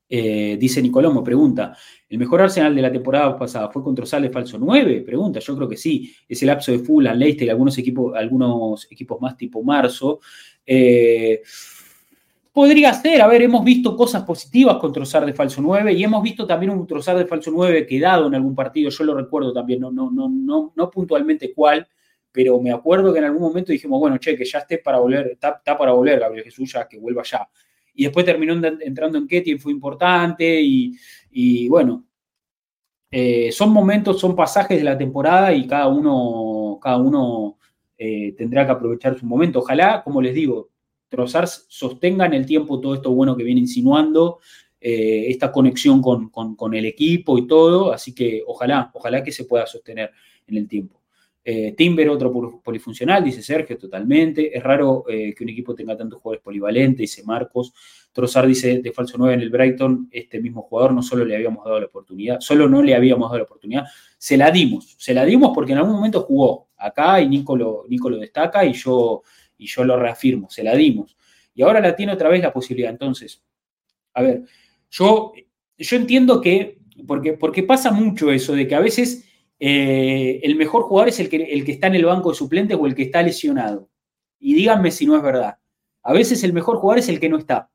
Eh, dice Nicolomo, pregunta, ¿el mejor Arsenal de la temporada pasada fue contra Sales falso 9? Pregunta, yo creo que sí, es el lapso de Fulham, Leicester y algunos equipos, algunos equipos más tipo marzo. Podría ser, a ver, hemos visto cosas positivas con Trozar de falso 9 y hemos visto también un Trozar de falso 9 quedado en algún partido, yo lo recuerdo también, no, no, no, no, no puntualmente cuál, pero me acuerdo que en algún momento dijimos, bueno, che, que ya esté para volver, está, para volver Gabriel Jesús, ya que vuelva ya. Y después terminó entrando en Ketty, fue importante y, bueno, eh, son momentos, son pasajes de la temporada y cada uno, cada uno eh, tendrá que aprovechar su momento. Ojalá, como les digo, Trozar sostenga en el tiempo todo esto bueno que viene insinuando, eh, esta conexión con, el equipo y todo, así que ojalá, ojalá que se pueda sostener en el tiempo. Eh, Timber, otro polifuncional, dice Sergio, totalmente. Es raro eh, que un equipo tenga tantos jugadores polivalentes, dice Marcos. Trozar dice de falso 9 en el Brighton, este mismo jugador no solo le habíamos dado la oportunidad, solo no le habíamos dado la oportunidad, se la dimos, se la dimos porque en algún momento jugó acá y Nico lo, Nico lo destaca y yo y yo lo reafirmo, se la dimos. Y ahora la tiene otra vez la posibilidad. Entonces, a ver, yo, yo entiendo que, porque, porque pasa mucho eso, de que a veces eh, el mejor jugador es el que, el que está en el banco de suplentes o el que está lesionado. Y díganme si no es verdad. A veces el mejor jugador es el que no está.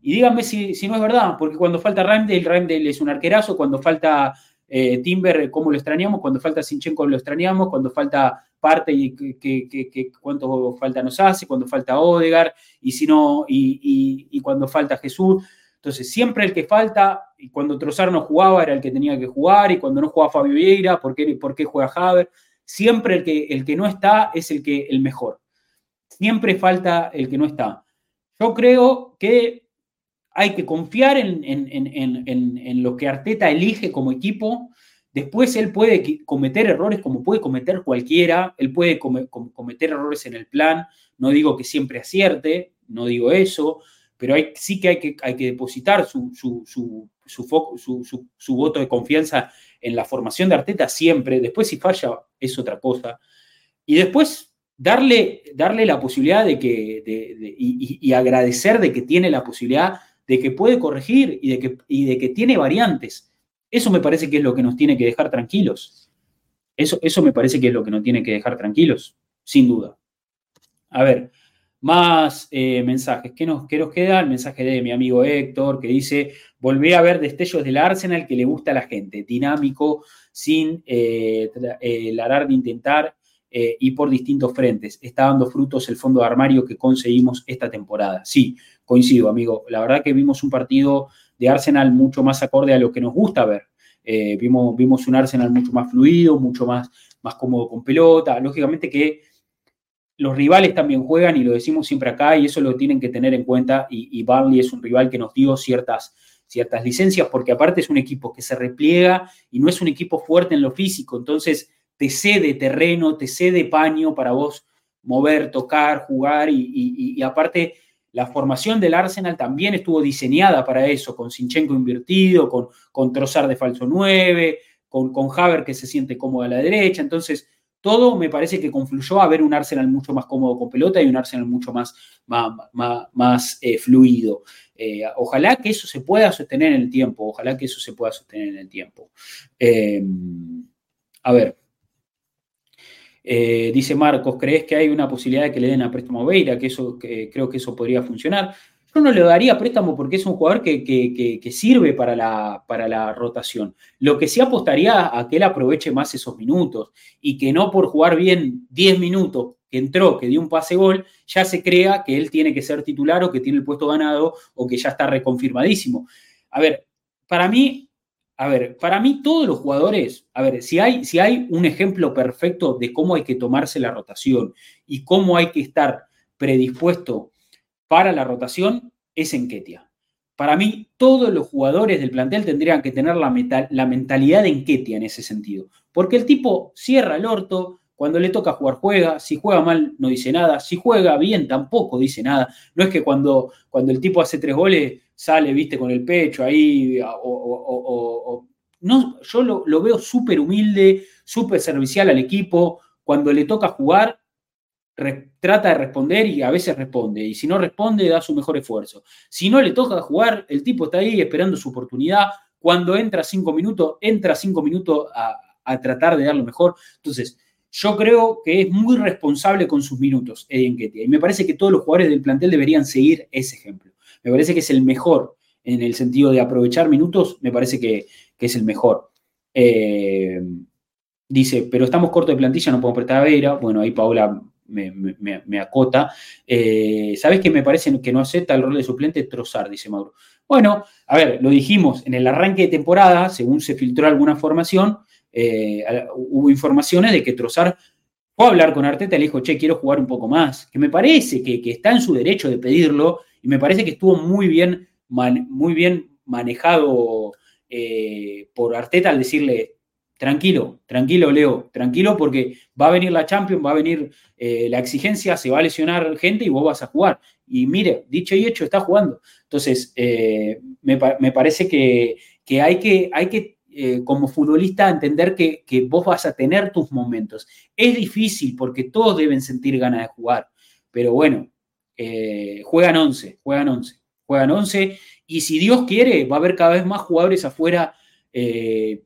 Y díganme si, no es verdad, porque cuando falta Ramdale, Ramdale es un arquerazo, cuando falta eh, Timber, cómo lo extrañamos, cuando falta Sinchenko lo extrañamos, cuando falta parte y que, cuánto falta nos hace, cuando falta Odegar, y si no, y, cuando falta Jesús. Entonces, siempre el que falta, y cuando Trozar no jugaba, era el que tenía que jugar, y cuando no jugaba Fabio Vieira, ¿por qué, por qué juega Haber? Siempre el que, el que no está es el, que, el mejor. Siempre falta el que no está. Yo creo que hay que confiar en, lo que Arteta elige como equipo. Después él puede cometer errores como puede cometer cualquiera, él puede cometer errores en el plan, no digo que siempre acierte, no digo eso, pero sí que hay que, depositar su, su, voto de confianza en la formación de Arteta siempre, después si falla es otra cosa. Y después darle, darle la posibilidad de que, y, agradecer de que tiene la posibilidad de que puede corregir y de que, de que tiene variantes. Eso me parece que es lo que nos tiene que dejar tranquilos. Eso, eso me parece que es lo que nos tiene que dejar tranquilos, sin duda. A ver, más eh, mensajes. ¿Qué nos, ¿Qué nos queda? El mensaje de mi amigo Héctor que dice, volví a ver destellos del Arsenal que le gusta a la gente, dinámico, sin eh, eh larar de intentar eh, y por distintos frentes. Está dando frutos el fondo de armario que conseguimos esta temporada. Sí, coincido, amigo. La verdad que vimos un partido de Arsenal mucho más acorde a lo que nos gusta ver. Eh, vimos, vimos un Arsenal mucho más fluido, mucho más, más cómodo con pelota. Lógicamente que los rivales también juegan y lo decimos siempre acá y eso lo tienen que tener en cuenta y, y Barley es un rival que nos dio ciertas, ciertas licencias porque aparte es un equipo que se repliega y no es un equipo fuerte en lo físico, entonces te cede terreno, te cede paño para vos mover, tocar, jugar y, aparte la formación del Arsenal también estuvo diseñada para eso, con Sinchenko invertido, con, con Trozar de falso 9, con, con Haber que se siente cómodo a la derecha, entonces todo me parece que confluyó a ver un Arsenal mucho más cómodo con pelota y un Arsenal mucho más, más, eh, fluido. Eh, ojalá que eso se pueda sostener en el tiempo, ojalá que eso se pueda sostener en el tiempo. Eh, a ver, eh, dice Marcos, ¿crees que hay una posibilidad de que le den a préstamo Beira? Que eso, que, creo que eso podría funcionar. Yo no le daría préstamo porque es un jugador que, sirve para la, para la, rotación. Lo que sí apostaría a que él aproveche más esos minutos y que no por jugar bien 10 minutos que entró, que dio un pase gol, ya se crea que él tiene que ser titular o que tiene el puesto ganado o que ya está reconfirmadísimo. A ver, para mí a ver, para mí todos los jugadores, a ver, si hay, si hay un ejemplo perfecto de cómo hay que tomarse la rotación y cómo hay que estar predispuesto para la rotación, es en Ketia. Para mí, todos los jugadores del plantel tendrían que tener la, la mentalidad de Enquetia en ese sentido. Porque el tipo cierra el orto, cuando le toca jugar, juega. Si juega mal, no dice nada. Si juega bien, tampoco dice nada. No es que cuando, cuando el tipo hace tres goles, sale, viste, con el pecho ahí. O, no, yo lo, veo súper humilde, súper servicial al equipo. Cuando le toca jugar, trata de responder y a veces responde. Y si no responde, da su mejor esfuerzo. Si no le toca jugar, el tipo está ahí esperando su oportunidad. Cuando entra cinco minutos, entra cinco minutos a, a tratar de dar lo mejor. Entonces, yo creo que es muy responsable con sus minutos, Eddie Nketiah. Y me parece que todos los jugadores del plantel deberían seguir ese ejemplo. Me parece que es el mejor en el sentido de aprovechar minutos, me parece que, es el mejor. Eh, dice, pero estamos cortos de plantilla, no podemos prestar a Vera. Bueno, ahí Paola me, acota. Eh, ¿Sabes qué me parece que no acepta el rol de suplente? Trozar, dice Mauro. Bueno, a ver, lo dijimos en el arranque de temporada, según se filtró alguna formación, eh, hubo informaciones de que Trozar fue a hablar con Arteta y le dijo, che, quiero jugar un poco más, que me parece que, está en su derecho de pedirlo y me parece que estuvo muy bien, muy bien manejado eh, por Arteta al decirle, tranquilo, tranquilo Leo, tranquilo porque va a venir la Champions, va a venir eh, la exigencia, se va a lesionar gente y vos vas a jugar. Y mire, dicho y hecho, está jugando. Entonces, me, parece que, que, hay que hay que eh, como futbolista entender que, vos vas a tener tus momentos. Es difícil porque todos deben sentir ganas de jugar, pero bueno, eh, juegan 11, juegan 11, juegan 11 y si Dios quiere va a haber cada vez más jugadores afuera, eh,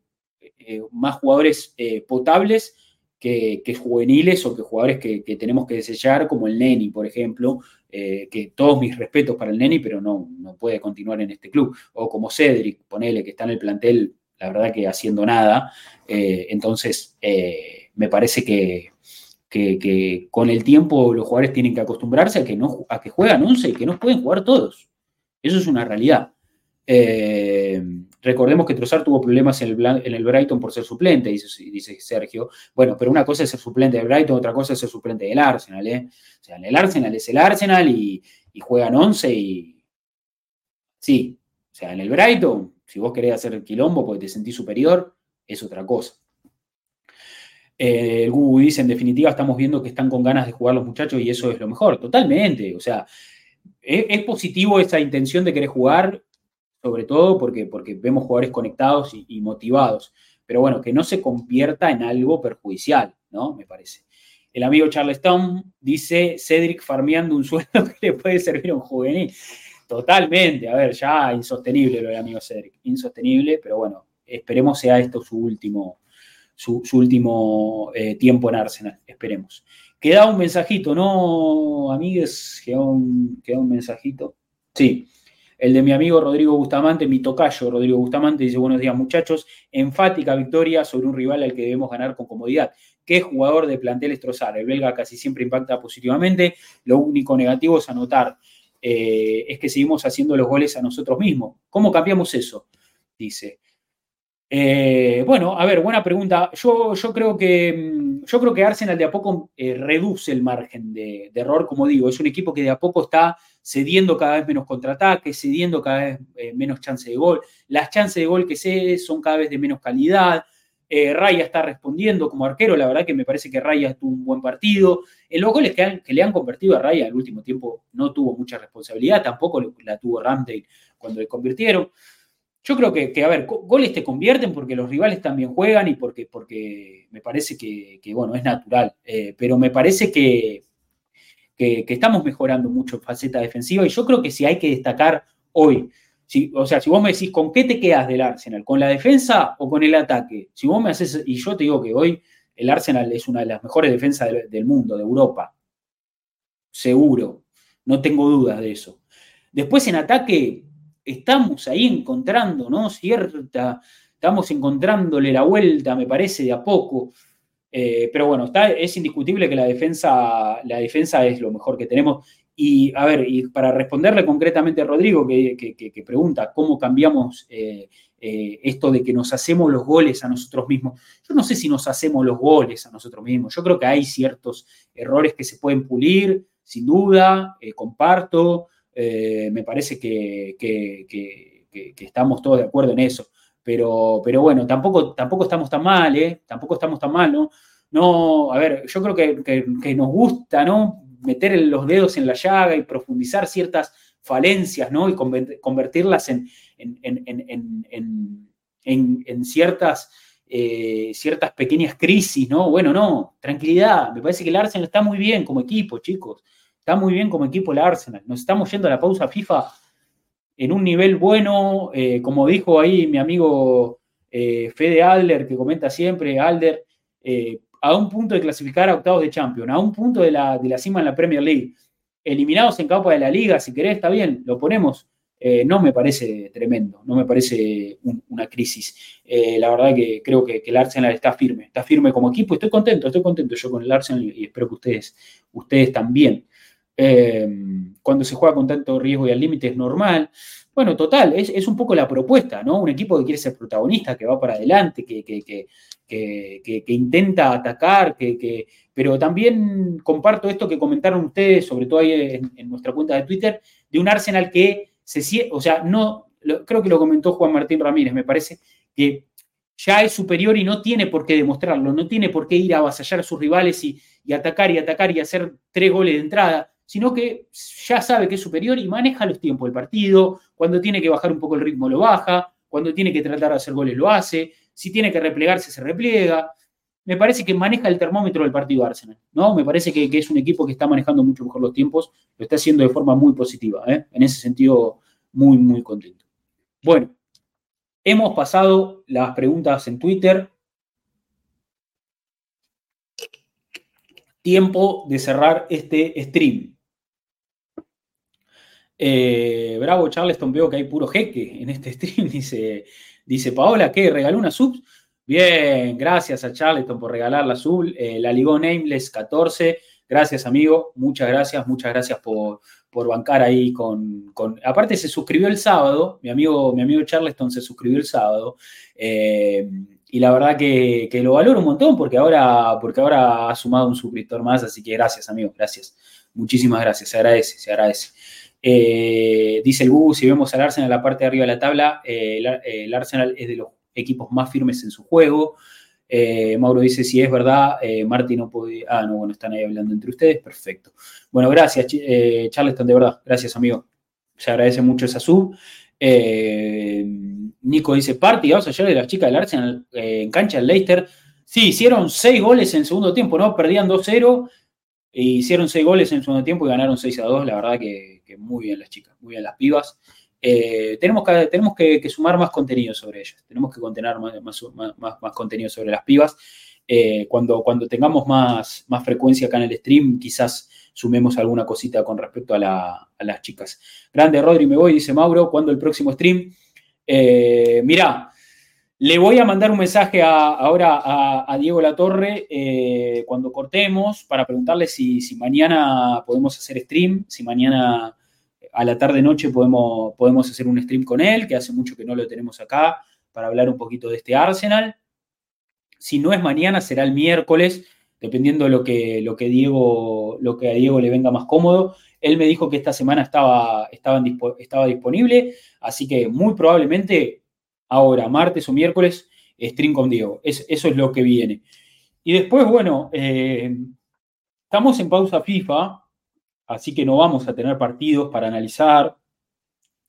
más jugadores potables que, juveniles o que jugadores que, tenemos que desechar, como el Neni, por ejemplo, que todos mis respetos para el Neni, pero no, no puede continuar en este club. O como Cedric, ponele, que está en el plantel la verdad que haciendo nada. Eh, entonces, eh, me parece que, que, con el tiempo los jugadores tienen que acostumbrarse a que, no, a que juegan 11 y que no pueden jugar todos. Eso es una realidad. Eh, recordemos que Trossard tuvo problemas en el, en el, Brighton por ser suplente, dice, dice, Sergio. Bueno, pero una cosa es ser suplente del Brighton, otra cosa es ser suplente del Arsenal. ¿eh? O sea, el Arsenal es el Arsenal y, y, juegan 11 y... Sí, o sea, en el Brighton, si vos querés hacer el quilombo porque te sentís superior, es otra cosa. Eh, el Google dice, en definitiva, estamos viendo que están con ganas de jugar los muchachos y eso es lo mejor. Totalmente. O sea, es, positivo esa intención de querer jugar, sobre todo porque, porque vemos jugadores conectados y, motivados. Pero bueno, que no se convierta en algo perjudicial, ¿no? Me parece. El amigo Charleston dice, Cedric farmeando un sueldo que le puede servir a un juvenil. Totalmente, a ver, ya insostenible lo del amigo Cedric, insostenible, pero bueno, esperemos sea esto su último, su, último eh, tiempo en Arsenal, esperemos. Queda un mensajito, ¿no, amigues? Queda un, queda un mensajito. Sí, el de mi amigo Rodrigo Bustamante, mi tocayo Rodrigo Bustamante, dice, buenos días muchachos, enfática victoria sobre un rival al que debemos ganar con comodidad. ¿Qué jugador de plantel destrozar? El belga casi siempre impacta positivamente, lo único negativo es anotar, eh, es que seguimos haciendo los goles a nosotros mismos. ¿Cómo cambiamos eso? Dice. Eh, bueno, a ver, buena pregunta. Yo, creo, que, mm, yo creo que Arsenal de a poco eh, reduce el margen de, error, como digo, es un equipo que de a poco está cediendo cada vez menos contraataques, cediendo cada vez eh, menos chance de gol. Las chances de gol que cede son cada vez de menos calidad. Raya está respondiendo como arquero, la verdad que me parece que Raya tuvo un buen partido. En los goles que, que le han convertido a Raya al último tiempo no tuvo mucha responsabilidad, tampoco la tuvo Ramsdale cuando le convirtieron. Yo creo que, a ver, goles te convierten porque los rivales también juegan y porque, porque me parece que, bueno, es natural. Eh, pero me parece que, que, estamos mejorando mucho en faceta defensiva y yo creo que si hay que destacar hoy, o sea, si vos me decís, ¿con qué te quedas del Arsenal? ¿Con la defensa o con el ataque? Si vos me haces, y yo te digo que hoy el Arsenal es una de las mejores defensas del mundo, de Europa. Seguro, no tengo dudas de eso. Después en ataque, estamos ahí encontrando, ¿no? Cierta, estamos encontrándole la vuelta, me parece, de a poco. Eh, pero bueno, es indiscutible que la defensa, la defensa es lo mejor que tenemos. Y a ver, y para responderle concretamente a Rodrigo, que, pregunta cómo cambiamos eh, eh, esto de que nos hacemos los goles a nosotros mismos. Yo no sé si nos hacemos los goles a nosotros mismos. Yo creo que hay ciertos errores que se pueden pulir, sin duda, comparto. Eh, me parece que, estamos todos de acuerdo en eso. Pero, pero bueno, tampoco, tampoco estamos tan mal, ¿eh? Tampoco estamos tan mal, ¿no? No, a ver, yo creo que, nos gusta, ¿no? Meter los dedos en la llaga y profundizar ciertas falencias, ¿no? Y convertirlas en, en, ciertas, eh, ciertas pequeñas crisis, ¿no? Bueno, no, tranquilidad. Me parece que el Arsenal está muy bien como equipo, chicos. Está muy bien como equipo el Arsenal. Nos estamos yendo a la pausa FIFA en un nivel bueno, eh, como dijo ahí mi amigo eh, Fede Alder, que comenta siempre, Alder, eh, a un punto de clasificar a octavos de Champions, a un punto de la, de la cima en la Premier League, eliminados en Copa de la Liga, si querés, está bien, lo ponemos. no me parece tremendo, no me parece una crisis. la verdad que creo que, el Arsenal está firme, está firme como equipo. Estoy contento, estoy contento yo con el Arsenal y, espero que ustedes, ustedes también. Em, cuando se juega con tanto riesgo y al límite es normal. Bueno, total, es, un poco la propuesta, ¿no? Un equipo que quiere ser protagonista, que va para adelante, que, que, intenta atacar, que, pero también comparto esto que comentaron ustedes, sobre todo ahí en, nuestra cuenta de Twitter, de un Arsenal que se o sea, no, creo que lo comentó Juan Martín Ramírez, me parece, que ya es superior y no tiene por qué demostrarlo, no tiene por qué ir a avasallar a sus rivales y, y atacar y atacar y hacer tres goles de entrada sino que ya sabe que es superior y maneja los tiempos del partido, cuando tiene que bajar un poco el ritmo lo baja, cuando tiene que tratar de hacer goles lo hace, si tiene que replegarse se repliega. Me parece que maneja el termómetro del partido Arsenal, ¿no? Me parece que, es un equipo que está manejando mucho mejor los tiempos, lo está haciendo de forma muy positiva, ¿eh? en ese sentido muy, muy contento. Bueno, hemos pasado las preguntas en Twitter. Tiempo de cerrar este stream. Eh, bravo, Charleston, veo que hay puro jeque en este stream, dice, Dice Paola, ¿qué? ¿Regaló una sub? Bien, gracias a Charleston por regalar la sub. Eh, la ligó Nameless 14. Gracias, amigo. Muchas gracias, muchas gracias por, por bancar ahí con, Aparte, se suscribió el sábado. Mi amigo, mi amigo Charleston se suscribió el sábado. Eh, y la verdad que, lo valoro un montón porque ahora, porque ahora ha sumado un suscriptor más. Así que gracias, amigo. Gracias. Muchísimas gracias. Se agradece, se agradece. Eh, dice el Google, si vemos al Arsenal en la parte de arriba de la tabla, eh, el, Arsenal es de los equipos más firmes en su juego. Eh, Mauro dice, si es verdad, Martín no puede... Ah, no, bueno, están ahí hablando entre ustedes, perfecto. Bueno, gracias, Charleston, de verdad, gracias, amigo. Se agradece mucho esa sub. Nico dice, partidados ayer de las chicas del Arsenal en cancha del Leicester. Sí, hicieron seis goles en segundo tiempo, ¿no? Perdían 2-0 e hicieron seis goles en segundo tiempo y ganaron 6 a 2. La verdad que, muy bien las chicas, muy bien las pibas. Eh, tenemos que, tenemos que, sumar más contenido sobre ellas. Tenemos que contener más, más, contenido sobre las pibas. Eh, cuando, cuando tengamos más, más frecuencia acá en el stream, quizás sumemos alguna cosita con respecto a, las chicas. Grande Rodri, me voy, dice Mauro. ¿Cuándo el próximo stream? Eh, mirá, le voy a mandar un mensaje ahora a, Diego Latorre eh, cuando cortemos para preguntarle si, mañana podemos hacer stream, si mañana a la tarde-noche podemos, podemos hacer un stream con él, que hace mucho que no lo tenemos acá, para hablar un poquito de este Arsenal. Si no es mañana, será el miércoles, dependiendo de lo que, lo que, Diego, lo que a Diego le venga más cómodo. Él me dijo que esta semana estaba, estaba disponible, así que muy probablemente ahora, martes o miércoles, stream con Diego. eso es lo que viene. Y después, bueno, eh, estamos en pausa FIFA, así que no vamos a tener partidos para analizar,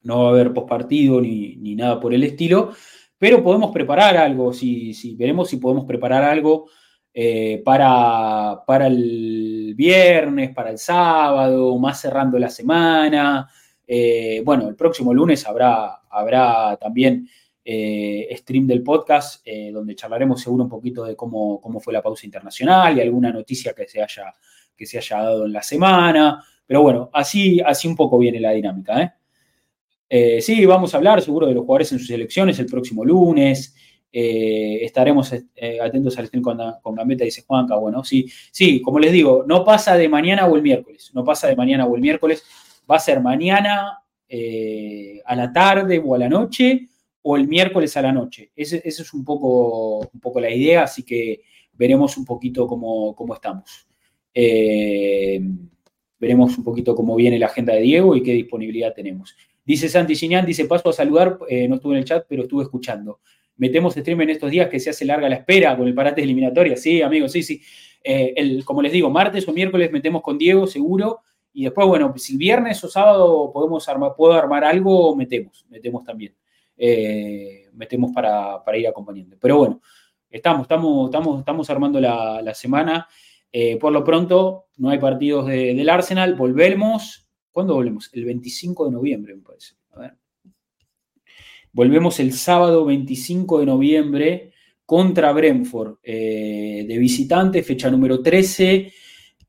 no va a haber postpartido ni, ni nada por el estilo, pero podemos preparar algo, si, si veremos si podemos preparar algo eh, para, para el viernes, para el sábado, más cerrando la semana. Eh, bueno, el próximo lunes habrá, habrá también eh, stream del podcast, eh, donde charlaremos seguro un poquito de cómo, cómo, fue la pausa internacional y alguna noticia que se haya, que se haya dado en la semana. Pero bueno, así, así un poco viene la dinámica. ¿eh? sí, vamos a hablar seguro de los jugadores en sus elecciones el próximo lunes. estaremos atentos al stream con, con Gambetta, dice Juanca. Bueno, sí, sí, como les digo, no pasa de mañana o el miércoles. No pasa de mañana o el miércoles. Va a ser mañana a la tarde o a la noche o el miércoles a la noche. Esa es un poco, un poco la idea, así que veremos un poquito cómo, estamos. Eh, veremos un poquito cómo viene la agenda de Diego y qué disponibilidad tenemos. Dice Santi Giñán, dice, paso a saludar, eh, no estuve en el chat, pero estuve escuchando. Metemos stream en estos días que se hace larga la espera con el parate de eliminatoria. Sí, amigos, sí, sí. Eh, el, como les digo, martes o miércoles metemos con Diego, seguro. Y después, bueno, si viernes o sábado podemos armar, puedo armar algo, metemos, metemos también. Eh, metemos para, ir acompañando. Pero bueno, estamos, estamos, estamos, estamos armando la, semana. Eh, por lo pronto, no hay partidos del Arsenal. Volvemos. ¿Cuándo volvemos? El 25 de noviembre, me parece. A ver. Volvemos el sábado 25 de noviembre contra Brentford, eh, de visitante, fecha número 13.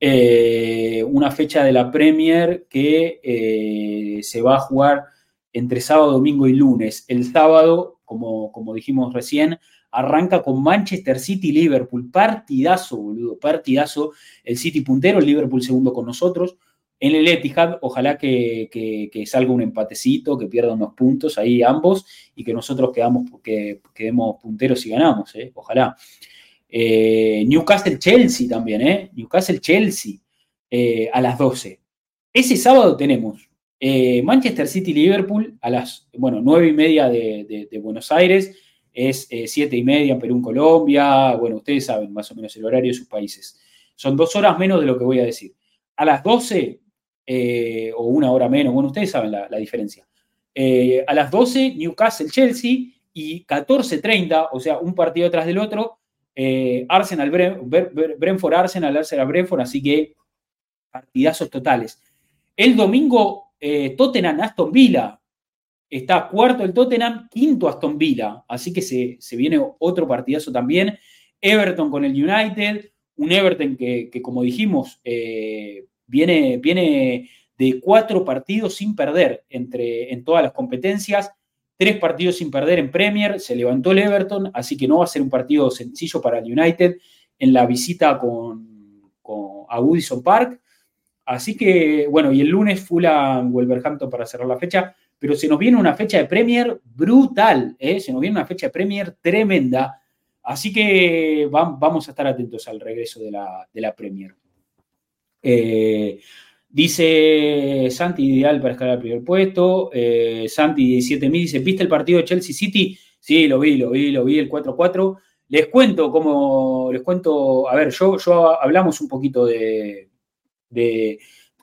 Una fecha de la Premier que se va a jugar entre sábado, domingo y lunes. El sábado, como, como dijimos recién, arranca con Manchester City Liverpool. Partidazo, boludo, partidazo. El City puntero, el Liverpool segundo con nosotros. En el Etihad, ojalá que, salga un empatecito, que pierda unos puntos ahí ambos y que nosotros quedamos, que, quedemos punteros y ganamos, ¿eh? ojalá. Eh, Newcastle Chelsea también, ¿eh? Newcastle Chelsea eh, a las 12. Ese sábado tenemos eh, Manchester City-Liverpool a las, bueno, 9 y media de, Buenos Aires, es eh, siete y media en Perú, Colombia, bueno, ustedes saben más o menos el horario de sus países. Son dos horas menos de lo que voy a decir. A las 12, eh, o una hora menos, bueno, ustedes saben la, diferencia. a las 12, Newcastle-Chelsea y 14.30, o sea, un partido tras del otro, Arsenal, Brentford, Arsenal, Arsenal, Brentford, así que partidazos totales. El domingo eh, Tottenham, Aston Villa. Está cuarto el Tottenham, quinto Aston Villa. Así que se, viene otro partidazo también. Everton con el United. Un Everton que, como dijimos, eh, viene, viene de cuatro partidos sin perder entre, en todas las competencias. Tres partidos sin perder en Premier, se levantó el Everton, así que no va a ser un partido sencillo para el United en la visita con, a Woodison Park. Así que, bueno, y el lunes Fulham Wolverhampton para cerrar la fecha, pero se nos viene una fecha de Premier brutal, ¿eh? se nos viene una fecha de Premier tremenda. Así que vamos a estar atentos al regreso de la, de la Premier. Eh, dice Santi, ideal para escalar al primer puesto. Eh, Santi, 17.000, dice, ¿viste el partido de Chelsea City? Sí, lo vi, lo vi, lo vi, el 4-4. Les cuento cómo, les cuento, a ver, yo, yo hablamos un poquito de,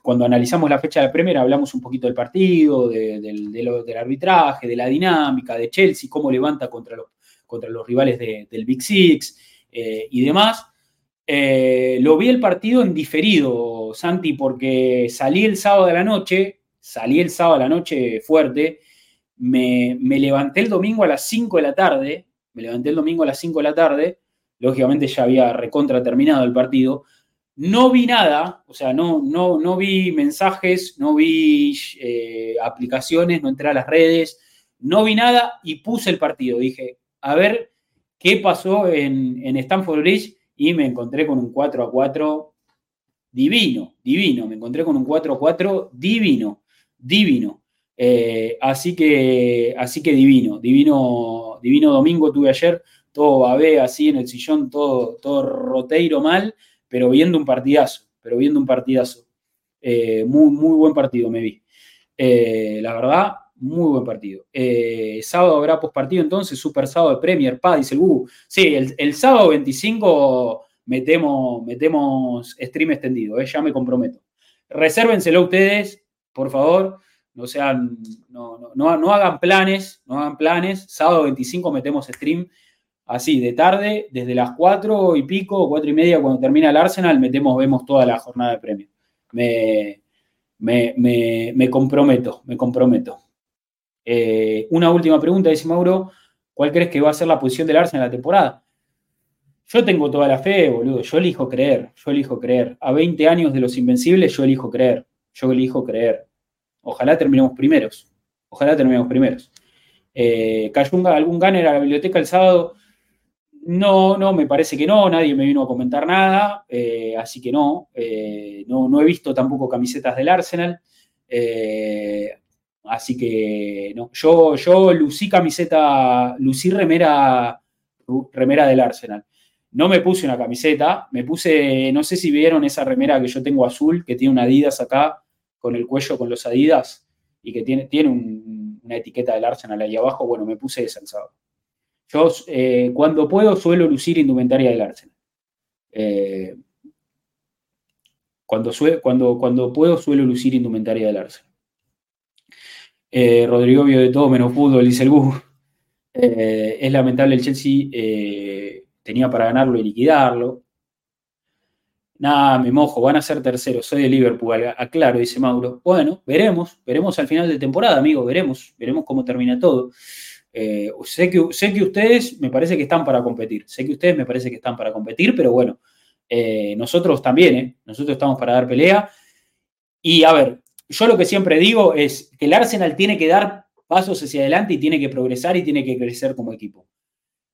cuando analizamos la fecha de la Premier, hablamos un poquito del partido, del arbitraje, de la dinámica de Chelsea, cómo levanta contra los, contra los rivales del Big Six eh, y demás. Eh, lo vi el partido en diferido, Santi, porque salí el sábado de la noche, salí el sábado de la noche fuerte, me, levanté el domingo a las 5 de la tarde, me levanté el domingo a las 5 de la tarde, lógicamente ya había recontra terminado el partido, no vi nada, o sea, no, no, no vi mensajes, no vi eh, aplicaciones, no entré a las redes, no vi nada y puse el partido. Dije, a ver qué pasó en, en Stanford Bridge y me encontré con un 4 a 4 divino, divino. Me encontré con un 4 a 4 divino, divino. Eh, así, que, así que divino, divino, divino domingo tuve ayer, todo babé así en el sillón, todo, todo roteiro mal, pero viendo un partidazo, pero viendo un partidazo. Eh, muy, muy buen partido me vi. Eh, la verdad, muy buen partido. Eh, sábado habrá postpartido entonces, Super Sábado de Premier, Pa, dice el Google. Sí, el, sábado 25 metemos, metemos stream extendido, eh, ya me comprometo. Resérvenselo ustedes, por favor. No sean, no, no, hagan planes, no hagan planes. Sábado 25 metemos stream así, de tarde, desde las 4 y pico, 4 y media, cuando termina el Arsenal, metemos, vemos toda la jornada de premio. Me, me, me comprometo, me comprometo. Eh, una última pregunta, dice Mauro. ¿Cuál crees que va a ser la posición del Arsenal en la temporada? Yo tengo toda la fe, boludo. Yo elijo creer. Yo elijo creer. A 20 años de los invencibles, yo elijo creer. Yo elijo creer. Ojalá terminemos primeros. Ojalá terminemos primeros. Eh, ¿Cayó algún gunner a la biblioteca el sábado? No, no, me parece que no. Nadie me vino a comentar nada. Eh, así que no. no. No he visto tampoco camisetas del Arsenal. Así que no, yo, yo lucí camiseta, lucí remera, remera del Arsenal. No me puse una camiseta, me puse, no sé si vieron esa remera que yo tengo azul, que tiene una Adidas acá, con el cuello con los Adidas, y que tiene, tiene una etiqueta del Arsenal ahí abajo. Bueno, me puse esa. Yo eh, cuando puedo suelo lucir indumentaria del Arsenal. Eh, cuando, cuando, cuando puedo suelo lucir indumentaria del Arsenal. Eh, Rodrigo vio de todo menos fútbol, dice el Bus. Eh, es lamentable, el Chelsea eh, tenía para ganarlo y liquidarlo. Nada, me mojo, van a ser terceros, soy de Liverpool, aclaro, dice Mauro. Bueno, veremos, veremos al final de temporada, amigo, veremos, veremos cómo termina todo. sé, que, sé que ustedes me parece que están para competir, sé que ustedes me parece que están para competir, pero bueno, nosotros también, nosotros estamos para dar pelea. Y a ver, yo lo que siempre digo es que el Arsenal tiene que dar pasos hacia adelante y tiene que progresar y tiene que crecer como equipo.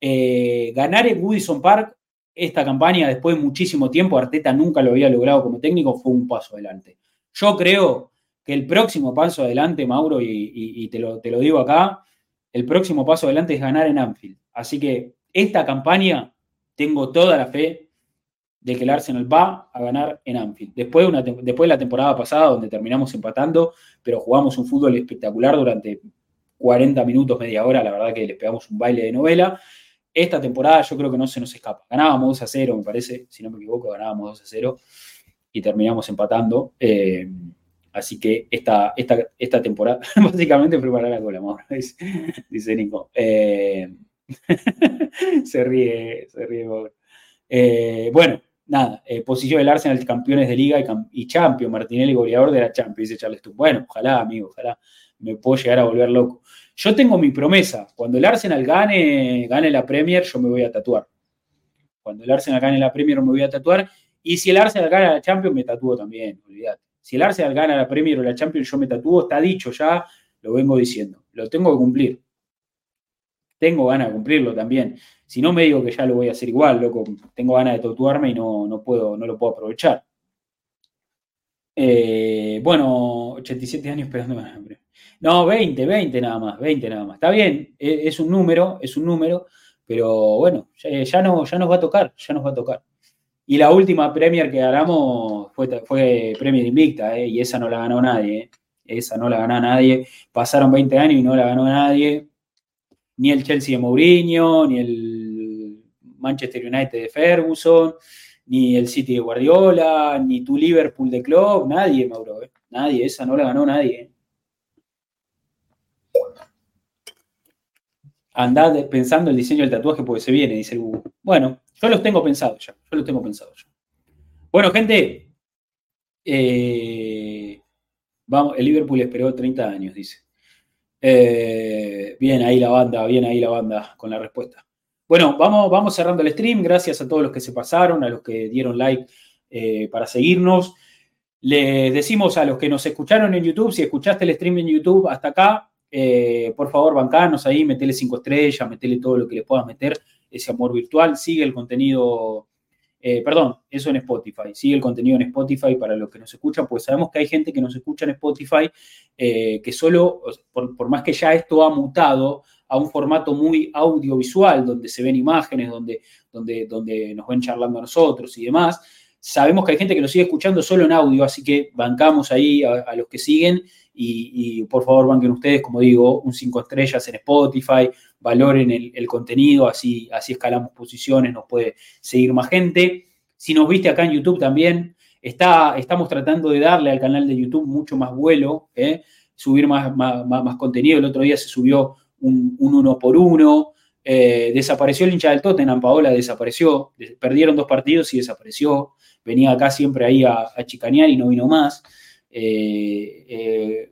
Eh, ganar en Woodison Park esta campaña después de muchísimo tiempo, Arteta nunca lo había logrado como técnico, fue un paso adelante. Yo creo que el próximo paso adelante, Mauro, y, te, lo, te lo digo acá, el próximo paso adelante es ganar en Anfield. Así que esta campaña tengo toda la fe de que el Arsenal va a ganar en Anfield. Después de, una, después de la temporada pasada, donde terminamos empatando, pero jugamos un fútbol espectacular durante 40 minutos, media hora, la verdad que les pegamos un baile de novela. Esta temporada yo creo que no se nos escapa. Ganábamos 2 a 0, me parece, si no me equivoco, ganábamos 2 a 0 y terminamos empatando. Eh, así que esta, esta, esta temporada, básicamente preparar la cola, amor, dice Nico. Eh, se ríe, se ríe. Eh, bueno, nada, eh, posición del Arsenal campeones de liga y, y champion, Martinelli goleador de la Champions, dice Charles Bueno, ojalá, amigo, ojalá me puedo llegar a volver loco. Yo tengo mi promesa, cuando el Arsenal gane, gane la Premier, yo me voy a tatuar. Cuando el Arsenal gane la Premier, me voy a tatuar. Y si el Arsenal gana la Champions, me tatúo también, olvídate. Si el Arsenal gana la Premier o la Champions, yo me tatúo, está dicho ya, lo vengo diciendo. Lo tengo que cumplir. Tengo ganas de cumplirlo también. Si no me digo que ya lo voy a hacer igual, loco, tengo ganas de tatuarme y no, no puedo, no lo puedo aprovechar. Eh, bueno, 87 años esperando No, 20, 20 nada más, 20 nada más. Está bien, e, es, un número, es un número, pero bueno, ya, no, ya nos va a tocar, ya nos va a tocar. Y la última Premier que ganamos fue, fue Premier Invicta, ¿eh? y esa no la ganó nadie. ¿eh? Esa no la ganó nadie. Pasaron 20 años y no la ganó nadie. Ni el Chelsea de Mourinho, ni el Manchester United de Ferguson, ni el City de Guardiola, ni tu Liverpool de Club. Nadie, Mauro. ¿eh? Nadie. Esa no la ganó nadie. ¿eh? Andad pensando el diseño del tatuaje porque se viene, dice el Google. Bueno, yo los tengo pensados ya. Yo los tengo pensados ya. Bueno, gente. Eh, vamos, el Liverpool esperó 30 años, dice. Eh, bien ahí la banda, bien ahí la banda con la respuesta. Bueno, vamos, vamos cerrando el stream. Gracias a todos los que se pasaron, a los que dieron like eh, para seguirnos. Les decimos a los que nos escucharon en YouTube, si escuchaste el stream en YouTube hasta acá, por favor, bancanos ahí, metele cinco estrellas, metele todo lo que le puedas meter ese amor virtual, sigue el contenido, eh, perdón, eso en Spotify, sigue el contenido en Spotify para los que nos escuchan, pues sabemos que hay gente que nos escucha en Spotify eh, que solo, por, más que ya esto ha mutado a un formato muy audiovisual, donde se ven imágenes, donde, donde, donde nos ven charlando a nosotros y demás, sabemos que hay gente que lo sigue escuchando solo en audio, así que bancamos ahí a, los que siguen y, por favor banquen ustedes, como digo, un 5 estrellas en Spotify, valoren el, contenido, así, así escalamos posiciones, nos puede seguir más gente. Si nos viste acá en YouTube también, está, estamos tratando de darle al canal de YouTube mucho más vuelo, ¿eh? subir más, más, contenido. El otro día se subió un, uno por uno. Eh, desapareció el hincha del Tottenham, Paola desapareció. Perdieron dos partidos y desapareció. Venía acá siempre ahí a, chicanear y no vino más. Eh,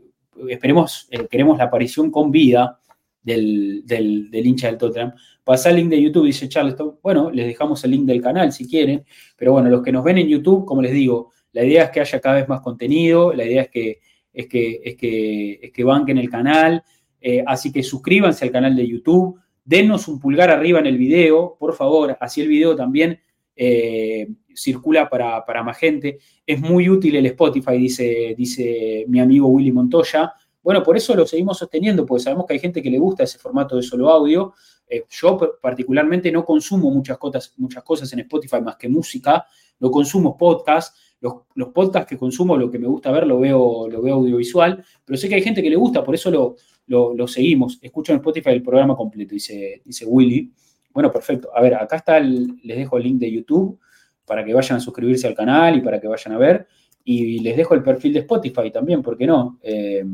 esperemos, queremos la aparición con vida del, hincha del Tottenham. Pasa el link de YouTube, dice Charleston. Bueno, les dejamos el link del canal si quieren. Pero bueno, los que nos ven en YouTube, como les digo, la idea es que haya cada vez más contenido, la idea es que, es que, es que, es que banquen el canal. Eh, así que suscríbanse al canal de YouTube, denos un pulgar arriba en el video, por favor, así el video también eh, circula para, para, más gente. Es muy útil el Spotify, dice, dice mi amigo Willy Montoya. Bueno, por eso lo seguimos sosteniendo, porque sabemos que hay gente que le gusta ese formato de solo audio. Eh, yo particularmente no consumo muchas cosas, muchas cosas en Spotify más que música, no consumo podcast. Los, los, podcasts que consumo, lo que me gusta ver, lo veo, lo veo audiovisual, pero sé que hay gente que le gusta, por eso lo, lo, seguimos. Escucho en Spotify el programa completo, dice, dice Willy. Bueno, perfecto. A ver, acá está, les dejo el link de YouTube para que vayan a suscribirse al canal y para que vayan a ver. Y les dejo el perfil de Spotify también, ¿por qué no? Eh,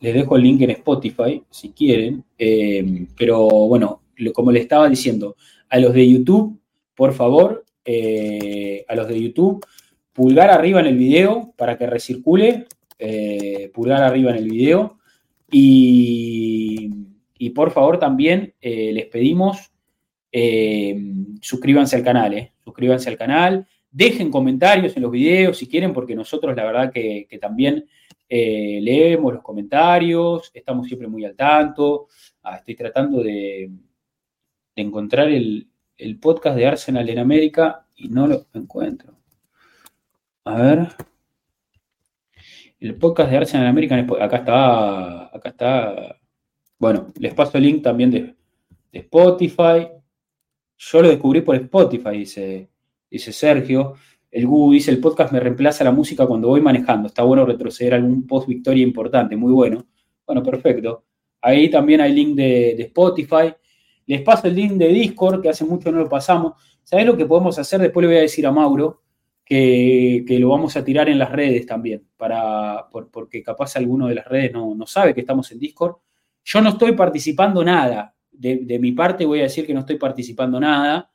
les dejo el link en Spotify si quieren. Eh, pero bueno, como le estaba diciendo, a los de YouTube, por favor, eh, a los de YouTube, pulgar arriba en el video para que recircule. Eh, pulgar arriba en el video. Y, y por favor también les pedimos suscríbanse al canal, suscríbanse al canal, dejen comentarios en los videos si quieren, porque nosotros la verdad que también eh, leemos los comentarios, estamos siempre muy al tanto. Ah, estoy tratando de, encontrar el, podcast de Arsenal en América y no lo encuentro. A ver. El podcast de Arsenal en América, acá está, acá está. Bueno, les paso el link también de, de Spotify. Yo lo descubrí por Spotify, dice, dice Sergio. El Google dice, el podcast me reemplaza la música cuando voy manejando. Está bueno retroceder algún post victoria importante, muy bueno. Bueno, perfecto. Ahí también hay link de, Spotify. Les paso el link de Discord, que hace mucho no lo pasamos. ¿Sabés lo que podemos hacer? Después le voy a decir a Mauro que, lo vamos a tirar en las redes también, para, porque capaz alguno de las redes no, sabe que estamos en Discord. Yo no estoy participando nada. De mi parte voy a decir que no estoy participando nada.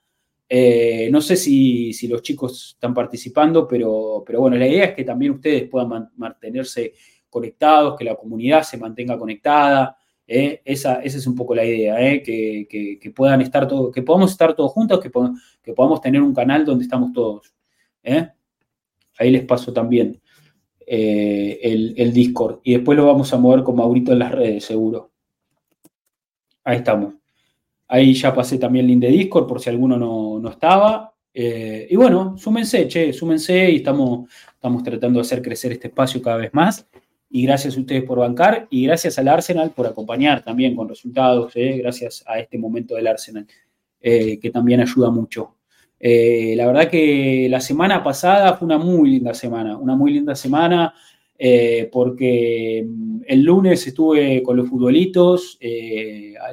Eh, no sé si, los chicos están participando, pero, pero bueno, la idea es que también ustedes puedan mantenerse conectados, que la comunidad se mantenga conectada. ¿eh? Esa, es un poco la idea, ¿eh? que, puedan estar todos, que podamos estar todos juntos, que, que podamos tener un canal donde estamos todos. Ahí les paso también el, el, Discord. Y después lo vamos a mover con Maurito en las redes, seguro. Ahí estamos. Ahí ya pasé también el link de Discord por si alguno no, estaba. Eh, y bueno, súmense, che, súmense y estamos, estamos tratando de hacer crecer este espacio cada vez más. Y gracias a ustedes por bancar y gracias al Arsenal por acompañar también con resultados, eh, gracias a este momento del Arsenal, eh, que también ayuda mucho. la verdad que la semana pasada fue una muy linda semana, una muy linda semana porque mm, el lunes estuve con los futbolitos,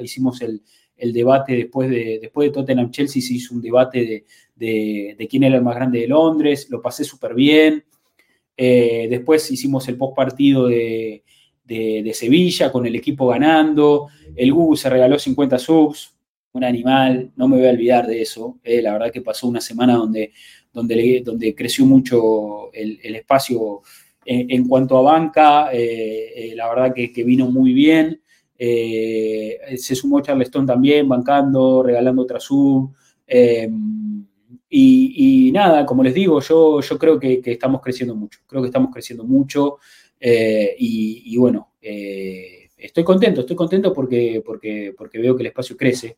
hicimos el, el debate después de, después de Tottenham Chelsea, se hizo un debate de, quién era el más grande de Londres, lo pasé súper bien. Eh, después hicimos el post partido de, Sevilla con el equipo ganando. El Google se regaló 50 subs, un animal, no me voy a olvidar de eso. Eh, la verdad que pasó una semana donde, donde, donde creció mucho el, espacio en, cuanto a banca. Eh, la verdad que, vino muy bien. Eh, se sumó Charleston también, bancando, regalando otra sub. Eh, y, nada, como les digo, yo, yo creo que, estamos creciendo mucho. Creo que estamos creciendo mucho. Eh, y, bueno, estoy contento, estoy contento porque, porque, porque veo que el espacio crece.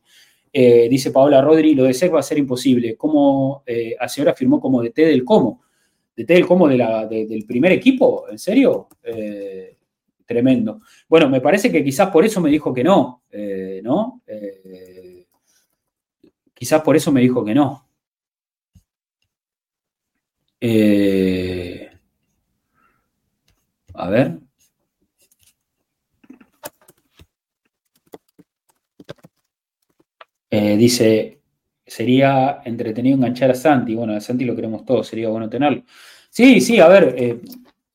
dice Paola Rodri, lo de SEC va a ser imposible. ¿Cómo hace ahora firmó como DT del Como? ¿DT del Como de del primer equipo? ¿En serio? tremendo. Bueno, me parece que quizás por eso me dijo que no, eh, ¿no? Eh, quizás por eso me dijo que no. Eh, a ver. dice, sería entretenido enganchar a Santi. Bueno, a Santi lo queremos todos, sería bueno tenerlo. Sí, sí, a ver,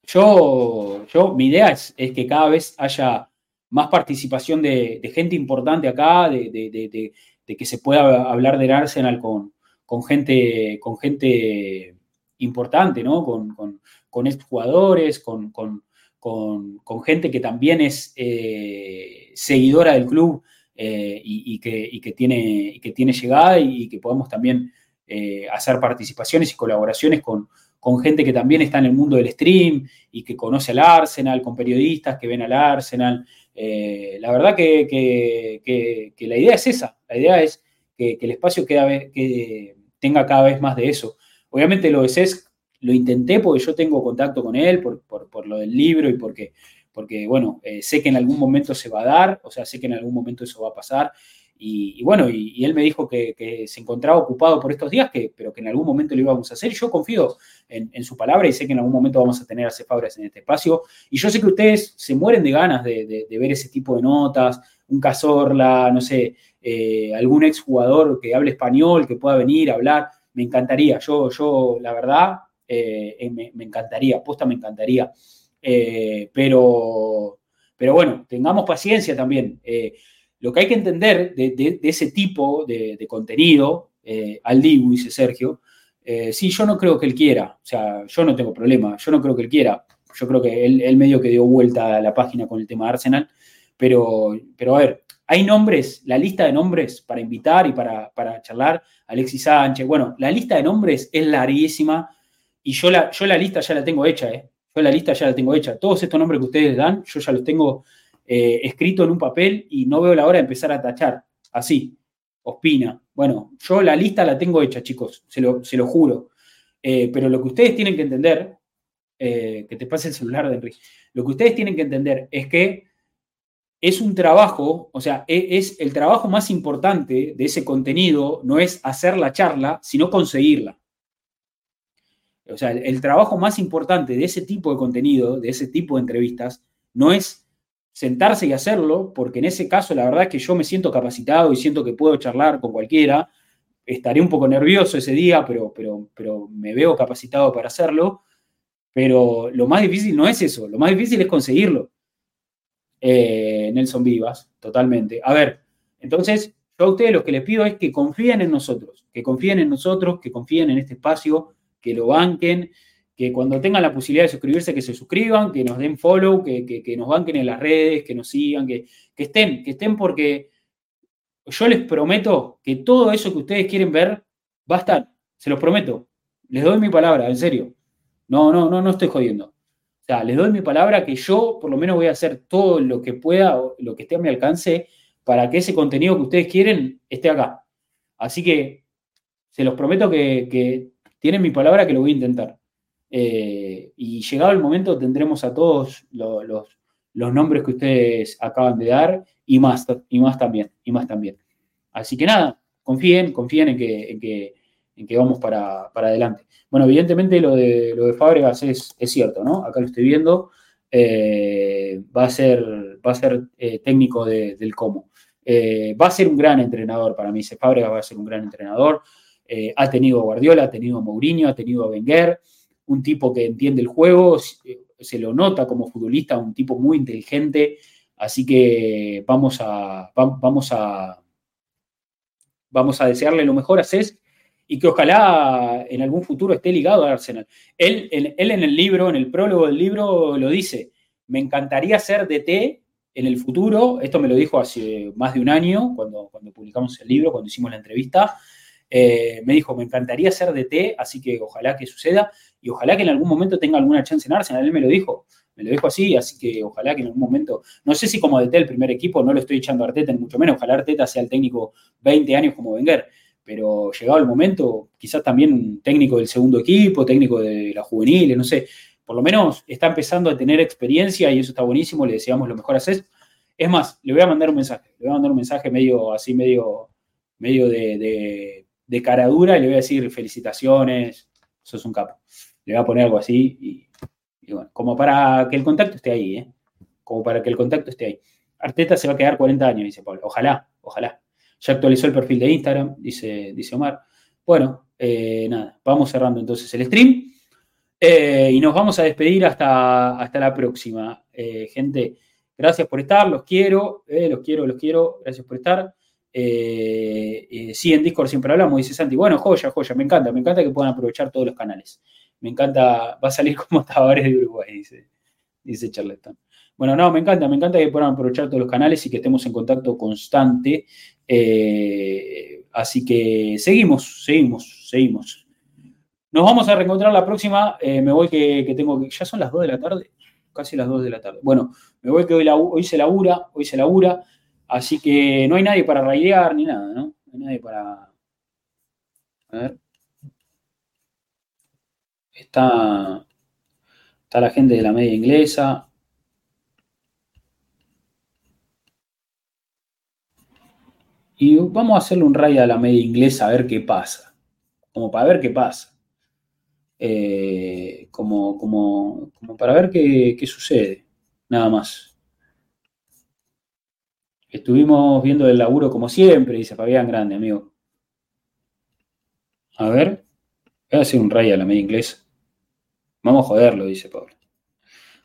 yo, yo, mi idea es, que cada vez haya más participación de, gente importante acá, de, que se pueda hablar del Arsenal con, con, gente, con gente importante, ¿no? Con, con, con exjugadores, con, gente que también es eh, seguidora del club eh, y, que, tiene, que tiene llegada y que podamos también eh, hacer participaciones y colaboraciones con, con gente que también está en el mundo del stream y que conoce al Arsenal, con periodistas que ven al Arsenal. Eh, la verdad que, la idea es esa, la idea es que, el espacio que tenga cada vez más de eso. Obviamente lo de CES lo intenté porque yo tengo contacto con él, por, lo del libro y porque, porque bueno, eh, sé que en algún momento se va a dar, o sea, sé que en algún momento eso va a pasar y, bueno, y, él me dijo que, se encontraba ocupado por estos días, que, pero que en algún momento lo íbamos a hacer. Yo confío en, su palabra y sé que en algún momento vamos a tener a Cefabres en este espacio. Y yo sé que ustedes se mueren de ganas de, ver ese tipo de notas, un Cazorla, no sé, eh, algún exjugador que hable español, que pueda venir a hablar. Me encantaría. Yo, yo la verdad, eh, me, encantaría, posta me encantaría. Eh, pero, pero bueno, tengamos paciencia también. Lo que hay que entender de, ese tipo de, contenido, eh, al Dibu, dice Sergio, eh, sí, yo no creo que él quiera, o sea, yo no tengo problema, yo no creo que él quiera, yo creo que él, medio que dio vuelta a la página con el tema de Arsenal, pero, pero a ver, hay nombres, la lista de nombres para invitar y para, charlar, Alexis Sánchez, bueno, la lista de nombres es larguísima y yo la, yo la lista ya la tengo hecha, ¿eh? Yo la lista ya la tengo hecha. Todos estos nombres que ustedes dan, yo ya los tengo eh, escrito en un papel y no veo la hora de empezar a tachar. Así, Ospina. Bueno, yo la lista la tengo hecha, chicos, se lo, juro. Eh, pero lo que ustedes tienen que entender, eh, que te pase el celular de Enrique, lo que ustedes tienen que entender es que es un trabajo, o sea, e, es, el trabajo más importante de ese contenido, no es hacer la charla, sino conseguirla. O sea, el trabajo más importante de ese tipo de contenido, de ese tipo de entrevistas, no es sentarse y hacerlo, porque en ese caso la verdad es que yo me siento capacitado y siento que puedo charlar con cualquiera. Estaré un poco nervioso ese día, pero, pero, pero me veo capacitado para hacerlo. Pero lo más difícil no es eso, lo más difícil es conseguirlo. Eh, Nelson Vivas, totalmente. A ver, entonces yo a ustedes lo que les pido es que confíen en nosotros, que confíen en nosotros, que confíen en este espacio, que lo banquen, que cuando tengan la posibilidad de suscribirse, que se suscriban, que nos den follow, que, nos banquen en las redes, que nos sigan, que, estén, que estén porque yo les prometo que todo eso que ustedes quieren ver va a estar, se los prometo. Les doy mi palabra, en serio. No, no, no, no estoy jodiendo. O sea, les doy mi palabra que yo por lo menos voy a hacer todo lo que pueda, lo que esté a mi alcance para que ese contenido que ustedes quieren esté acá. Así que se los prometo que, tienen mi palabra que lo voy a intentar. Eh, y llegado el momento tendremos a todos los, nombres que ustedes acaban de dar y más, y más también, y más también. Así que nada, confíen, confíen en que, en que, vamos para, adelante. Bueno, evidentemente lo de, lo de Fábregas es, cierto, ¿no? Acá lo estoy viendo. Eh, va a ser, va a ser eh, técnico del cómo. va a ser un gran entrenador para mí. Fábregas va a ser un gran entrenador. Eh, ha tenido Guardiola, ha tenido Mourinho, ha tenido Wenger, un tipo que entiende el juego, se lo nota como futbolista, un tipo muy inteligente, así que vamos a, vamos a, vamos a desearle lo mejor a Cés y que ojalá en algún futuro esté ligado a Arsenal. Él, él en el libro, en el prólogo del libro, lo dice, me encantaría ser DT en el futuro, esto me lo dijo hace más de un año, cuando, cuando publicamos el libro, cuando hicimos la entrevista, eh, me dijo, me encantaría ser DT, así que ojalá que suceda y ojalá que en algún momento tenga alguna chance en Arsenal. Él me lo dijo, me lo dijo así, así que ojalá que en algún momento, no sé si como DT el primer equipo, no lo estoy echando a Arteta, ni mucho menos, ojalá Arteta sea el técnico 20 años como Wenger, pero llegado el momento, quizás también técnico del segundo equipo, técnico de la juvenil, no sé, por lo menos está empezando a tener experiencia y eso está buenísimo, le deseamos lo mejor a Cés. Es más, le voy a mandar un mensaje, le voy a mandar un mensaje medio así, medio, medio de de cara dura y le voy a decir felicitaciones, sos un capo. Le voy a poner algo así y, bueno, como para que el contacto esté ahí, ¿eh? Como para que el contacto esté ahí. Arteta se va a quedar 40 años, dice Pablo. Ojalá, ojalá. Ya actualizó el perfil de Instagram, dice, dice Omar. Bueno, eh, nada, vamos cerrando entonces el stream. Eh, y nos vamos a despedir hasta, hasta la próxima. gente, gracias por estar, los quiero, los quiero, los quiero, gracias por estar. Eh, eh, sí, en Discord siempre hablamos, dice Santi. Bueno, joya, joya, me encanta, me encanta que puedan aprovechar todos los canales. Me encanta, va a salir como Tavares de Uruguay, dice, dice Charleston. Bueno, no, me encanta, me encanta que puedan aprovechar todos los canales y que estemos en contacto constante. Eh, así que seguimos, seguimos, seguimos. Nos vamos a reencontrar la próxima. me voy que, que, tengo que. Ya son las 2 de la tarde, casi las 2 de la tarde. Bueno, me voy que hoy, hoy se labura, hoy se labura. Así que no hay nadie para raidear ni nada, ¿no? No hay nadie para. A ver. Está, está la gente de la media inglesa. Y vamos a hacerle un raid a la media inglesa a ver qué pasa. Como para ver qué pasa. Eh, como, como, como, para ver qué, qué sucede. Nada más. Estuvimos viendo el laburo como siempre, dice Fabián Grande, amigo. A ver, voy a hacer un ray a la media inglesa. Vamos a joderlo, dice Pablo.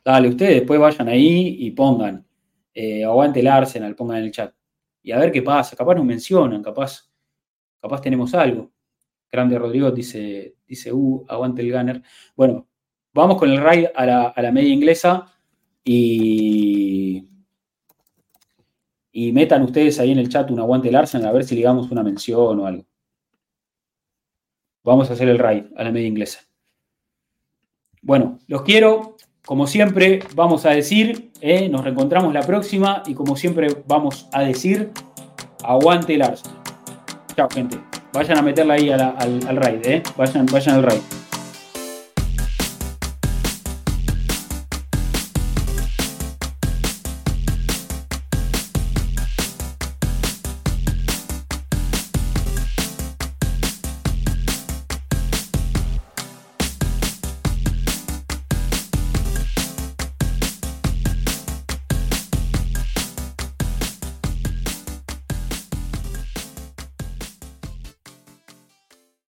Dale, ustedes después vayan ahí y pongan, eh, aguante el Arsenal, pongan en el chat. Y a ver qué pasa. Capaz nos mencionan, capaz, capaz tenemos algo. Grande Rodrigo dice, dice, uh, aguante el Gunner. Bueno, vamos con el raid a la, a la media inglesa y y metan ustedes ahí en el chat un aguante del Arsenal a ver si le una mención o algo. Vamos a hacer el raid a la media inglesa. Bueno, los quiero. Como siempre, vamos a decir, eh, nos reencontramos la próxima y como siempre vamos a decir, aguante el Arsenal. Chao, gente. Vayan a meterla ahí al, al, raid, eh. Vayan, vayan al raid.